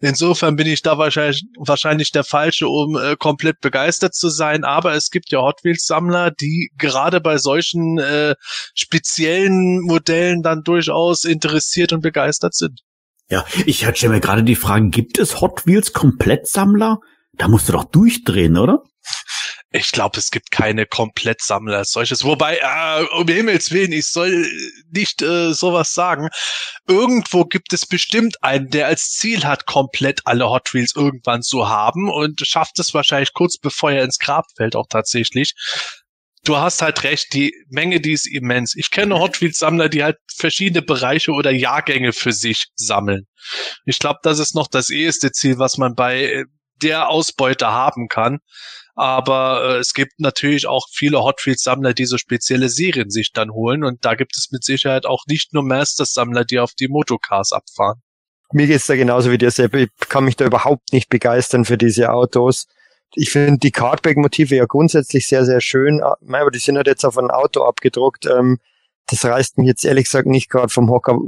A: Insofern bin ich da wahrscheinlich, wahrscheinlich der Falsche, um äh, komplett begeistert zu sein. Aber es gibt ja Hot Wheels Sammler, die gerade bei solchen äh, speziellen Modellen dann durchaus interessiert und begeistert sind.
D: Ja, ich hatte mir gerade die Frage, gibt es Hot Wheels Komplettsammler? Da musst du doch durchdrehen, oder?
A: Ich glaube, es gibt keine Komplettsammler als solches. Wobei, äh, um Himmels Willen, ich soll nicht äh, sowas sagen. Irgendwo gibt es bestimmt einen, der als Ziel hat, komplett alle Hot Wheels irgendwann zu haben und schafft es wahrscheinlich kurz bevor er ins Grab fällt auch tatsächlich. Du hast halt recht, die Menge, die ist immens. Ich kenne Hot Wheels Sammler, die halt verschiedene Bereiche oder Jahrgänge für sich sammeln. Ich glaube, das ist noch das eheste Ziel, was man bei der Ausbeute haben kann. Aber äh, es gibt natürlich auch viele Hot Wheels Sammler, die so spezielle Serien sich dann holen. Und da gibt es mit Sicherheit auch nicht nur Masters Sammler, die auf die Motocars abfahren.
C: Mir geht's da genauso wie dir, Sepp. Ich kann mich da überhaupt nicht begeistern für diese Autos. Ich finde die Cardback-Motive ja grundsätzlich sehr, sehr schön, aber die sind halt jetzt auf ein Auto abgedruckt. Ähm, das reißt mich jetzt ehrlich gesagt nicht gerade vom Hocker.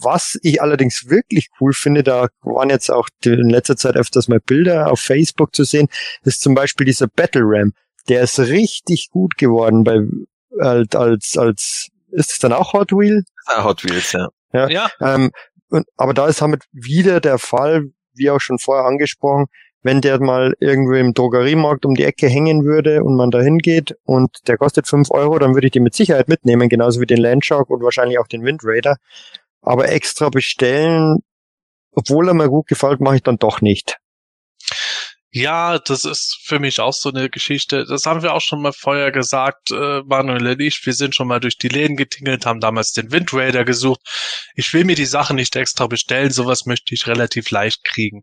C: Was ich allerdings wirklich cool finde, da waren jetzt auch in letzter Zeit öfters mal Bilder auf Facebook zu sehen, ist zum Beispiel dieser Battle Ram. Der ist richtig gut geworden bei als als, als ist es dann auch Hot Wheel?
B: Ja, Hot Wheels, ja.
C: Ja. ja. Ähm, und, aber da ist damit wieder der Fall, wie auch schon vorher angesprochen, wenn der mal irgendwo im Drogeriemarkt um die Ecke hängen würde und man da hingeht und der kostet fünf Euro, dann würde ich die mit Sicherheit mitnehmen, genauso wie den Landshark und wahrscheinlich auch den Wind Raider. Aber extra bestellen, obwohl er mir gut gefällt, mache ich dann doch nicht.
A: Ja, das ist für mich auch so eine Geschichte. Das haben wir auch schon mal vorher gesagt, äh, Manuel und ich. Wir sind schon mal durch die Läden getingelt, haben damals den Wind Raider gesucht. Ich will mir die Sachen nicht extra bestellen. Sowas möchte ich relativ leicht kriegen.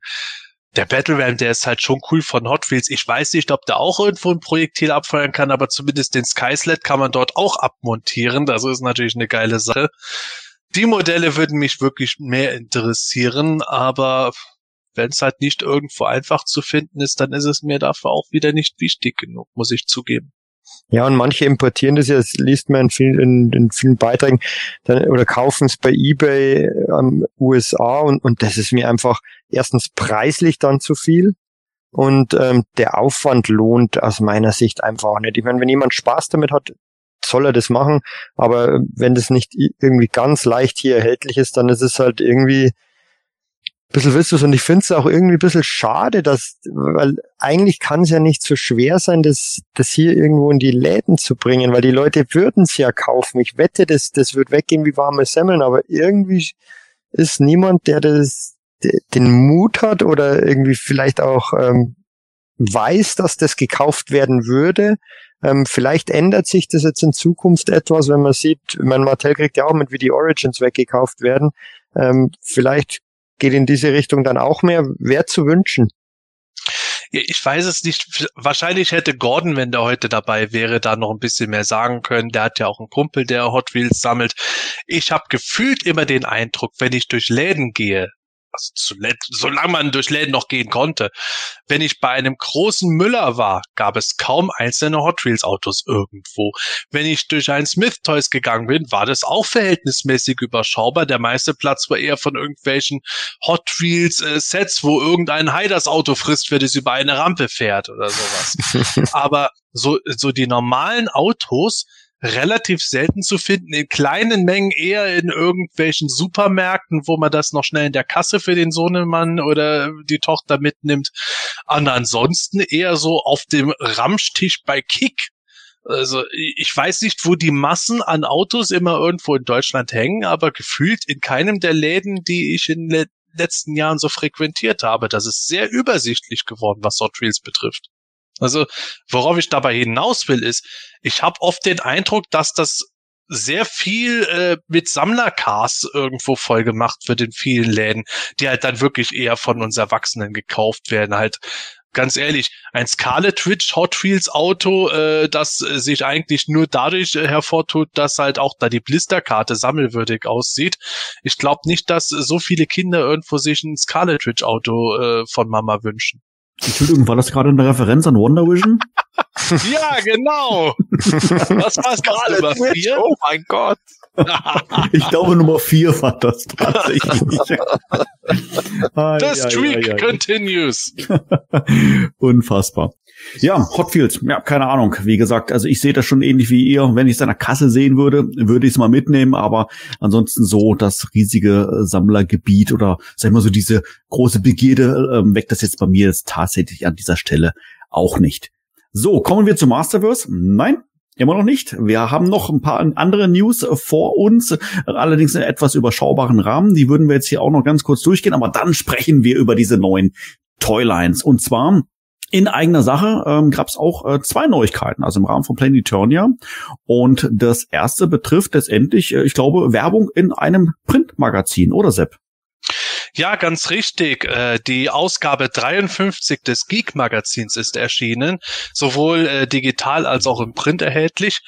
A: Der Battle Ram, der ist halt schon cool von Hot Wheels. Ich weiß nicht, ob der auch irgendwo ein Projektil abfeuern kann, aber zumindest den Skysled kann man dort auch abmontieren. Das ist natürlich eine geile Sache die Modelle würden mich wirklich mehr interessieren, aber wenn es halt nicht irgendwo einfach zu finden ist, dann ist es mir dafür auch wieder nicht wichtig genug, muss ich zugeben.
C: Ja, und manche importieren das ja, das liest man in vielen, in, in vielen Beiträgen, dann, oder kaufen es bei eBay ähm, USA und, und das ist mir einfach erstens preislich dann zu viel und ähm, der Aufwand lohnt aus meiner Sicht einfach auch nicht. Ich meine, wenn jemand Spaß damit hat, soll er das machen. Aber wenn das nicht irgendwie ganz leicht hier erhältlich ist, dann ist es halt irgendwie ein bisschen witzlos. Und ich finde es auch irgendwie ein bisschen schade, dass, weil eigentlich kann es ja nicht so schwer sein, das, das hier irgendwo in die Läden zu bringen, weil die Leute würden es ja kaufen. Ich wette, das, das wird weggehen wie warme Semmeln, aber irgendwie ist niemand, der das, den Mut hat oder irgendwie vielleicht auch ähm, weiß, dass das gekauft werden würde, ähm, vielleicht ändert sich das jetzt in Zukunft etwas, wenn man sieht, mein Mattel kriegt ja auch mit, wie die Origins weggekauft werden. Ähm, vielleicht geht in diese Richtung dann auch mehr. Wer zu wünschen?
A: Ich weiß es nicht. Wahrscheinlich hätte Gordon, wenn der heute dabei wäre, da noch ein bisschen mehr sagen können. Der hat ja auch einen Kumpel, der Hot Wheels sammelt. Ich habe gefühlt immer den Eindruck, wenn ich durch Läden gehe, also zuletzt, solange man durch Läden noch gehen konnte. Wenn ich bei einem großen Müller war, gab es kaum einzelne Hot Wheels Autos irgendwo. Wenn ich durch einen Smith Toys gegangen bin, war das auch verhältnismäßig überschaubar. Der meiste Platz war eher von irgendwelchen Hot Wheels äh, Sets, wo irgendein Hai das Auto frisst, wenn es über eine Rampe fährt oder sowas. Aber so, so die normalen Autos, relativ selten zu finden, in kleinen Mengen eher in irgendwelchen Supermärkten, wo man das noch schnell in der Kasse für den Sohnemann oder die Tochter mitnimmt. Und ansonsten eher so auf dem Ramstisch bei Kick. Also ich weiß nicht, wo die Massen an Autos immer irgendwo in Deutschland hängen, aber gefühlt in keinem der Läden, die ich in den letzten Jahren so frequentiert habe. Das ist sehr übersichtlich geworden, was Hot Wheels betrifft. Also, worauf ich dabei hinaus will, ist, ich habe oft den Eindruck, dass das sehr viel äh, mit Sammlercars irgendwo voll gemacht wird in vielen Läden, die halt dann wirklich eher von uns Erwachsenen gekauft werden. Halt ganz ehrlich, ein Scarlet Witch Hot Wheels Auto, äh, das sich eigentlich nur dadurch äh, hervortut, dass halt auch da die Blisterkarte sammelwürdig aussieht. Ich glaube nicht, dass so viele Kinder irgendwo sich ein Scarlet Witch Auto äh, von Mama wünschen.
D: Entschuldigung, war das gerade eine Referenz an Wonder Vision?
A: ja, genau. Was war es gerade über vier?
B: Oh mein Gott.
D: ich glaube, Nummer vier war das tatsächlich.
A: The streak continues.
D: Unfassbar. Ja, Hotfields, ja, keine Ahnung. Wie gesagt, also ich sehe das schon ähnlich wie ihr. Wenn ich es an der Kasse sehen würde, würde ich es mal mitnehmen, aber ansonsten so das riesige äh, Sammlergebiet oder sag ich mal so diese große Begierde äh, weckt das jetzt bei mir jetzt tatsächlich an dieser Stelle auch nicht. So, kommen wir zu Masterverse. Nein, Immer noch nicht. Wir haben noch ein paar andere News vor uns, allerdings in etwas überschaubaren Rahmen. Die würden wir jetzt hier auch noch ganz kurz durchgehen, aber dann sprechen wir über diese neuen Toylines. Und zwar in eigener Sache ähm, gab es auch äh, zwei Neuigkeiten, also im Rahmen von Planetonia. Und das erste betrifft letztendlich, äh, ich glaube, Werbung in einem Printmagazin, oder Sepp?
A: Ja, ganz richtig. Äh, die Ausgabe 53 des Geek Magazins ist erschienen, sowohl äh, digital als auch im Print erhältlich.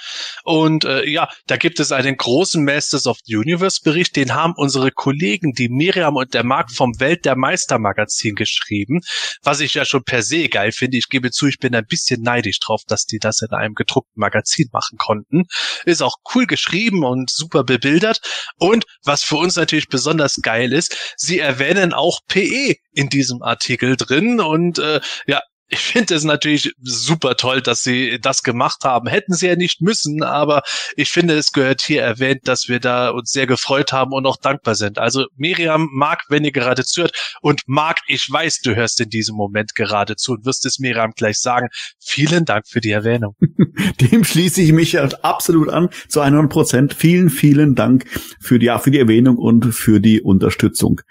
A: Und äh, ja, da gibt es einen großen Masters of the Universe Bericht, den haben unsere Kollegen, die Miriam und der Marc vom Welt der Meister Magazin geschrieben, was ich ja schon per se geil finde. Ich gebe zu, ich bin ein bisschen neidisch drauf, dass die das in einem gedruckten Magazin machen konnten. Ist auch cool geschrieben und super bebildert. Und was für uns natürlich besonders geil ist, sie erwähnen auch PE in diesem Artikel drin und äh, ja, ich finde es natürlich super toll, dass sie das gemacht haben. Hätten sie ja nicht müssen, aber ich finde, es gehört hier erwähnt, dass wir da uns sehr gefreut haben und auch dankbar sind. Also Miriam, Marc, wenn ihr gerade zuhört und Marc, ich weiß, du hörst in diesem Moment gerade zu und wirst es Miriam gleich sagen. Vielen Dank für die Erwähnung.
D: Dem schließe ich mich absolut an zu 100 Prozent. Vielen, vielen Dank für die, ja, für die Erwähnung und für die Unterstützung.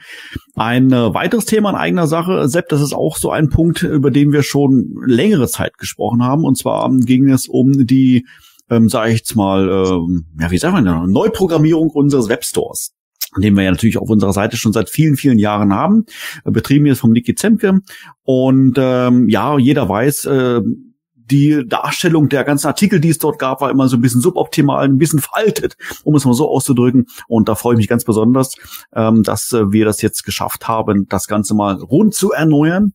D: Ein äh, weiteres Thema in eigener Sache, Sepp, das ist auch so ein Punkt, über den wir schon längere Zeit gesprochen haben. Und zwar ging es um die, ähm, sage ich jetzt mal, ähm, ja, wie sagen wir denn, Neuprogrammierung unseres Webstores den wir ja natürlich auf unserer Seite schon seit vielen, vielen Jahren haben, betrieben jetzt vom Niki Zemke. Und ähm, ja, jeder weiß, äh, die Darstellung der ganzen Artikel, die es dort gab, war immer so ein bisschen suboptimal, ein bisschen faltet, um es mal so auszudrücken. Und da freue ich mich ganz besonders, ähm, dass äh, wir das jetzt geschafft haben, das Ganze mal rund zu erneuern.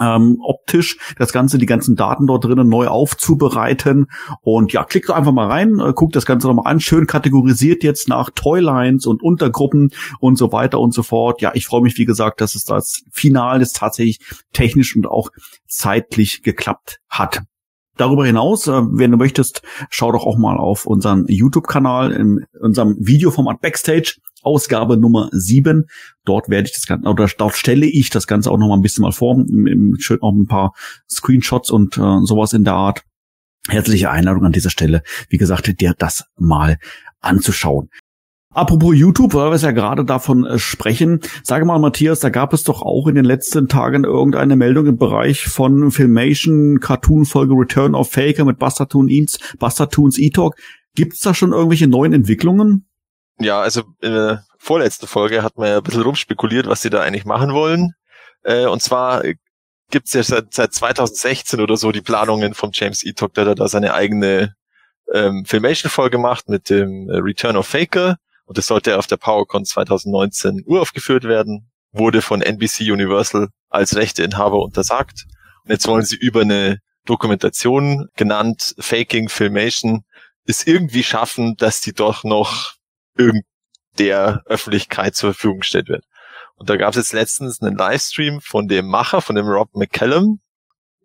D: Ähm, optisch das Ganze, die ganzen Daten dort drinnen neu aufzubereiten. Und ja, klickt einfach mal rein, äh, guckt das Ganze nochmal an, schön kategorisiert jetzt nach Toylines und Untergruppen und so weiter und so fort. Ja, ich freue mich, wie gesagt, dass es das Final jetzt tatsächlich technisch und auch zeitlich geklappt hat. Darüber hinaus, äh, wenn du möchtest, schau doch auch mal auf unseren YouTube-Kanal in unserem Videoformat Backstage, Ausgabe Nummer 7. Dort werde ich das Ganze, oder dort stelle ich das Ganze auch noch mal ein bisschen mal vor, schön auch ein paar Screenshots und äh, sowas in der Art. Herzliche Einladung an dieser Stelle, wie gesagt, dir das mal anzuschauen. Apropos YouTube, weil wir es ja gerade davon äh, sprechen, sage mal Matthias, da gab es doch auch in den letzten Tagen irgendeine Meldung im Bereich von Filmation, Cartoon-Folge Return of Faker mit Bastatoon Bastatoons E-Talk. Gibt's da schon irgendwelche neuen Entwicklungen?
B: Ja, also in der vorletzten Folge hat man ja ein bisschen rumspekuliert, was sie da eigentlich machen wollen. Äh, und zwar gibt's ja seit, seit 2016 oder so die Planungen vom James E-Talk, der da seine eigene ähm, Filmation-Folge macht mit dem äh, Return of Faker und es sollte auf der PowerCon 2019 uraufgeführt werden. wurde von NBC Universal als Rechteinhaber untersagt. Und jetzt wollen sie über eine Dokumentation genannt Faking Filmation es irgendwie schaffen, dass die doch noch irgend der Öffentlichkeit zur Verfügung gestellt wird. Und da gab es jetzt letztens einen Livestream von dem Macher, von dem Rob McCallum,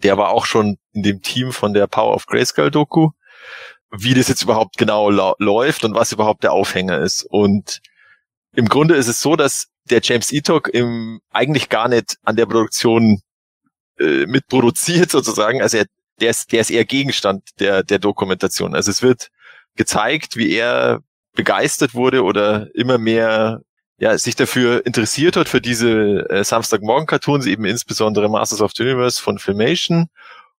B: der war auch schon in dem Team von der Power of Grayscale Doku, wie das jetzt überhaupt genau läuft und was überhaupt der Aufhänger ist. Und im Grunde ist es so, dass der James Etok im eigentlich gar nicht an der Produktion äh, mitproduziert sozusagen. Also er, der ist, der ist eher Gegenstand der, der Dokumentation. Also es wird gezeigt, wie er begeistert wurde oder immer mehr ja, sich dafür interessiert hat für diese äh, Samstagmorgen-Cartoons, eben insbesondere Masters of the Universe von Filmation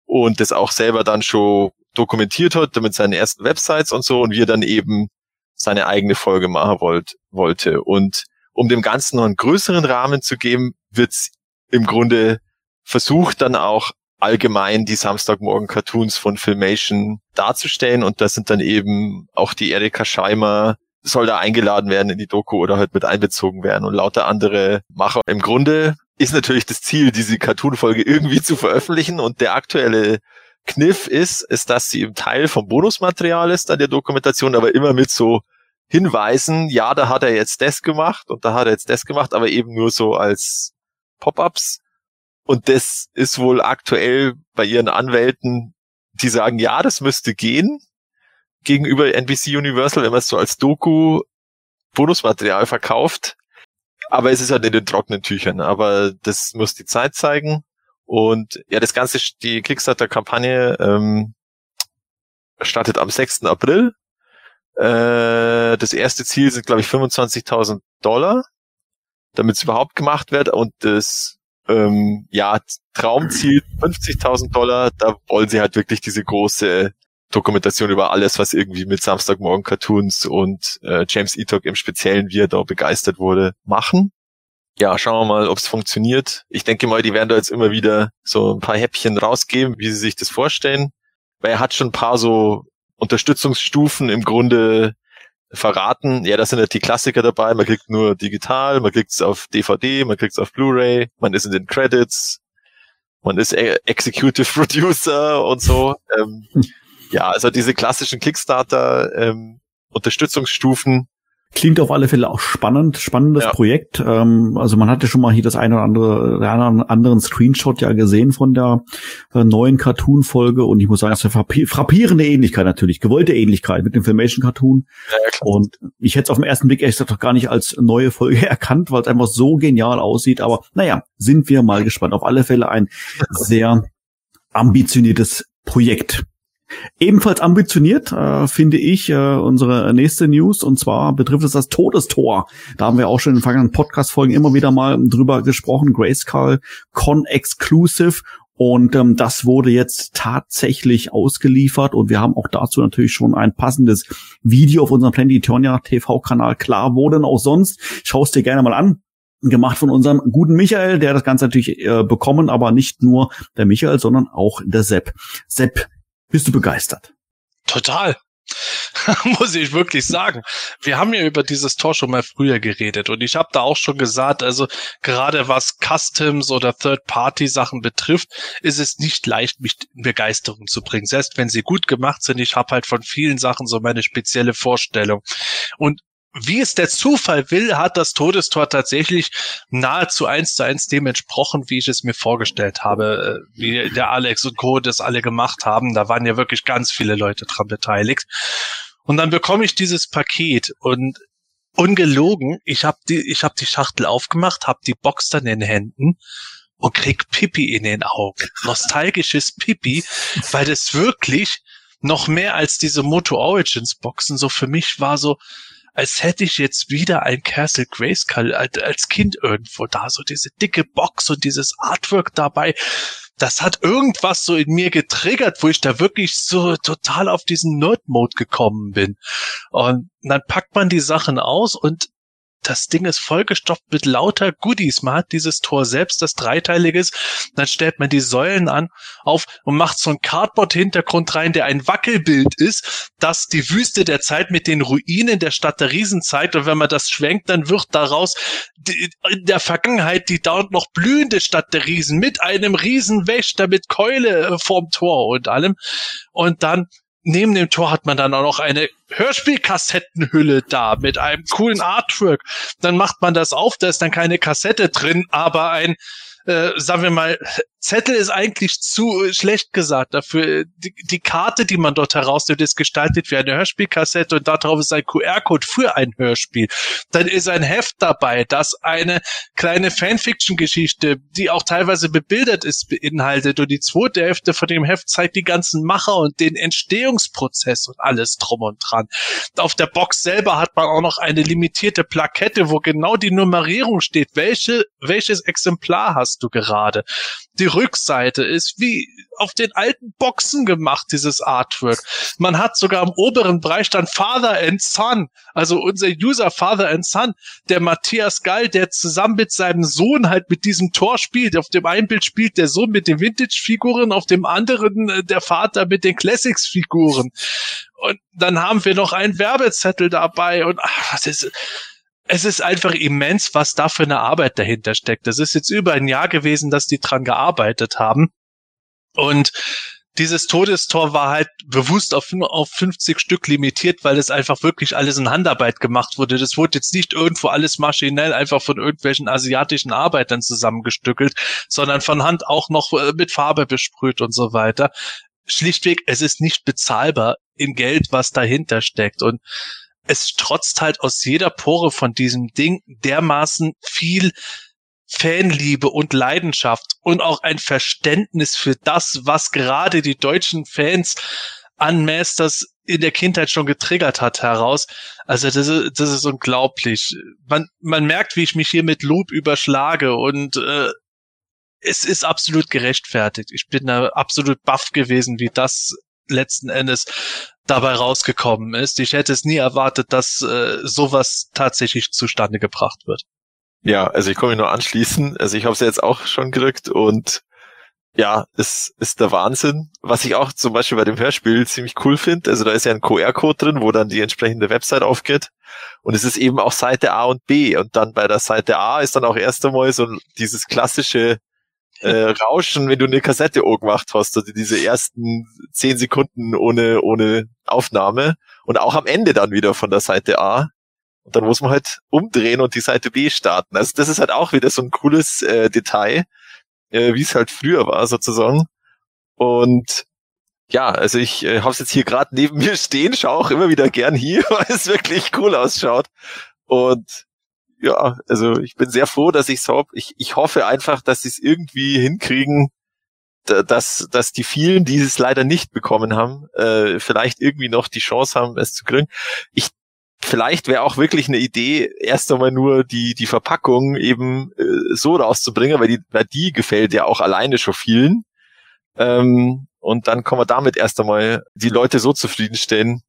B: und das auch selber dann schon dokumentiert hat mit seinen ersten Websites und so und wie er dann eben seine eigene Folge machen wollt, wollte. Und um dem Ganzen noch einen größeren Rahmen zu geben, wird's im Grunde versucht dann auch allgemein die Samstagmorgen-Cartoons von Filmation darzustellen und das sind dann eben auch die Erika Scheimer soll da eingeladen werden in die Doku oder halt mit einbezogen werden und lauter andere Macher. Im Grunde ist natürlich das Ziel, diese Cartoon-Folge irgendwie zu veröffentlichen und der aktuelle Kniff ist, ist, dass sie im Teil vom Bonusmaterial ist an der Dokumentation, aber immer mit so Hinweisen, ja, da hat er jetzt das gemacht und da hat er jetzt das gemacht, aber eben nur so als Pop-ups. Und das ist wohl aktuell bei ihren Anwälten, die sagen, ja, das müsste gehen gegenüber NBC Universal, wenn man es so als Doku Bonusmaterial verkauft. Aber es ist halt in den trockenen Tüchern. Aber das muss die Zeit zeigen. Und ja, das Ganze, die Kickstarter-Kampagne ähm, startet am 6. April. Äh, das erste Ziel sind, glaube ich, 25.000 Dollar, damit es überhaupt gemacht wird. Und das ähm, ja, Traumziel 50.000 Dollar, da wollen sie halt wirklich diese große Dokumentation über alles, was irgendwie mit Samstagmorgen Cartoons und äh, James Etok im Speziellen, wie er da begeistert wurde, machen ja, schauen wir mal, ob es funktioniert. Ich denke mal, die werden da jetzt immer wieder so ein paar Häppchen rausgeben, wie sie sich das vorstellen. Weil er hat schon ein paar so Unterstützungsstufen im Grunde verraten. Ja, da sind halt die Klassiker dabei. Man kriegt nur digital, man kriegt es auf DVD, man kriegt es auf Blu-ray, man ist in den Credits, man ist e Executive Producer und so. Ähm, ja, also diese klassischen Kickstarter ähm, Unterstützungsstufen,
D: Klingt auf alle Fälle auch spannend, spannendes ja. Projekt. Ähm, also man hatte schon mal hier das eine oder andere, einen anderen Screenshot ja gesehen von der äh, neuen Cartoon-Folge und ich muss sagen, es ist eine frappierende Ähnlichkeit natürlich, gewollte Ähnlichkeit mit dem Filmation-Cartoon. Ja, und ich hätte es auf den ersten Blick echt doch gar nicht als neue Folge erkannt, weil es einfach so genial aussieht. Aber naja, sind wir mal gespannt. Auf alle Fälle ein sehr ambitioniertes Projekt. Ebenfalls ambitioniert äh, finde ich äh, unsere nächste News und zwar betrifft es das Todestor. Da haben wir auch schon in den vergangenen Podcast-Folgen immer wieder mal drüber gesprochen. Grayskull Con Exclusive und ähm, das wurde jetzt tatsächlich ausgeliefert und wir haben auch dazu natürlich schon ein passendes Video auf unserem Planetonia TV-Kanal. Klar, wo denn auch sonst? Schau es dir gerne mal an gemacht von unserem guten Michael, der das Ganze natürlich äh, bekommen, aber nicht nur der Michael, sondern auch der Sepp. Sepp, bist du begeistert?
A: Total. muss ich wirklich sagen. Wir haben ja über dieses Tor schon mal früher geredet und ich habe da auch schon gesagt, also gerade was Customs oder Third-Party-Sachen betrifft, ist es nicht leicht, mich in Begeisterung zu bringen. Selbst wenn sie gut gemacht sind, ich habe halt von vielen Sachen so meine spezielle Vorstellung. Und wie es der Zufall will, hat das Todestor tatsächlich nahezu eins zu eins dem entsprochen, wie ich es mir vorgestellt habe, äh, wie der Alex und Co. das alle gemacht haben. Da waren ja wirklich ganz viele Leute dran beteiligt. Und dann bekomme ich dieses Paket und ungelogen, ich habe die, ich habe die Schachtel aufgemacht, habe die Box dann in den Händen und krieg Pipi in den Augen. Nostalgisches Pipi, weil das wirklich noch mehr als diese Moto Origins Boxen so für mich war so, als hätte ich jetzt wieder ein Castle Grayskull als Kind irgendwo da, so diese dicke Box und dieses Artwork dabei. Das hat irgendwas so in mir getriggert, wo ich da wirklich so total auf diesen Nerd-Mode gekommen bin. Und dann packt man die Sachen aus und das Ding ist vollgestopft mit lauter Goodies. Man hat dieses Tor selbst, das dreiteilig ist. Dann stellt man die Säulen an, auf und macht so einen Cardboard-Hintergrund rein, der ein Wackelbild ist, das die Wüste der Zeit mit den Ruinen der Stadt der Riesen zeigt. Und wenn man das schwenkt, dann wird daraus die, in der Vergangenheit die dauernd noch blühende Stadt der Riesen mit einem Riesenwächter mit Keule äh, vorm Tor und allem. Und dann neben dem Tor hat man dann auch noch eine Hörspielkassettenhülle da mit einem coolen Artwork. Dann macht man das auf, da ist dann keine Kassette drin, aber ein äh, sagen wir mal, Zettel ist eigentlich zu äh, schlecht gesagt dafür. Die, die Karte, die man dort herausnimmt, ist gestaltet wie eine Hörspielkassette und darauf ist ein QR-Code für ein Hörspiel. Dann ist ein Heft dabei, das eine kleine Fanfiction-Geschichte, die auch teilweise bebildert ist, beinhaltet. Und die zweite Hälfte von dem Heft zeigt die ganzen Macher und den Entstehungsprozess und alles drum und dran. Auf der Box selber hat man auch noch eine limitierte Plakette, wo genau die Nummerierung steht. Welche, welches Exemplar hast du gerade? Die Rückseite ist wie auf den alten Boxen gemacht, dieses Artwork. Man hat sogar im oberen Bereich dann Father and Son, also unser User Father and Son, der Matthias Gall, der zusammen mit seinem Sohn halt mit diesem Tor spielt. Auf dem einen Bild spielt der Sohn mit den Vintage-Figuren, auf dem anderen äh, der Vater mit den Classics-Figuren. Und dann haben wir noch einen Werbezettel dabei und ach, das ist, es ist einfach immens, was da für eine Arbeit dahinter steckt. Das ist jetzt über ein Jahr gewesen, dass die dran gearbeitet haben. Und dieses Todestor war halt bewusst auf, auf 50 Stück limitiert, weil es einfach wirklich alles in Handarbeit gemacht wurde. Das wurde jetzt nicht irgendwo alles maschinell einfach von irgendwelchen asiatischen Arbeitern zusammengestückelt, sondern von Hand auch noch äh, mit Farbe besprüht und so weiter. Schlichtweg, es ist nicht bezahlbar in Geld, was dahinter steckt. Und es trotzt halt aus jeder Pore von diesem Ding dermaßen viel Fanliebe und Leidenschaft und auch ein Verständnis für das, was gerade die deutschen Fans an Masters in der Kindheit schon getriggert hat heraus. Also das ist, das ist unglaublich. Man, man merkt, wie ich mich hier mit Lob überschlage und äh, es ist absolut gerechtfertigt. Ich bin da absolut baff gewesen, wie das letzten Endes dabei rausgekommen ist. Ich hätte es nie erwartet, dass äh, sowas tatsächlich zustande gebracht wird.
B: Ja, also ich komme nur anschließen. Also ich habe es jetzt auch schon gerückt und ja, es ist der Wahnsinn. Was ich auch zum Beispiel bei dem Hörspiel ziemlich cool finde, also da ist ja ein QR-Code drin, wo dann die entsprechende Website aufgeht. Und es ist eben auch Seite A und B. Und dann bei der Seite A ist dann auch erst einmal so dieses klassische äh, Rauschen, wenn du eine Kassette gemacht hast, also diese ersten zehn Sekunden ohne, ohne Aufnahme und auch am Ende dann wieder von der Seite A. Und dann muss man halt umdrehen und die Seite B starten. Also das ist halt auch wieder so ein cooles äh, Detail, äh, wie es halt früher war sozusagen. Und ja, also ich äh, habe es jetzt hier gerade neben mir stehen, schaue auch immer wieder gern hier, weil es wirklich cool ausschaut. Und ja, also ich bin sehr froh, dass ich es habe. Ich, ich hoffe einfach, dass sie es irgendwie hinkriegen, dass, dass die vielen, die es leider nicht bekommen haben, äh, vielleicht irgendwie noch die Chance haben, es zu kriegen. Ich vielleicht wäre auch wirklich eine Idee, erst einmal nur die, die Verpackung eben äh, so rauszubringen, weil die, weil die gefällt ja auch alleine schon vielen. Ähm, und dann kann man damit erst einmal die Leute so zufriedenstellen.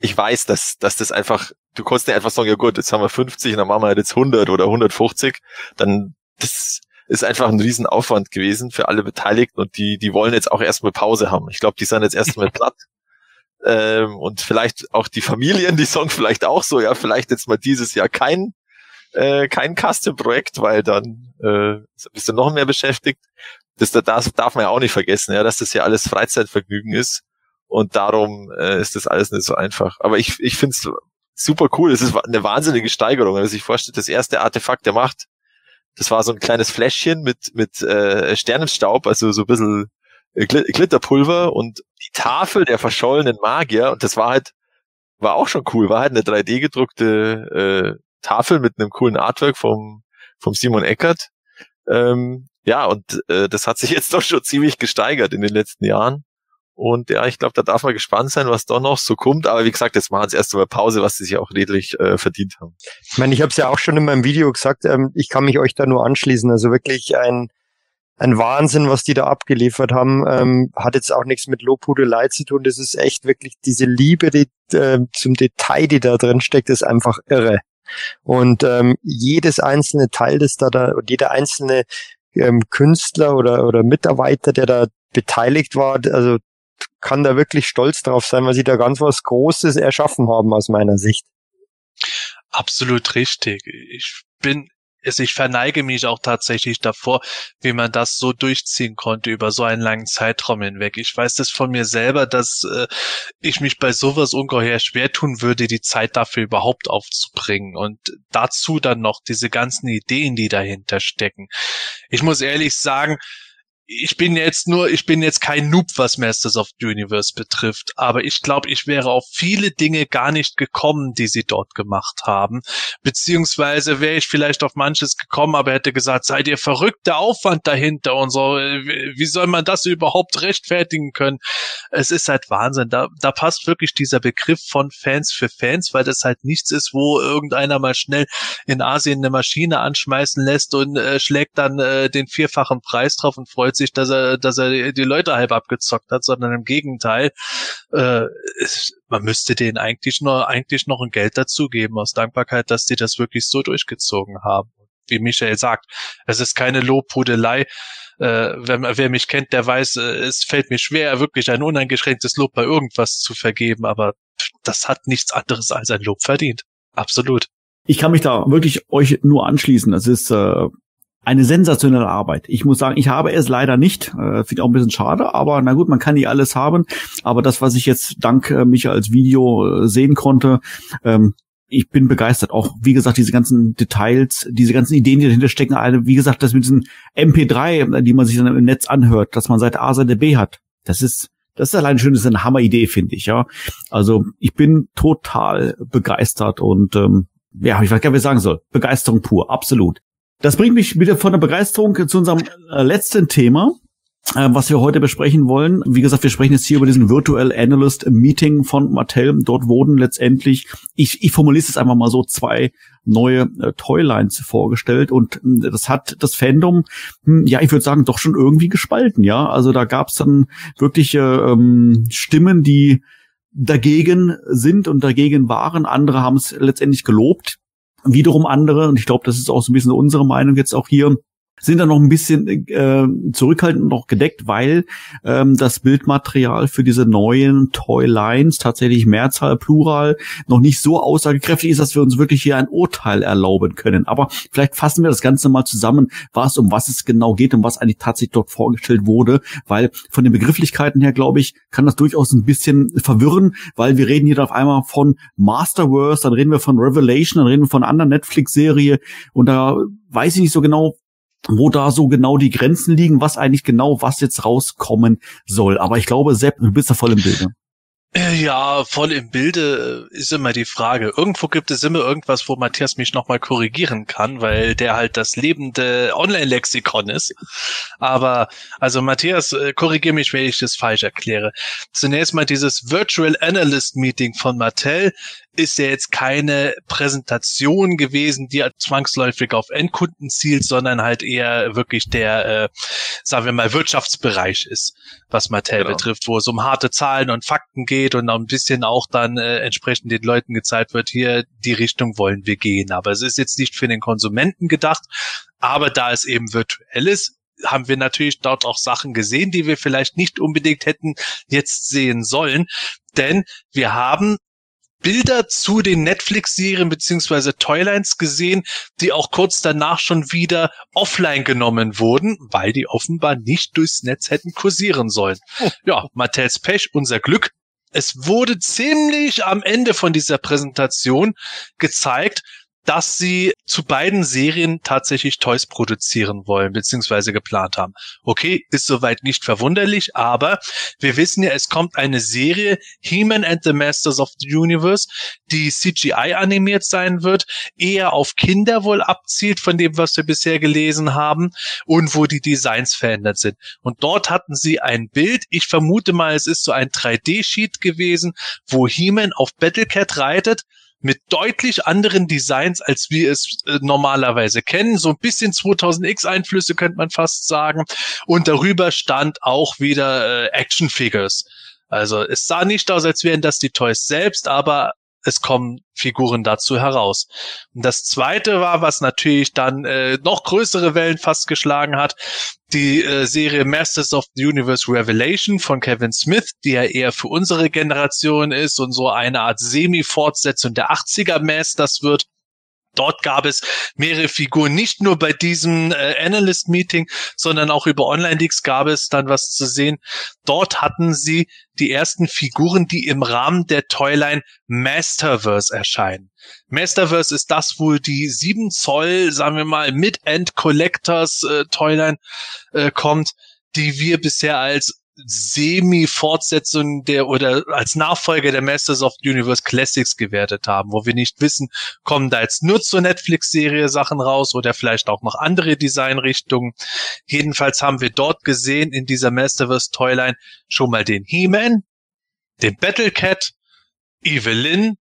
B: Ich weiß, dass, dass das einfach du konntest nicht einfach sagen, ja gut, jetzt haben wir 50 und dann machen wir halt jetzt 100 oder 150. Dann, das ist einfach ein Riesenaufwand gewesen für alle Beteiligten und die, die wollen jetzt auch erstmal Pause haben. Ich glaube, die sind jetzt erstmal platt. Ähm, und vielleicht auch die Familien, die sagen vielleicht auch so, ja, vielleicht jetzt mal dieses Jahr kein, äh, kein Custom-Projekt, weil dann äh, bist du noch mehr beschäftigt. Das, das darf man ja auch nicht vergessen, ja, dass das ja alles Freizeitvergnügen ist. Und darum äh, ist das alles nicht so einfach. Aber ich, ich finde es super cool. Es ist eine wahnsinnige Steigerung. Wenn man sich vorstellt, das erste Artefakt der Macht, das war so ein kleines Fläschchen mit, mit äh, Sternenstaub, also so ein bisschen äh, Glitterpulver und die Tafel der verschollenen Magier. Und das war halt, war auch schon cool, war halt eine 3D gedruckte äh, Tafel mit einem coolen Artwork vom, vom Simon Eckert. Ähm, ja, und äh, das hat sich jetzt doch schon ziemlich gesteigert in den letzten Jahren. Und ja, ich glaube, da darf man gespannt sein, was da noch so kommt. Aber wie gesagt, jetzt machen sie erst einmal Pause, was sie sich auch redlich äh, verdient haben.
C: Ich meine, ich habe es ja auch schon in meinem Video gesagt, ähm, ich kann mich euch da nur anschließen. Also wirklich ein, ein Wahnsinn, was die da abgeliefert haben. Ähm, hat jetzt auch nichts mit Lobhudelei zu tun. Das ist echt wirklich diese Liebe die, äh, zum Detail, die da drin steckt, ist einfach irre. Und ähm, jedes einzelne Teil, das da, da und jeder einzelne ähm, Künstler oder, oder Mitarbeiter, der da beteiligt war, also kann da wirklich stolz drauf sein, weil sie da ganz was Großes erschaffen haben aus meiner Sicht.
A: Absolut richtig. Ich bin ich verneige mich auch tatsächlich davor, wie man das so durchziehen konnte über so einen langen Zeitraum hinweg. Ich weiß das von mir selber, dass äh, ich mich bei sowas ungeheuer schwer tun würde, die Zeit dafür überhaupt aufzubringen und dazu dann noch diese ganzen Ideen, die dahinter stecken. Ich muss ehrlich sagen, ich bin jetzt nur, ich bin jetzt kein Noob, was Masters of the Universe betrifft, aber ich glaube, ich wäre auf viele Dinge gar nicht gekommen, die sie dort gemacht haben. Beziehungsweise wäre ich vielleicht auf manches gekommen, aber hätte gesagt, seid ihr verrückt, der Aufwand dahinter und so. Wie soll man das überhaupt rechtfertigen können? Es ist halt Wahnsinn. Da, da passt wirklich dieser Begriff von Fans für Fans, weil das halt nichts ist, wo irgendeiner mal schnell in Asien eine Maschine anschmeißen lässt und äh, schlägt dann äh, den vierfachen Preis drauf und freut sich, dass er, dass er die Leute halb abgezockt hat, sondern im Gegenteil, äh, man müsste denen eigentlich nur eigentlich noch ein Geld dazugeben aus Dankbarkeit, dass die das wirklich so durchgezogen haben. Wie Michael sagt, es ist keine Lobhudelei. Äh, wer, wer mich kennt, der weiß, äh, es fällt mir schwer, wirklich ein uneingeschränktes Lob bei irgendwas zu vergeben, aber das hat nichts anderes als ein Lob verdient. Absolut.
D: Ich kann mich da wirklich euch nur anschließen. Das ist äh, eine sensationelle Arbeit. Ich muss sagen, ich habe es leider nicht. Äh, Finde ich auch ein bisschen schade, aber na gut, man kann nicht alles haben. Aber das, was ich jetzt dank äh, mich als Video äh, sehen konnte, ähm, ich bin begeistert. Auch, wie gesagt, diese ganzen Details, diese ganzen Ideen, die dahinter stecken, eine, wie gesagt, das mit diesen MP3, die man sich dann im Netz anhört, dass man Seite A, Seite B hat. Das ist, das ist allein schön, das ist eine Hammeridee, finde ich, ja. Also, ich bin total begeistert und, ähm, ja, ich weiß gar nicht, was ich sagen soll. Begeisterung pur, absolut. Das bringt mich wieder von der Begeisterung zu unserem äh, letzten Thema, äh, was wir heute besprechen wollen. Wie gesagt, wir sprechen jetzt hier über diesen Virtual Analyst Meeting von Mattel. Dort wurden letztendlich, ich, ich formuliere es einfach mal so, zwei neue äh, Toylines vorgestellt und äh, das hat das Fandom, hm, ja, ich würde sagen, doch schon irgendwie gespalten, ja. Also da gab es dann wirklich ähm, Stimmen, die dagegen sind und dagegen waren. Andere haben es letztendlich gelobt. Wiederum andere, und ich glaube, das ist auch so ein bisschen unsere Meinung jetzt auch hier, sind dann noch ein bisschen äh, zurückhaltend noch gedeckt, weil ähm, das Bildmaterial für diese neuen Toylines tatsächlich Mehrzahl, Plural noch nicht so aussagekräftig ist, dass wir uns wirklich hier ein Urteil erlauben können. Aber vielleicht fassen wir das Ganze mal zusammen, was um was es genau geht und was eigentlich tatsächlich dort vorgestellt wurde, weil von den Begrifflichkeiten her, glaube ich, kann das durchaus ein bisschen verwirren, weil wir reden hier auf einmal von Masterverse, dann reden wir von Revelation, dann reden wir von einer anderen Netflix-Serie und da weiß ich nicht so genau, wo da so genau die Grenzen liegen, was eigentlich genau was jetzt rauskommen soll. Aber ich glaube, Sepp, du bist da voll im Bilde.
A: Äh, ja, voll im Bilde äh, ist immer die Frage. Irgendwo gibt es immer irgendwas, wo Matthias mich nochmal korrigieren kann, weil der halt das lebende Online-Lexikon ist. Aber, also Matthias, äh, korrigier mich, wenn ich das falsch erkläre. Zunächst mal dieses Virtual Analyst Meeting von Mattel ist ja jetzt keine Präsentation gewesen, die zwangsläufig auf Endkunden zielt, sondern halt eher wirklich der, äh, sagen wir mal, Wirtschaftsbereich ist, was Mattel genau. betrifft, wo es um harte Zahlen und Fakten geht und ein bisschen auch dann äh, entsprechend den Leuten gezeigt wird, hier, die Richtung wollen wir gehen. Aber es ist jetzt nicht für den Konsumenten gedacht, aber da es eben virtuell ist, haben wir natürlich dort auch Sachen gesehen, die wir vielleicht nicht unbedingt hätten jetzt sehen sollen. Denn wir haben Bilder zu den Netflix-Serien beziehungsweise Toylines gesehen, die auch kurz danach schon wieder offline genommen wurden, weil die offenbar nicht durchs Netz hätten kursieren sollen. Oh. Ja, Mattels Pech, unser Glück. Es wurde ziemlich am Ende von dieser Präsentation gezeigt, dass sie zu beiden Serien tatsächlich Toys produzieren wollen, beziehungsweise geplant haben. Okay, ist soweit nicht verwunderlich, aber wir wissen ja, es kommt eine Serie, He-Man and the Masters of the Universe, die CGI animiert sein wird, eher auf Kinder wohl abzielt von dem, was wir bisher gelesen haben und wo die Designs verändert sind. Und dort hatten sie ein Bild, ich vermute mal, es ist so ein 3D-Sheet gewesen, wo He-Man auf Battlecat reitet, mit deutlich anderen Designs, als wir es äh, normalerweise kennen. So ein bisschen 2000X Einflüsse könnte man fast sagen. Und darüber stand auch wieder äh, Action Figures. Also es sah nicht aus, als wären das die Toys selbst, aber es kommen Figuren dazu heraus. Und das zweite war, was natürlich dann äh, noch größere Wellen fast geschlagen hat, die äh, Serie Masters of the Universe Revelation von Kevin Smith, die ja eher für unsere Generation ist und so eine Art Semi-Fortsetzung der 80er Masters wird. Dort gab es mehrere Figuren, nicht nur bei diesem äh, Analyst-Meeting, sondern auch über Online-Leaks gab es dann was zu sehen. Dort hatten sie die ersten Figuren, die im Rahmen der Toyline Masterverse erscheinen. Masterverse ist das wohl die 7 Zoll, sagen wir mal, Mid-End Collectors äh, Toyline äh, kommt, die wir bisher als Semi-Fortsetzung der oder als Nachfolger der Masters of the Universe Classics gewertet haben, wo wir nicht wissen, kommen da jetzt nur zur Netflix-Serie Sachen raus oder vielleicht auch noch andere Designrichtungen. Jedenfalls haben wir dort gesehen in dieser Masterverse Toyline schon mal den He-Man, den Battle Cat, Evelyn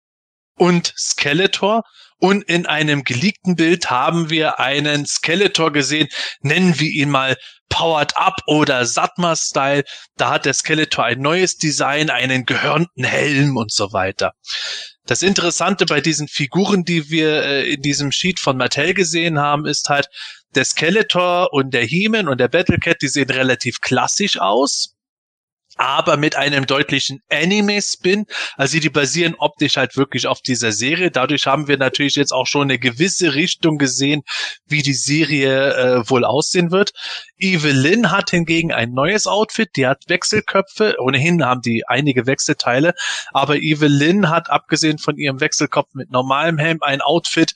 A: und Skeletor und in einem geleakten Bild haben wir einen Skeletor gesehen, nennen wir ihn mal Powered Up oder Satma-Style. Da hat der Skeletor ein neues Design, einen gehörnten Helm und so weiter. Das Interessante bei diesen Figuren, die wir äh, in diesem Sheet von Mattel gesehen haben, ist halt, der Skeletor und der He-Man und der Battlecat, die sehen relativ klassisch aus aber mit einem deutlichen Anime-Spin. Also die basieren optisch halt wirklich auf dieser Serie. Dadurch haben wir natürlich jetzt auch schon eine gewisse Richtung gesehen, wie die Serie äh, wohl aussehen wird. Evelyn hat hingegen ein neues Outfit, die hat Wechselköpfe. Ohnehin haben die einige Wechselteile, aber Evelyn hat abgesehen von ihrem Wechselkopf mit normalem Helm ein Outfit,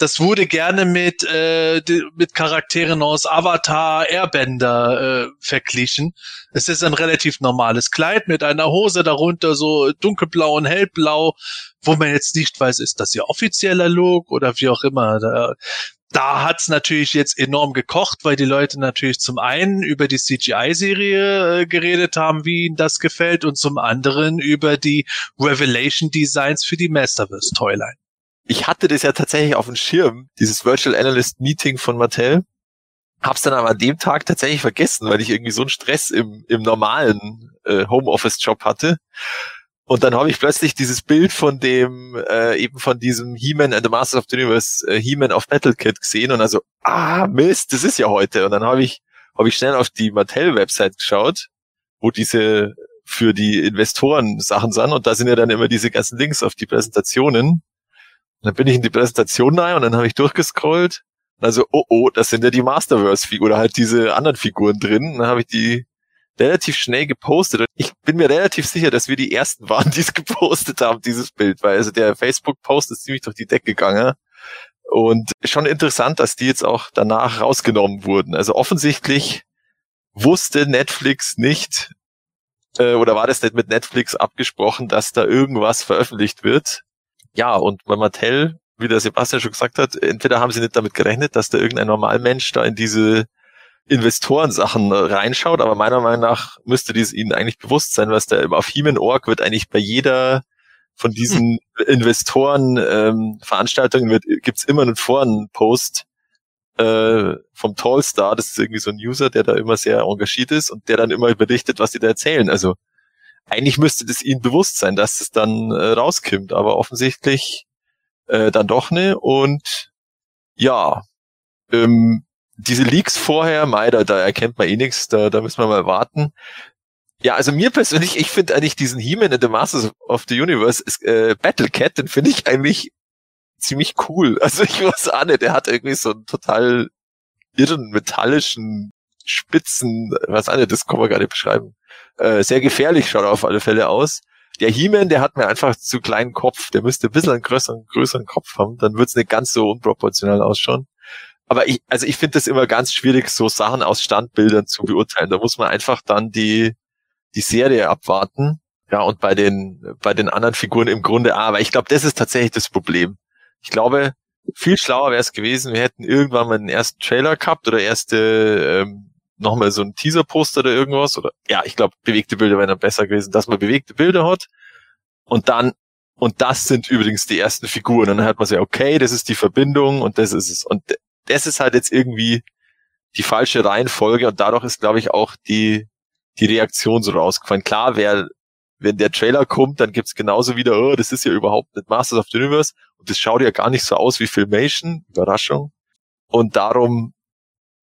A: das wurde gerne mit, äh, mit Charakteren aus Avatar, Airbender äh, verglichen. Es ist ein relativ normales Kleid mit einer Hose darunter, so dunkelblau und hellblau, wo man jetzt nicht weiß, ist das ihr offizieller Look oder wie auch immer. Da, da hat's natürlich jetzt enorm gekocht, weil die Leute natürlich zum einen über die CGI-Serie äh, geredet haben, wie ihnen das gefällt, und zum anderen über die Revelation-Designs für die Masterverse-Toyline
B: ich hatte das ja tatsächlich auf dem Schirm, dieses Virtual Analyst Meeting von Mattel. Hab's dann aber an dem Tag tatsächlich vergessen, weil ich irgendwie so einen Stress im, im normalen äh, Homeoffice-Job hatte. Und dann habe ich plötzlich dieses Bild von dem, äh, eben von diesem He-Man and the Masters of the Universe, äh, He-Man auf Battle Kit gesehen und also, ah, Mist, das ist ja heute. Und dann habe ich, habe ich schnell auf die Mattel-Website geschaut, wo diese für die Investoren Sachen sind und da sind ja dann immer diese ganzen Links auf die Präsentationen dann bin ich in die Präsentation rein und dann habe ich durchgescrollt. Also, oh oh, das sind ja die Masterverse-Figuren oder halt diese anderen Figuren drin. dann habe ich die relativ schnell gepostet. Und ich bin mir relativ sicher, dass wir die ersten waren, die es gepostet haben, dieses Bild, weil also der Facebook-Post ist ziemlich durch die Decke gegangen. Und schon interessant, dass die jetzt auch danach rausgenommen wurden. Also offensichtlich wusste Netflix nicht, äh, oder war das nicht mit Netflix abgesprochen, dass da irgendwas veröffentlicht wird ja, und bei Mattel, wie der Sebastian schon gesagt hat, entweder haben sie nicht damit gerechnet, dass da irgendein Normalmensch da in diese Investorensachen reinschaut, aber meiner Meinung nach müsste dies ihnen eigentlich bewusst sein, was da auf Heman.org wird eigentlich bei jeder von diesen hm. Investoren ähm, Veranstaltungen wird, gibt's immer einen Forenpost äh, vom Tallstar, das ist irgendwie so ein User, der da immer sehr engagiert ist und der dann immer berichtet, was die da erzählen. Also eigentlich müsste das ihnen bewusst sein, dass es dann äh, rauskommt, aber offensichtlich äh, dann doch ne. Und ja, ähm, diese Leaks vorher, mei, da, da erkennt man eh nichts, da, da müssen wir mal warten. Ja, also mir persönlich, ich finde eigentlich diesen He-Man in the Masters of the Universe, ist, äh, Battle Cat, den finde ich eigentlich ziemlich cool. Also ich weiß auch nicht, der hat irgendwie so einen total irren metallischen Spitzen, was auch nicht, das kann man gar nicht beschreiben. Äh, sehr gefährlich schaut er auf alle Fälle aus. Der He-Man, der hat mir einfach zu kleinen Kopf. Der müsste ein bisschen einen größeren, größeren Kopf haben. Dann wird's nicht ganz so unproportional ausschauen. Aber ich, also ich finde das immer ganz schwierig, so Sachen aus Standbildern zu beurteilen. Da muss man einfach dann die, die Serie abwarten. Ja, und bei den, bei den anderen Figuren im Grunde, ah, aber ich glaube, das ist tatsächlich das Problem. Ich glaube, viel schlauer wäre es gewesen, wir hätten irgendwann mal den ersten Trailer gehabt oder erste ähm, nochmal so ein Teaser-Poster oder irgendwas. Oder ja, ich glaube, bewegte Bilder wären dann besser gewesen, dass man bewegte Bilder hat. Und dann, und das sind übrigens die ersten Figuren. Und dann hat man sich, okay, das ist die Verbindung und das ist es. Und das ist halt jetzt irgendwie die falsche Reihenfolge und dadurch ist, glaube ich, auch die, die Reaktion so rausgefallen. Klar wäre wenn der Trailer kommt, dann gibt's genauso wieder, oh, das ist ja überhaupt nicht Masters of the Universe und das schaut ja gar nicht so aus wie Filmation, Überraschung. Und darum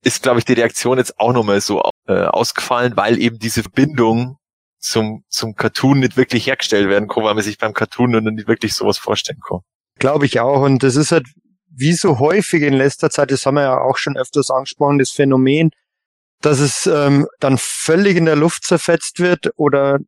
B: ist, glaube ich, die Reaktion jetzt auch nochmal so äh, ausgefallen, weil eben diese Verbindung zum, zum Cartoon nicht wirklich hergestellt werden kann, weil man sich beim Cartoon nur nicht wirklich sowas vorstellen kann.
C: Glaube ich auch. Und das ist halt wie so häufig in letzter Zeit, das haben wir ja auch schon öfters angesprochen, das Phänomen, dass es ähm, dann völlig in der Luft zerfetzt wird oder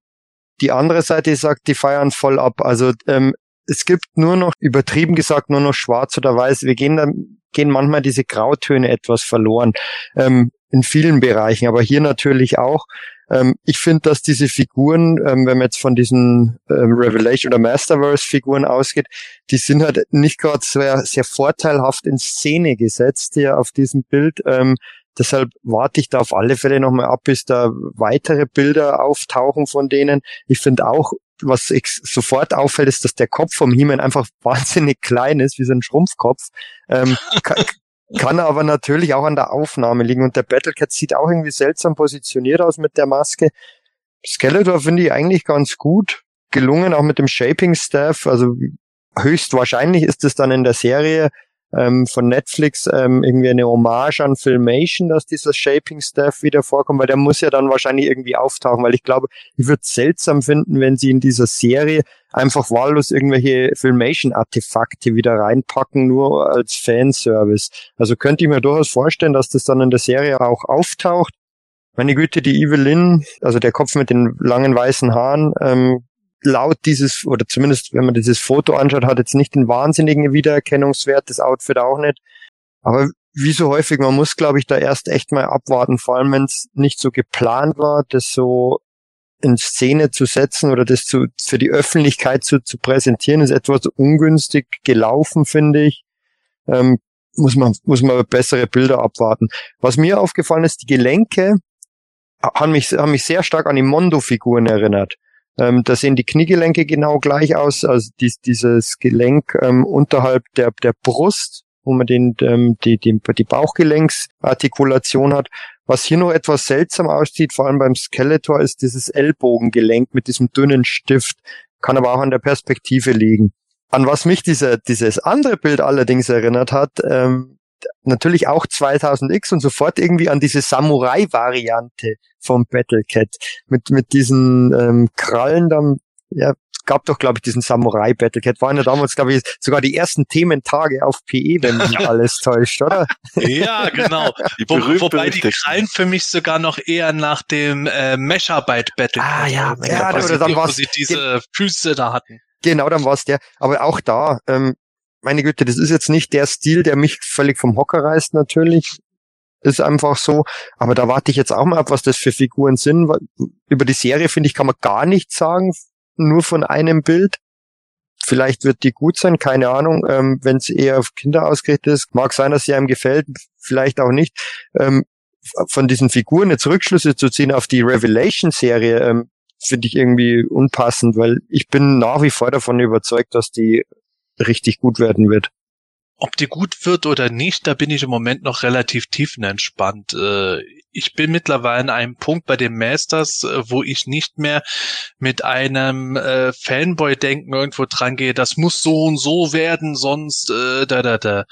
C: die andere Seite sagt, die feiern voll ab. Also ähm, es gibt nur noch, übertrieben gesagt, nur noch schwarz oder weiß. Wir gehen dann, gehen manchmal diese Grautöne etwas verloren. Ähm, in vielen Bereichen, aber hier natürlich auch. Ähm, ich finde, dass diese Figuren, ähm, wenn man jetzt von diesen ähm, Revelation oder Masterverse-Figuren ausgeht, die sind halt nicht gerade sehr, sehr vorteilhaft in Szene gesetzt hier auf diesem Bild. Ähm, deshalb warte ich da auf alle Fälle nochmal ab, bis da weitere Bilder auftauchen von denen. Ich finde auch, was sofort auffällt, ist, dass der Kopf vom He-Man einfach wahnsinnig klein ist, wie so ein Schrumpfkopf. Ähm, kann aber natürlich auch an der Aufnahme liegen. Und der Battlecat sieht auch irgendwie seltsam positioniert aus mit der Maske. Skeletor finde ich eigentlich ganz gut gelungen, auch mit dem Shaping Staff. Also höchstwahrscheinlich ist es dann in der Serie ähm, von Netflix ähm, irgendwie eine Hommage an Filmation, dass dieser Shaping Staff wieder vorkommt, weil der muss ja dann wahrscheinlich irgendwie auftauchen, weil ich glaube, ich würde es seltsam finden, wenn sie in dieser Serie einfach wahllos irgendwelche Filmation-Artefakte wieder reinpacken, nur als Fanservice. Also könnte ich mir durchaus vorstellen, dass das dann in der Serie auch auftaucht. Meine Güte, die Evelyn, also der Kopf mit den langen weißen Haaren, ähm, laut dieses, oder zumindest wenn man dieses Foto anschaut, hat jetzt nicht den wahnsinnigen Wiedererkennungswert, das Outfit auch nicht. Aber wie so häufig, man muss, glaube ich, da erst echt mal abwarten, vor allem wenn es nicht so geplant war, das so in Szene zu setzen oder das zu, für die Öffentlichkeit zu, zu präsentieren, ist etwas ungünstig gelaufen, finde ich. Ähm, muss man, muss man bessere Bilder abwarten. Was mir aufgefallen ist, die Gelenke haben mich, haben mich sehr stark an die Mondo-Figuren erinnert. Ähm, da sehen die Kniegelenke genau gleich aus, also dies, dieses Gelenk ähm, unterhalb der, der Brust, wo man den, ähm, die, die, die Bauchgelenksartikulation hat. Was hier noch etwas seltsam aussieht, vor allem beim Skeletor, ist dieses Ellbogengelenk mit diesem dünnen Stift. Kann aber auch an der Perspektive liegen. An was mich dieser, dieses andere Bild allerdings erinnert hat, ähm, natürlich auch 2000X und sofort irgendwie an diese Samurai-Variante vom Battlecat mit mit diesen ähm, Krallen dann ja gab doch glaube ich diesen Samurai Battlecat waren ja damals glaube ich sogar die ersten Thementage auf PE wenn mich alles täuscht oder?
A: Ja genau. Wo, wobei die Krallen für mich sogar noch eher nach dem äh, Mechabyte Battlecat
C: ah ja,
A: ja oder dann was sie diese Füße da hatten.
C: Genau dann war's der. Aber auch da ähm, meine Güte, das ist jetzt nicht der Stil, der mich völlig vom Hocker reißt, natürlich. Ist einfach so. Aber da warte ich jetzt auch mal ab, was das für Figuren sind. Über die Serie, finde ich, kann man gar nichts sagen, nur von einem Bild. Vielleicht wird die gut sein, keine Ahnung. Ähm, Wenn es eher auf Kinder ausgerichtet ist, mag sein, dass sie einem gefällt, vielleicht auch nicht. Ähm, von diesen Figuren jetzt Rückschlüsse zu ziehen auf die Revelation-Serie, ähm, finde ich irgendwie unpassend, weil ich bin nach wie vor davon überzeugt, dass die richtig gut werden wird.
A: Ob die gut wird oder nicht, da bin ich im Moment noch relativ tiefenentspannt. Äh, ich bin mittlerweile an einem Punkt bei den Masters, äh, wo ich nicht mehr mit einem äh, Fanboy-Denken irgendwo dran gehe, das muss so und so werden, sonst da da da.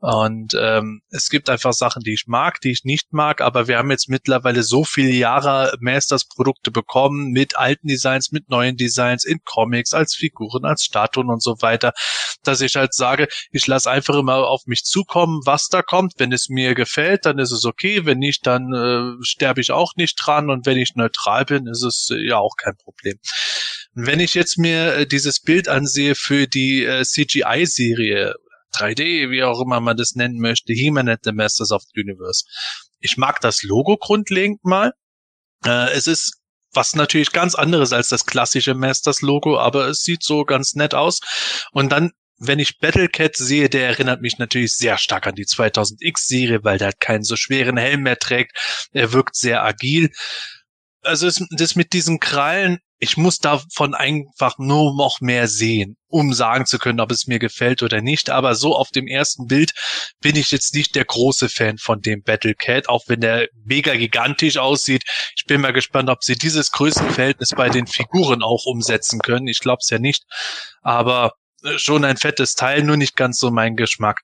A: Und ähm, es gibt einfach Sachen, die ich mag, die ich nicht mag, aber wir haben jetzt mittlerweile so viele Jahre Masters-Produkte bekommen mit alten Designs, mit neuen Designs, in Comics, als Figuren, als Statuen und so weiter, dass ich halt sage, ich lasse einfach immer auf mich zukommen, was da kommt. Wenn es mir gefällt, dann ist es okay. Wenn nicht, dann äh, sterbe ich auch nicht dran und wenn ich neutral bin, ist es äh, ja auch kein Problem. Wenn ich jetzt mir äh, dieses Bild ansehe für die äh, CGI-Serie, 3D, wie auch immer man das nennen möchte, He-Man and the Masters of the Universe. Ich mag das Logo grundlegend mal. Äh, es ist was natürlich ganz anderes als das klassische Masters Logo, aber es sieht so ganz nett aus. Und dann wenn ich Battlecat sehe, der erinnert mich natürlich sehr stark an die 2000X-Serie, weil der halt keinen so schweren Helm mehr trägt. Er wirkt sehr agil. Also das mit diesen Krallen ich muss davon einfach nur noch mehr sehen, um sagen zu können, ob es mir gefällt oder nicht. Aber so auf dem ersten Bild bin ich jetzt nicht der große Fan von dem Battle Cat, auch wenn der mega gigantisch aussieht. Ich bin mal gespannt, ob sie dieses Größenverhältnis bei den Figuren auch umsetzen können. Ich glaube es ja nicht. Aber schon ein fettes Teil, nur nicht ganz so mein Geschmack.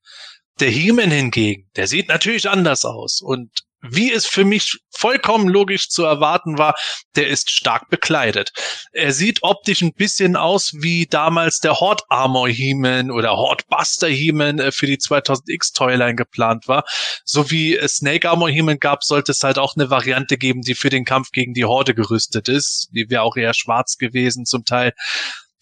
A: Der He-Man hingegen, der sieht natürlich anders aus und wie es für mich vollkommen logisch zu erwarten war, der ist stark bekleidet. Er sieht optisch ein bisschen aus wie damals der Horde Armor He-Man oder Horde Buster He-Man äh, für die 2000X Toyline geplant war. So wie Snake Armor He-Man gab, sollte es halt auch eine Variante geben, die für den Kampf gegen die Horde gerüstet ist. Die wäre auch eher schwarz gewesen zum Teil.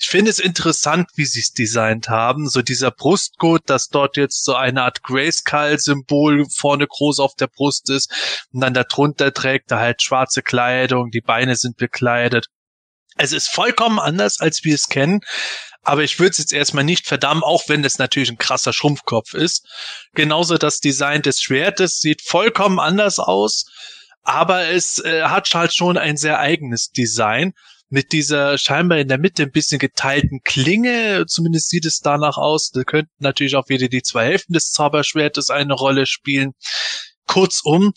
A: Ich finde es interessant, wie sie es designt haben. So dieser Brustgurt, dass dort jetzt so eine Art Grayskull-Symbol vorne groß auf der Brust ist und dann darunter trägt er halt schwarze Kleidung, die Beine sind bekleidet. Es ist vollkommen anders, als wir es kennen. Aber ich würde es jetzt erstmal nicht verdammen, auch wenn es natürlich ein krasser Schrumpfkopf ist. Genauso das Design des Schwertes sieht vollkommen anders aus, aber es äh, hat halt schon ein sehr eigenes Design mit dieser scheinbar in der Mitte ein bisschen geteilten Klinge, zumindest sieht es danach aus. Da könnten natürlich auch wieder die zwei Hälften des Zauberschwertes eine Rolle spielen. Kurzum,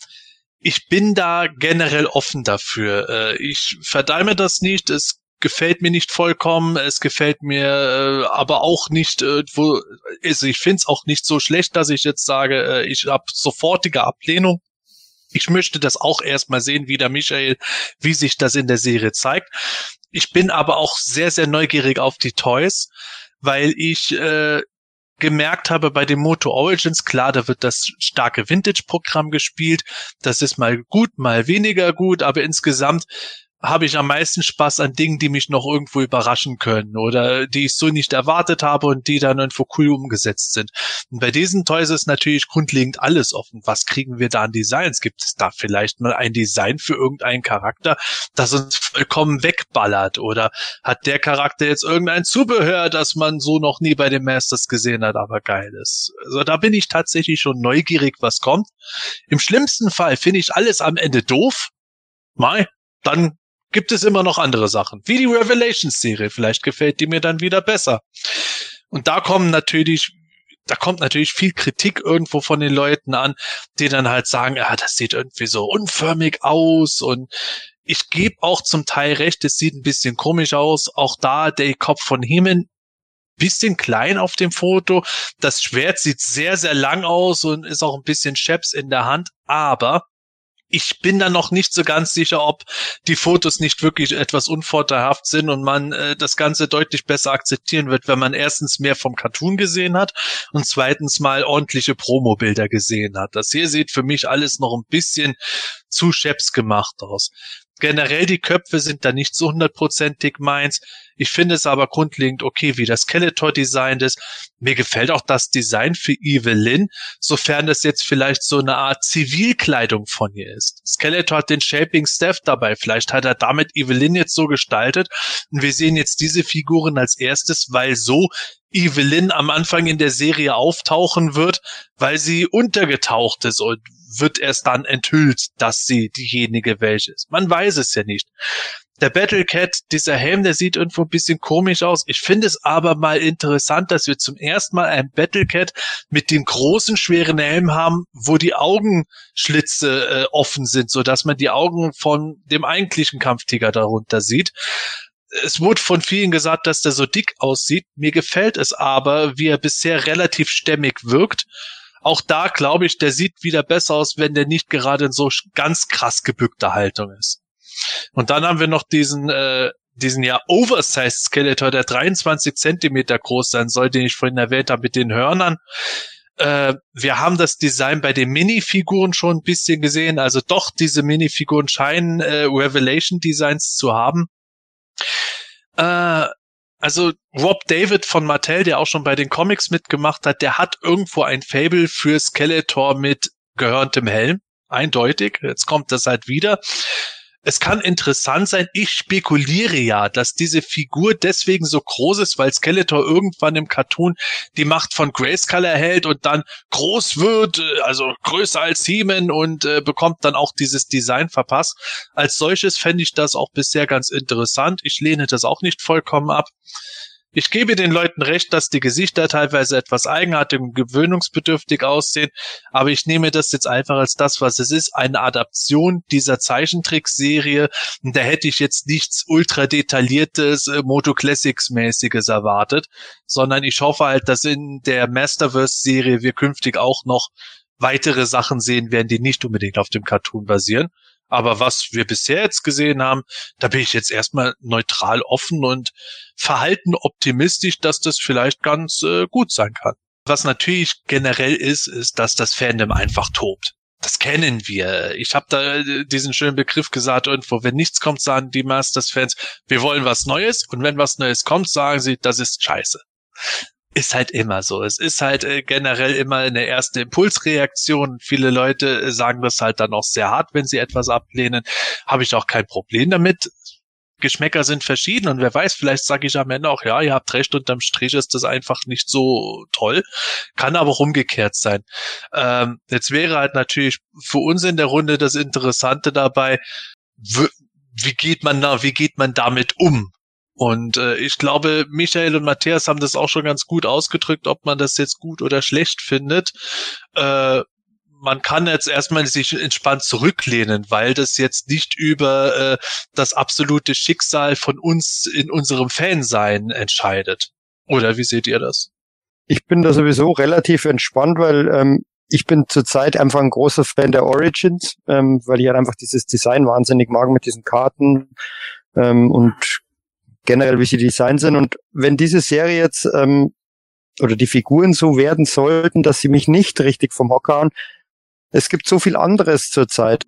A: ich bin da generell offen dafür. Äh, ich verdaime das nicht. Es gefällt mir nicht vollkommen. Es gefällt mir äh, aber auch nicht, äh, wo, also ich finde es auch nicht so schlecht, dass ich jetzt sage, ich habe sofortige Ablehnung. Ich möchte das auch erstmal sehen, wie der Michael, wie sich das in der Serie zeigt. Ich bin aber auch sehr, sehr neugierig auf die Toys, weil ich äh, gemerkt habe bei dem Moto Origins, klar, da wird das starke Vintage-Programm gespielt. Das ist mal gut, mal weniger gut, aber insgesamt habe ich am meisten Spaß an Dingen, die mich noch irgendwo überraschen können oder die ich so nicht erwartet habe und die dann irgendwo cool umgesetzt sind. Und bei diesen Toys ist natürlich grundlegend alles offen. Was kriegen wir da an Designs? Gibt es da vielleicht mal ein Design für irgendeinen Charakter, das uns vollkommen wegballert? Oder hat der Charakter jetzt irgendein Zubehör, das man so noch nie bei den Masters gesehen hat, aber geil ist? Also da bin ich tatsächlich schon neugierig, was kommt. Im schlimmsten Fall finde ich alles am Ende doof. Mai, dann gibt es immer noch andere Sachen, wie die Revelations-Serie. Vielleicht gefällt die mir dann wieder besser. Und da kommen natürlich da kommt natürlich viel Kritik irgendwo von den Leuten an, die dann halt sagen, ja, das sieht irgendwie so unförmig aus und ich gebe auch zum Teil recht, es sieht ein bisschen komisch aus. Auch da der Kopf von Hemen bisschen klein auf dem Foto. Das Schwert sieht sehr, sehr lang aus und ist auch ein bisschen Scheps in der Hand, aber ich bin da noch nicht so ganz sicher, ob die Fotos nicht wirklich etwas unvorteilhaft sind und man äh, das Ganze deutlich besser akzeptieren wird, wenn man erstens mehr vom Cartoon gesehen hat und zweitens mal ordentliche Promo-Bilder gesehen hat. Das hier sieht für mich alles noch ein bisschen zu scheps gemacht aus. Generell die Köpfe sind da nicht so hundertprozentig meins. Ich finde es aber grundlegend okay, wie das Skeletor designt ist. Mir gefällt auch das Design für Evelyn, sofern es jetzt vielleicht so eine Art Zivilkleidung von ihr ist. Skeletor hat den Shaping Staff dabei. Vielleicht hat er damit Evelyn jetzt so gestaltet. Und wir sehen jetzt diese Figuren als erstes, weil so Evelyn am Anfang in der Serie auftauchen wird, weil sie untergetaucht ist und wird erst dann enthüllt, dass sie diejenige welche ist. Man weiß es ja nicht. Der Battle Cat, dieser Helm, der sieht irgendwo ein bisschen komisch aus. Ich finde es aber mal interessant, dass wir zum ersten Mal ein Battle Cat mit dem großen, schweren Helm haben, wo die Augenschlitze äh, offen sind, so dass man die Augen von dem eigentlichen Kampftiger darunter sieht. Es wurde von vielen gesagt, dass der so dick aussieht. Mir gefällt es aber, wie er bisher relativ stämmig wirkt auch da glaube ich, der sieht wieder besser aus, wenn der nicht gerade in so ganz krass gebückter Haltung ist. Und dann haben wir noch diesen, äh, diesen ja Oversized Skeletor, der 23 Zentimeter groß sein soll, den ich vorhin erwähnt habe mit den Hörnern. Äh, wir haben das Design bei den Minifiguren schon ein bisschen gesehen. Also doch, diese Minifiguren scheinen äh, Revelation Designs zu haben. Äh, also Rob David von Mattel, der auch schon bei den Comics mitgemacht hat, der hat irgendwo ein Fable für Skeletor mit gehörendem Helm. Eindeutig. Jetzt kommt das halt wieder. Es kann interessant sein. Ich spekuliere ja, dass diese Figur deswegen so groß ist, weil Skeletor irgendwann im Cartoon die Macht von Grayskull erhält und dann groß wird, äh, also größer als He-Man und äh, bekommt dann auch dieses Design verpasst. Als solches fände ich das auch bisher ganz interessant. Ich lehne das auch nicht vollkommen ab. Ich gebe den Leuten recht, dass die Gesichter teilweise etwas eigenartig und gewöhnungsbedürftig aussehen, aber ich nehme das jetzt einfach als das, was es ist, eine Adaption dieser Zeichentrickserie. Und da hätte ich jetzt nichts ultra detailliertes äh, Moto Classics mäßiges erwartet, sondern ich hoffe halt, dass in der Masterverse Serie wir künftig auch noch weitere Sachen sehen werden, die nicht unbedingt auf dem Cartoon basieren. Aber was wir bisher jetzt gesehen haben, da bin ich jetzt erstmal neutral offen und verhalten optimistisch, dass das vielleicht ganz äh, gut sein kann. Was natürlich generell ist, ist, dass das Fandom einfach tobt. Das kennen wir. Ich habe da äh, diesen schönen Begriff gesagt irgendwo, wenn nichts kommt, sagen die Masters-Fans, wir wollen was Neues und wenn was Neues kommt, sagen sie, das ist scheiße ist halt immer so. Es ist halt äh, generell immer eine erste Impulsreaktion. Viele Leute äh, sagen das halt dann auch sehr hart, wenn sie etwas ablehnen. Habe ich auch kein Problem damit. Geschmäcker sind verschieden und wer weiß, vielleicht sage ich am Ende auch, ja, ihr habt recht, unterm Strich ist das einfach nicht so toll. Kann aber auch umgekehrt sein. Ähm, jetzt wäre halt natürlich für uns in der Runde das Interessante dabei, wie geht man da, wie geht man damit um? Und äh, ich glaube, Michael und Matthias haben das auch schon ganz gut ausgedrückt, ob man das jetzt gut oder schlecht findet. Äh, man kann jetzt erstmal sich entspannt zurücklehnen, weil das jetzt nicht über äh, das absolute Schicksal von uns in unserem Fansein entscheidet. Oder wie seht ihr das?
C: Ich bin da sowieso relativ entspannt, weil ähm, ich bin zurzeit einfach ein großer Fan der Origins, ähm, weil ich halt einfach dieses Design wahnsinnig mag mit diesen Karten ähm, und generell, wie sie designt sind. Und wenn diese Serie jetzt ähm, oder die Figuren so werden sollten, dass sie mich nicht richtig vom Hocker hauen, es gibt so viel anderes zurzeit.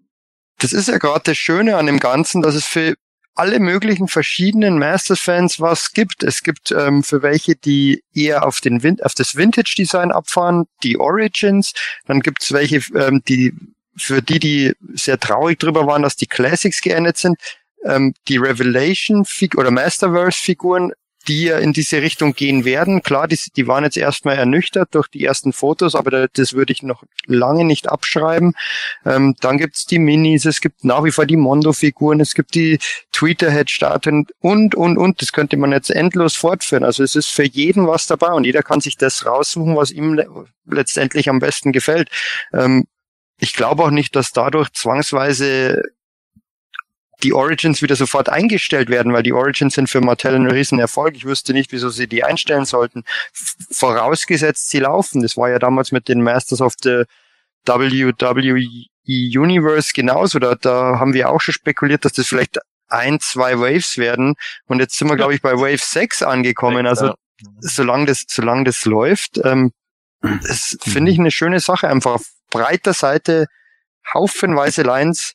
C: Das ist ja gerade das Schöne an dem Ganzen, dass es für alle möglichen verschiedenen Masters-Fans was gibt. Es gibt ähm, für welche, die eher auf, den Vin auf das Vintage-Design abfahren, die Origins. Dann gibt es welche, ähm, die für die, die sehr traurig drüber waren, dass die Classics geendet sind ähm, die Revelation oder Masterverse Figuren, die ja in diese Richtung gehen werden. Klar, die, die waren jetzt erstmal ernüchtert durch die ersten Fotos, aber das würde ich noch lange nicht abschreiben. Ähm, dann gibt's die Minis, es gibt nach wie vor die Mondo-Figuren, es gibt die Tweeterhead-Statuen und, und, und. Das könnte man jetzt endlos fortführen. Also es ist für jeden was dabei und jeder kann sich das raussuchen, was ihm letztendlich am besten gefällt. Ähm, ich glaube auch nicht, dass dadurch zwangsweise die Origins wieder sofort eingestellt werden, weil die Origins sind für Mattel ein Riesenerfolg. Ich wüsste nicht, wieso sie die einstellen sollten. Vorausgesetzt, sie laufen. Das war ja damals mit den Masters of the WWE Universe genauso. Da, da haben wir auch schon spekuliert, dass das vielleicht ein, zwei Waves werden. Und jetzt sind wir, glaube ich, bei Wave 6 angekommen. Also solange das, solange das läuft, ähm, das finde ich eine schöne Sache. Einfach auf breiter Seite haufenweise Lines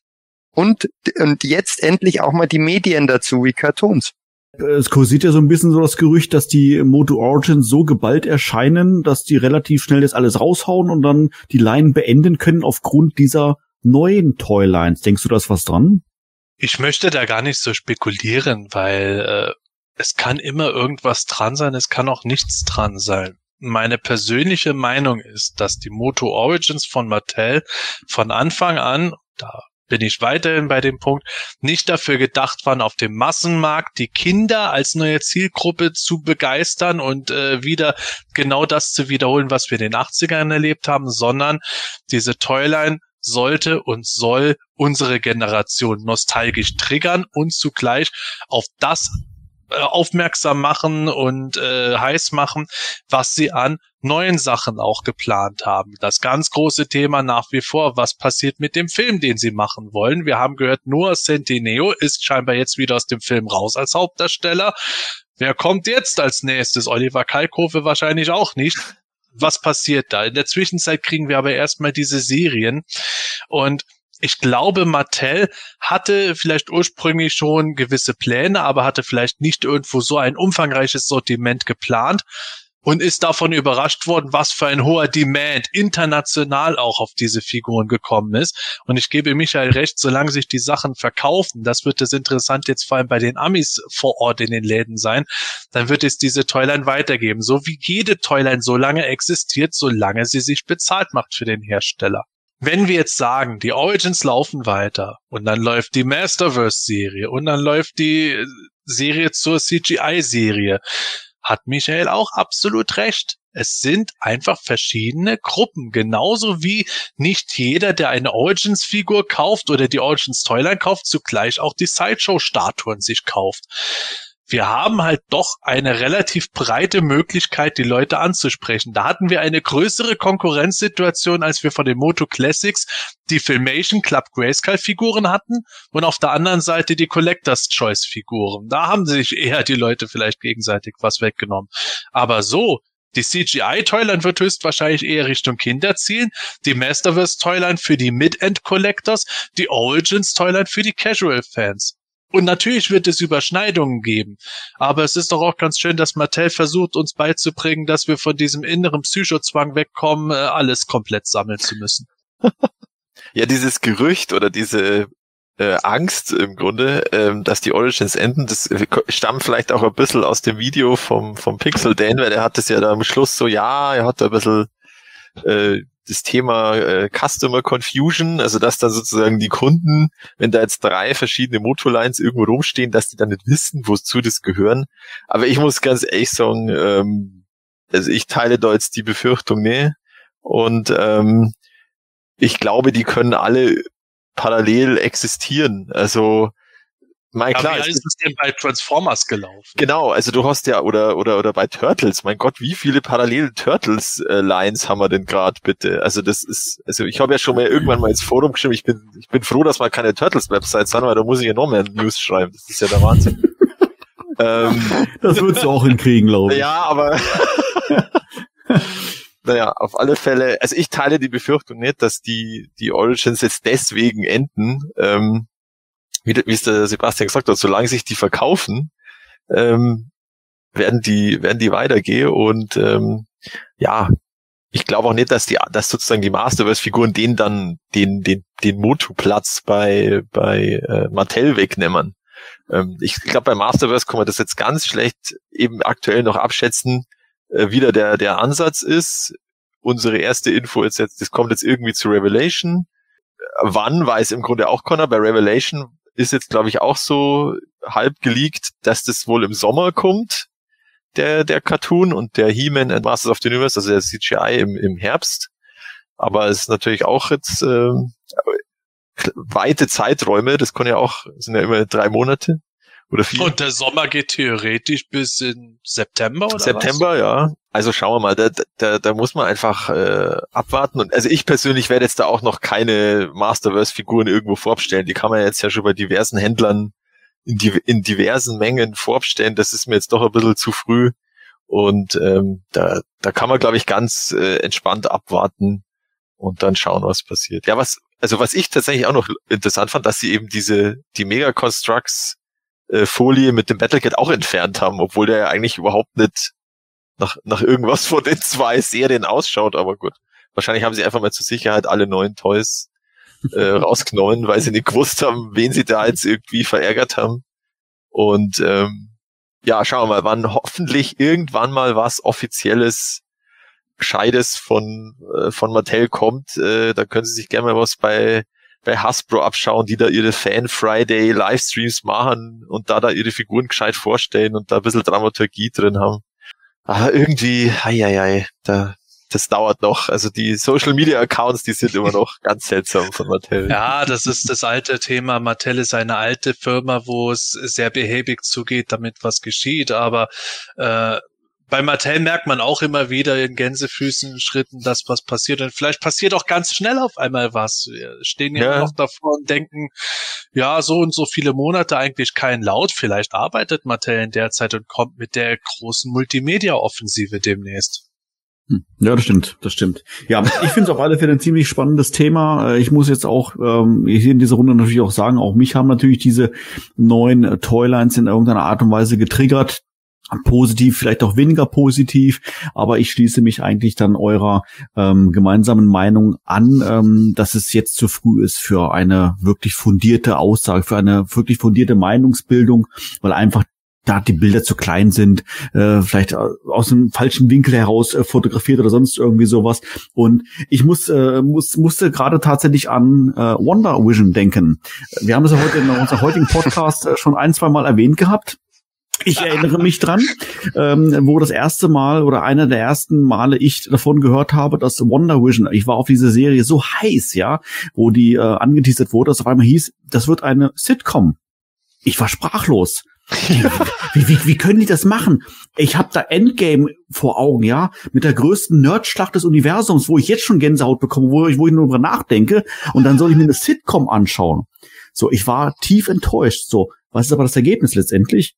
C: und, und jetzt endlich auch mal die Medien dazu wie Cartoons.
D: Es kursiert ja so ein bisschen so das Gerücht, dass die Moto Origins so geballt erscheinen, dass die relativ schnell das alles raushauen und dann die Line beenden können aufgrund dieser neuen Toylines. Denkst du, da ist was dran?
A: Ich möchte da gar nicht so spekulieren, weil äh, es kann immer irgendwas dran sein, es kann auch nichts dran sein. Meine persönliche Meinung ist, dass die Moto Origins von Mattel von Anfang an, da bin ich weiterhin bei dem Punkt, nicht dafür gedacht waren, auf dem Massenmarkt die Kinder als neue Zielgruppe zu begeistern und äh, wieder genau das zu wiederholen, was wir in den 80ern erlebt haben, sondern diese Toyline sollte und soll unsere Generation nostalgisch triggern und zugleich auf das aufmerksam machen und äh, heiß machen, was sie an neuen Sachen auch geplant haben. Das ganz große Thema nach wie vor, was passiert mit dem Film, den sie machen wollen. Wir haben gehört, Noah Centineo ist scheinbar jetzt wieder aus dem Film raus als Hauptdarsteller. Wer kommt jetzt als nächstes? Oliver Kalkofe wahrscheinlich auch nicht. Was passiert da? In der Zwischenzeit kriegen wir aber erstmal diese Serien und ich glaube, Mattel hatte vielleicht ursprünglich schon gewisse Pläne, aber hatte vielleicht nicht irgendwo so ein umfangreiches Sortiment geplant. und ist davon überrascht worden, was für ein hoher Demand international auch auf diese Figuren gekommen ist. Und ich gebe Michael recht, solange sich die Sachen verkaufen, das wird das interessant jetzt vor allem bei den Amis vor Ort in den Läden sein, dann wird es diese Toyline weitergeben. So wie jede Toyline so lange existiert, solange sie sich bezahlt macht für den Hersteller. Wenn wir jetzt sagen, die Origins laufen weiter und dann läuft die Masterverse-Serie und dann läuft die Serie zur CGI-Serie, hat Michael auch absolut recht. Es sind einfach verschiedene Gruppen. Genauso wie nicht jeder, der eine Origins-Figur kauft oder die Origins Toyline kauft, zugleich auch die Sideshow-Statuen sich kauft wir haben halt doch eine relativ breite Möglichkeit, die Leute anzusprechen. Da hatten wir eine größere Konkurrenzsituation, als wir von den Moto Classics die Filmation Club Grayscale Figuren hatten und auf der anderen Seite die Collectors Choice Figuren. Da haben sich eher die Leute vielleicht gegenseitig was weggenommen. Aber so, die CGI-Toyline wird höchstwahrscheinlich eher Richtung Kinder zielen, die Masterverse-Toyline für die Mid-End-Collectors, die Origins-Toyline für die Casual-Fans. Und natürlich wird es Überschneidungen geben. Aber es ist doch auch ganz schön, dass Mattel versucht, uns beizubringen, dass wir von diesem inneren Psychozwang wegkommen, äh, alles komplett sammeln zu müssen.
B: ja, dieses Gerücht oder diese äh, Angst im Grunde, ähm, dass die Origins enden, das stammt vielleicht auch ein bisschen aus dem Video vom, vom Pixel Dan, weil der hat es ja da am Schluss so, ja, er hat da ein bisschen äh, das Thema äh, Customer Confusion, also dass dann sozusagen die Kunden, wenn da jetzt drei verschiedene Motorlines irgendwo rumstehen, dass die dann nicht wissen, wozu das gehören. Aber ich muss ganz ehrlich sagen, ähm, also ich teile da jetzt die Befürchtung, ne? Und ähm, ich glaube, die können alle parallel existieren. Also
A: mein, klar, wie ist es denn bei Transformers gelaufen?
B: Genau, also du hast ja oder oder oder bei Turtles. Mein Gott, wie viele parallele Turtles äh, Lines haben wir denn gerade bitte? Also das ist, also ich habe ja schon mal irgendwann mal ins Forum geschrieben. Ich bin ich bin froh, dass wir keine Turtles Websites haben, weil da muss ich ja noch mehr News schreiben. Das ist ja der Wahnsinn.
D: ähm, das würdest du auch hinkriegen, glaube ich.
B: Ja, aber naja, auf alle Fälle. Also ich teile die Befürchtung nicht, dass die die Origins jetzt deswegen enden. Ähm, wie, wie es der Sebastian gesagt hat, solange sich die verkaufen, ähm, werden die, werden die weitergehen und ähm, ja, ich glaube auch nicht, dass die, dass sozusagen die Masterverse-Figuren den dann den den den Motu-Platz bei bei äh, Mattel wegnehmen. Ähm, ich glaube, bei Masterverse kann man das jetzt ganz schlecht eben aktuell noch abschätzen, äh, wie der der Ansatz ist. Unsere erste Info ist jetzt, das kommt jetzt irgendwie zu Revelation. Wann weiß im Grunde auch Connor. Bei Revelation ist jetzt, glaube ich, auch so halb geleakt, dass das wohl im Sommer kommt, der, der Cartoon und der He-Man and Masters of the Universe, also der CGI im, im Herbst. Aber es ist natürlich auch jetzt äh, weite Zeiträume, das kann ja auch, sind ja immer drei Monate oder vier.
A: Und der Sommer geht theoretisch bis in September oder
B: September, was? ja. Also schauen wir mal, da, da, da muss man einfach äh, abwarten. Und also ich persönlich werde jetzt da auch noch keine Masterverse-Figuren irgendwo vorbstellen. Die kann man jetzt ja schon bei diversen Händlern in, die, in diversen Mengen vorbstellen. Das ist mir jetzt doch ein bisschen zu früh. Und ähm, da, da kann man, glaube ich, ganz äh, entspannt abwarten und dann schauen, was passiert. Ja, was, also was ich tatsächlich auch noch interessant fand, dass sie eben diese, die Mega-Constructs äh, Folie mit dem Battlecat auch entfernt haben, obwohl der ja eigentlich überhaupt nicht nach, nach irgendwas von den zwei Serien ausschaut, aber gut. Wahrscheinlich haben sie einfach mal zur Sicherheit alle neuen Toys äh, rausgenommen, weil sie nicht gewusst haben, wen sie da jetzt irgendwie verärgert haben. Und ähm, ja, schauen wir mal, wann hoffentlich irgendwann mal was Offizielles, Gescheites von, äh, von Mattel kommt. Äh, da können Sie sich gerne mal was bei, bei Hasbro abschauen, die da ihre Fan Friday Livestreams machen und da da ihre Figuren gescheit vorstellen und da ein bisschen Dramaturgie drin haben. Aber irgendwie, hei, hei, hei, da, das dauert noch. Also die Social Media Accounts, die sind immer noch ganz seltsam von Mattel.
A: Ja, das ist das alte Thema. Mattel ist eine alte Firma, wo es sehr behäbig zugeht, damit was geschieht. Aber äh, bei Mattel merkt man auch immer wieder in Gänsefüßen Schritten, dass was passiert. Und vielleicht passiert auch ganz schnell auf einmal was. Wir stehen ja, ja. noch davor und denken, ja, so und so viele Monate eigentlich kein Laut. Vielleicht arbeitet Mattel in der Zeit und kommt mit der großen Multimedia-Offensive demnächst.
D: Hm. Ja, das stimmt, das stimmt. Ja, ich finde es auf alle Fälle ein ziemlich spannendes Thema. Äh, ich muss jetzt auch ähm, hier in dieser Runde natürlich auch sagen, auch mich haben natürlich diese neuen Toylines in irgendeiner Art und Weise getriggert positiv, vielleicht auch weniger positiv, aber ich schließe mich eigentlich dann eurer ähm, gemeinsamen Meinung an, ähm, dass es jetzt zu früh ist für eine wirklich fundierte Aussage, für eine wirklich fundierte Meinungsbildung, weil einfach da die Bilder zu klein sind, äh, vielleicht aus einem falschen Winkel heraus äh, fotografiert oder sonst irgendwie sowas. Und ich muss, äh, muss musste gerade tatsächlich an äh, Wonder Vision denken. Wir haben es ja heute in unserem heutigen Podcast äh, schon ein, zwei Mal erwähnt gehabt. Ich erinnere mich dran, ähm, wo das erste Mal oder einer der ersten Male ich davon gehört habe, dass Wonder Vision, ich war auf diese Serie so heiß, ja, wo die äh, angeteasert wurde, dass auf einmal hieß, das wird eine Sitcom. Ich war sprachlos. wie, wie, wie können die das machen? Ich habe da Endgame vor Augen, ja, mit der größten Nerdschlacht des Universums, wo ich jetzt schon Gänsehaut bekomme, wo ich, wo ich nur drüber nachdenke, und dann soll ich mir eine Sitcom anschauen. So, ich war tief enttäuscht. So, was ist aber das Ergebnis letztendlich?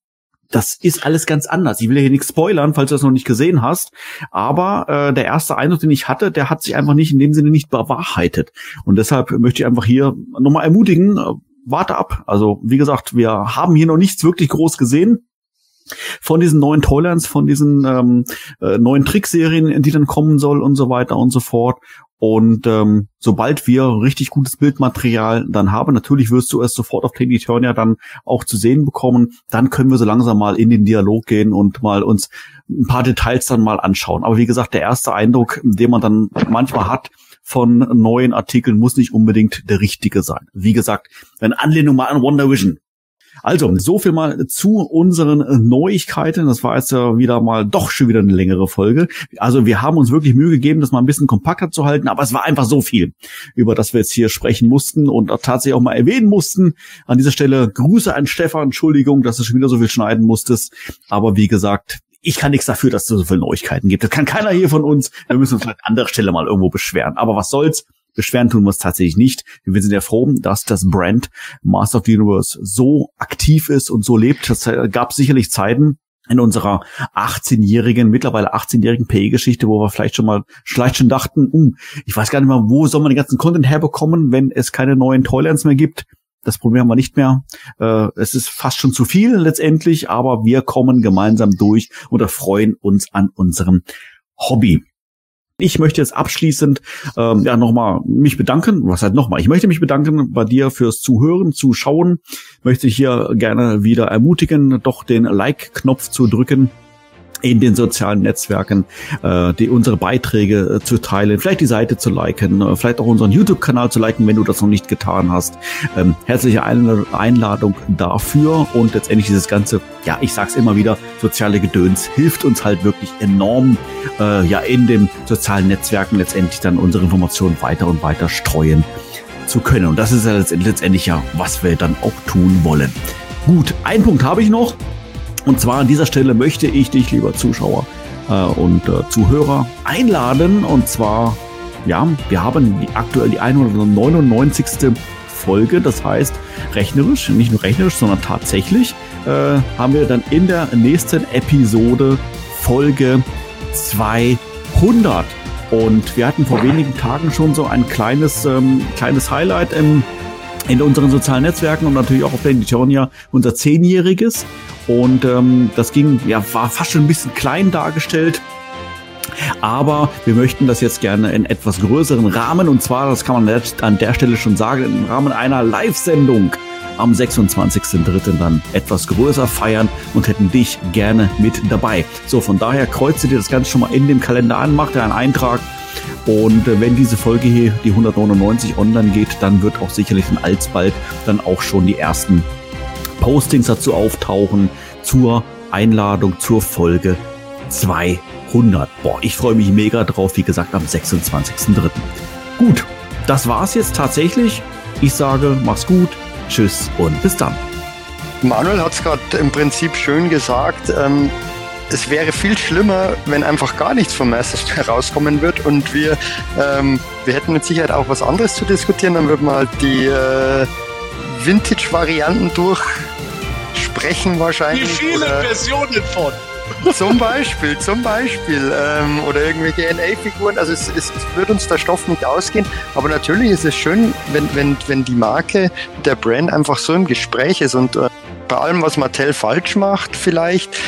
D: Das ist alles ganz anders. Ich will hier nichts spoilern, falls du das noch nicht gesehen hast. Aber äh, der erste Eindruck, den ich hatte, der hat sich einfach nicht in dem Sinne nicht bewahrheitet. Und deshalb möchte ich einfach hier nochmal ermutigen, äh, warte ab. Also wie gesagt, wir haben hier noch nichts wirklich groß gesehen von diesen neuen Toylands, von diesen ähm, äh, neuen Trickserien, die dann kommen soll und so weiter und so fort. Und ähm, sobald wir richtig gutes Bildmaterial dann haben, natürlich wirst du es sofort auf Tiny Turner dann auch zu sehen bekommen, dann können wir so langsam mal in den Dialog gehen und mal uns ein paar Details dann mal anschauen. Aber wie gesagt, der erste Eindruck, den man dann manchmal hat von neuen Artikeln, muss nicht unbedingt der richtige sein. Wie gesagt, eine Anlehnung mal an Wonder Vision also, so viel mal zu unseren Neuigkeiten. Das war jetzt ja wieder mal doch schon wieder eine längere Folge. Also wir haben uns wirklich Mühe gegeben, das mal ein bisschen kompakter zu halten, aber es war einfach so viel, über das wir jetzt hier sprechen mussten und tatsächlich auch mal erwähnen mussten. An dieser Stelle Grüße an Stefan, Entschuldigung, dass du schon wieder so viel schneiden musstest. Aber wie gesagt, ich kann nichts dafür, dass es so viele Neuigkeiten gibt. Das kann keiner hier von uns. Wir müssen uns an anderer Stelle mal irgendwo beschweren. Aber was soll's? Beschweren tun wir es tatsächlich nicht. Wir sind ja froh, dass das Brand Master of the Universe so aktiv ist und so lebt. Es gab sicherlich Zeiten, in unserer 18-jährigen, mittlerweile 18-jährigen PE-Geschichte, wo wir vielleicht schon mal, vielleicht schon dachten, uh, ich weiß gar nicht mal, wo soll man den ganzen Content herbekommen, wenn es keine neuen Toylands mehr gibt. Das Problem haben wir nicht mehr. Äh, es ist fast schon zu viel letztendlich, aber wir kommen gemeinsam durch und erfreuen uns an unserem Hobby. Ich möchte jetzt abschließend ähm, ja nochmal mich bedanken. Was halt nochmal? Ich möchte mich bedanken bei dir fürs Zuhören, Zuschauen. Möchte hier gerne wieder ermutigen, doch den Like-Knopf zu drücken in den sozialen Netzwerken äh, die unsere Beiträge äh, zu teilen, vielleicht die Seite zu liken, äh, vielleicht auch unseren YouTube-Kanal zu liken, wenn du das noch nicht getan hast. Ähm, herzliche Einladung dafür und letztendlich dieses ganze, ja, ich sag's immer wieder, soziale Gedöns hilft uns halt wirklich enorm, äh, ja, in den sozialen Netzwerken letztendlich dann unsere Informationen weiter und weiter streuen zu können. Und das ist ja letztendlich ja, was wir dann auch tun wollen. Gut, ein Punkt habe ich noch. Und zwar an dieser Stelle möchte ich dich, lieber Zuschauer äh, und äh, Zuhörer, einladen. Und zwar, ja, wir haben die, aktuell die 199. Folge. Das heißt, rechnerisch, nicht nur rechnerisch, sondern tatsächlich äh, haben wir dann in der nächsten Episode Folge 200. Und wir hatten vor wenigen Tagen schon so ein kleines, ähm, kleines Highlight im in unseren sozialen Netzwerken und natürlich auch auf Editoria unser Zehnjähriges. Und ähm, das ging, ja, war fast schon ein bisschen klein dargestellt. Aber wir möchten das jetzt gerne in etwas größeren Rahmen und zwar, das kann man an der Stelle schon sagen, im Rahmen einer Live-Sendung am 26.03. dann etwas größer feiern und hätten dich gerne mit dabei. So, von daher kreuze dir das Ganze schon mal in dem Kalender an, mach dir einen Eintrag und äh, wenn diese Folge hier, die 199 online geht, dann wird auch sicherlich dann alsbald dann auch schon die ersten Postings dazu auftauchen zur Einladung zur Folge 200. Boah, ich freue mich mega drauf, wie gesagt, am 26.03. Gut, das war's jetzt tatsächlich. Ich sage, mach's gut, tschüss und bis dann.
C: Manuel hat es gerade im Prinzip schön gesagt. Ähm, es wäre viel schlimmer, wenn einfach gar nichts vom Masters mehr rauskommen wird und wir, ähm, wir hätten mit Sicherheit auch was anderes zu diskutieren. Dann würden wir halt die äh, Vintage-Varianten durchsprechen wahrscheinlich.
A: Wie viele oder Versionen von?
C: Zum Beispiel, zum Beispiel. Ähm, oder irgendwelche NA-Figuren. Also es, es, es wird uns der Stoff nicht ausgehen. Aber natürlich ist es schön, wenn, wenn, wenn die Marke der Brand einfach so im Gespräch ist und äh, bei allem, was Mattel falsch macht, vielleicht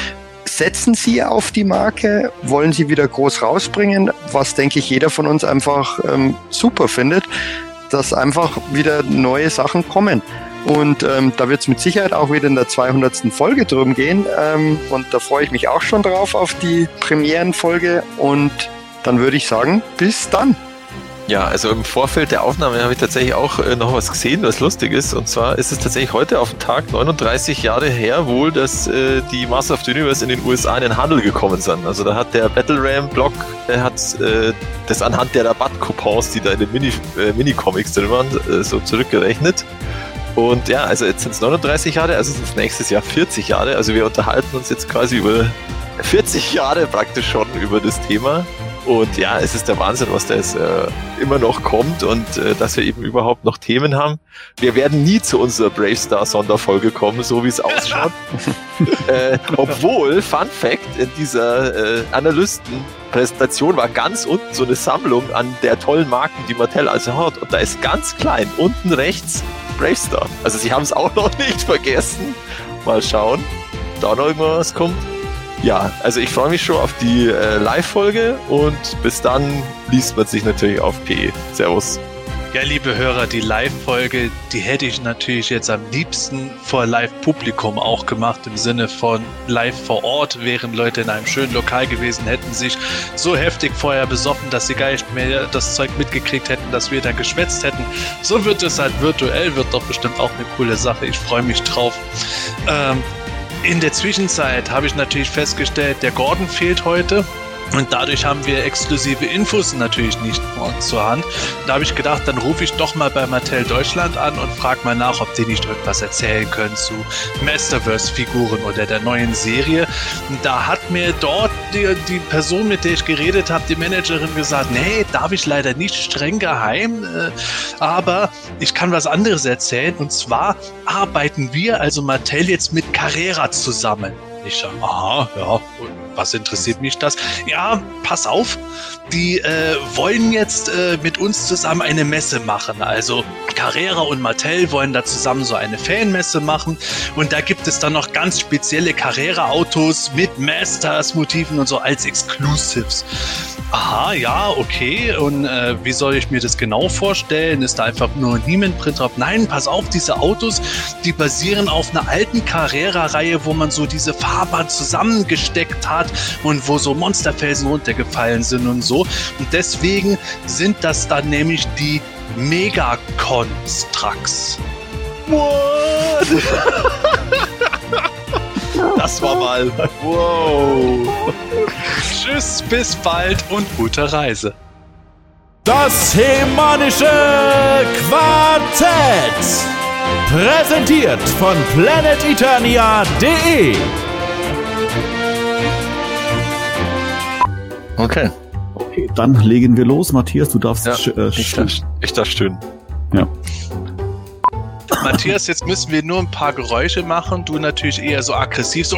C: setzen Sie auf die Marke? Wollen Sie wieder groß rausbringen? Was, denke ich, jeder von uns einfach ähm, super findet, dass einfach wieder neue Sachen kommen. Und ähm, da wird es mit Sicherheit auch wieder in der 200. Folge drum gehen. Ähm, und da freue ich mich auch schon drauf auf die Premierenfolge. Und dann würde ich sagen, bis dann.
B: Ja, also im Vorfeld der Aufnahme habe ich tatsächlich auch äh, noch was gesehen, was lustig ist. Und zwar ist es tatsächlich heute auf den Tag 39 Jahre her wohl, dass äh, die Master of the Universe in den USA in den Handel gekommen sind. Also da hat der Battle Ram Blog äh, hat äh, das anhand der Rabattcoupons, die da in den Mini, äh, Mini-Comics drin waren, äh, so zurückgerechnet. Und ja, also jetzt sind es 39 Jahre, also sind es nächstes Jahr 40 Jahre. Also wir unterhalten uns jetzt quasi über 40 Jahre praktisch schon über das Thema. Und ja, es ist der Wahnsinn, was da jetzt äh, immer noch kommt und äh, dass wir eben überhaupt noch Themen haben. Wir werden nie zu unserer Brave Star Sonderfolge kommen, so wie es ausschaut. äh, obwohl, Fun Fact, in dieser äh, Analystenpräsentation war ganz unten so eine Sammlung an der tollen Marken, die Mattel also hat. Und da ist ganz klein unten rechts Brave Star. Also sie haben es auch noch nicht vergessen. Mal schauen, da noch irgendwas kommt. Ja, also ich freue mich schon auf die äh, Live-Folge und bis dann liest man sich natürlich auf PE. Servus.
A: Ja, liebe Hörer, die Live-Folge, die hätte ich natürlich jetzt am liebsten vor Live-Publikum auch gemacht, im Sinne von live vor Ort, wären Leute in einem schönen Lokal gewesen, hätten sich so heftig vorher besoffen, dass sie gar nicht mehr das Zeug mitgekriegt hätten, dass wir da geschwätzt hätten. So wird es halt virtuell, wird doch bestimmt auch eine coole Sache. Ich freue mich drauf. Ähm, in der Zwischenzeit habe ich natürlich festgestellt, der Gordon fehlt heute. Und dadurch haben wir exklusive Infos natürlich nicht zur Hand. Da habe ich gedacht, dann rufe ich doch mal bei Mattel Deutschland an und frage mal nach, ob die nicht irgendwas erzählen können zu Masterverse-Figuren oder der neuen Serie. Und da hat mir dort die, die Person, mit der ich geredet habe, die Managerin gesagt, nee, darf ich leider nicht, streng geheim. Äh, aber ich kann was anderes erzählen. Und zwar arbeiten wir, also Mattel, jetzt mit Carrera zusammen. Ich sage, aha, ja, was interessiert mich das? Ja, pass auf, die äh, wollen jetzt äh, mit uns zusammen eine Messe machen. Also Carrera und Mattel wollen da zusammen so eine Fanmesse machen. Und da gibt es dann noch ganz spezielle Carrera-Autos mit Masters-Motiven und so als Exclusives. Aha, ja, okay. Und äh, wie soll ich mir das genau vorstellen? Ist da einfach nur ein Niemann-Print drauf? Nein, pass auf, diese Autos, die basieren auf einer alten Carrera-Reihe, wo man so diese Fahrbahn zusammengesteckt hat und wo so Monsterfelsen runtergefallen sind und so. Und deswegen sind das dann nämlich die Megaconstructs.
B: What? Das war mal. Wow.
A: Tschüss, bis bald und gute Reise.
E: Das Hemanische Quartett. Präsentiert von planeteternia.de.
B: Okay.
D: Okay, dann legen wir los. Matthias, du darfst
B: Ja,
D: äh,
B: Ich darf, ich darf stöhnen.
D: Ja.
A: Matthias, jetzt müssen wir nur ein paar Geräusche machen. Du natürlich eher so aggressiv, so.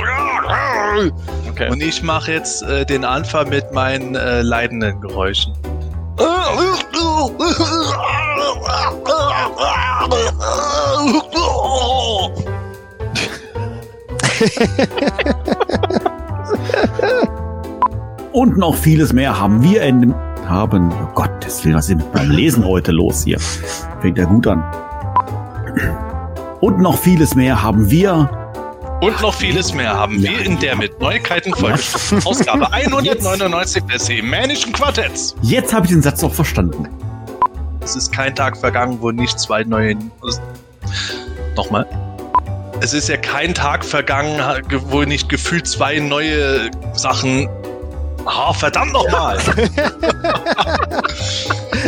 B: Okay.
A: Und ich mache jetzt äh, den Anfang mit meinen äh, leidenden Geräuschen.
D: Und noch vieles mehr haben wir in dem haben. Oh Gott, das will was ist mit beim Lesen heute los hier. Fängt ja gut an. Und noch vieles mehr haben wir.
A: Und noch vieles mehr haben wir in der mit Neuigkeiten vollgestopften Ausgabe 199 des Hemänischen Quartetts.
D: Jetzt habe ich den Satz auch verstanden.
A: Es ist kein Tag vergangen, wo nicht zwei neue. Nochmal. Es ist ja kein Tag vergangen, wo nicht gefühlt zwei neue Sachen. Ah, verdammt nochmal!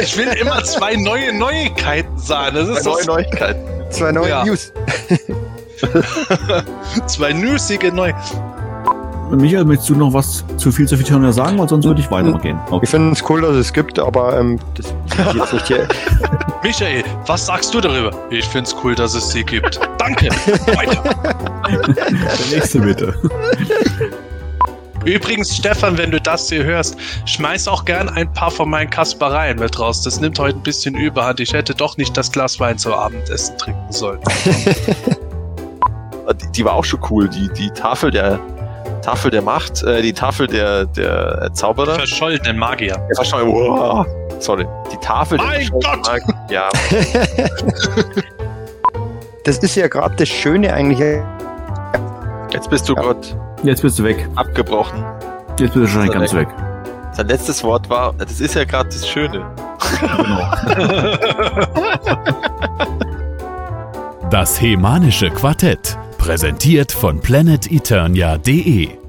A: ich will immer zwei neue Neuigkeiten sagen. Das ist
B: Neue
A: das
B: Neuigkeiten.
C: Zwei neue
A: Ja.
C: News.
A: zwei nüßige Neu.
D: Michael, möchtest du noch was zu viel zu viel sagen, weil sonst würde ich weitergehen. Okay.
C: Ich finde es cool, dass es gibt, aber ähm, das ich jetzt nicht hier.
A: Michael, was sagst du darüber? Ich find's cool, dass es sie gibt. Danke. Weiter.
D: Der nächste bitte.
A: Übrigens, Stefan, wenn du das hier hörst, schmeiß auch gern ein paar von meinen Kaspereien mit raus. Das nimmt heute ein bisschen Überhand. Ich hätte doch nicht das Glas Wein zum Abendessen trinken sollen.
B: Die, die war auch schon cool. Die, die Tafel der, Tafel der Macht, äh, die Tafel der, der Zauberer.
A: Verschollenen Magier.
B: Der verschollene, wow, sorry, die Tafel
A: Mein
B: der
A: Gott!
B: Magier. Ja,
C: Das ist ja gerade das Schöne eigentlich.
B: jetzt bist du
C: Ja.
B: Gott
D: Jetzt bist du weg.
B: abgebrochen.
D: Jetzt bist du schon ganz weg.
B: Sein letztes Wort war, das ist ja gerade das Schöne.
E: Das Hemanische Quartett. Präsentiert von planeteternia.de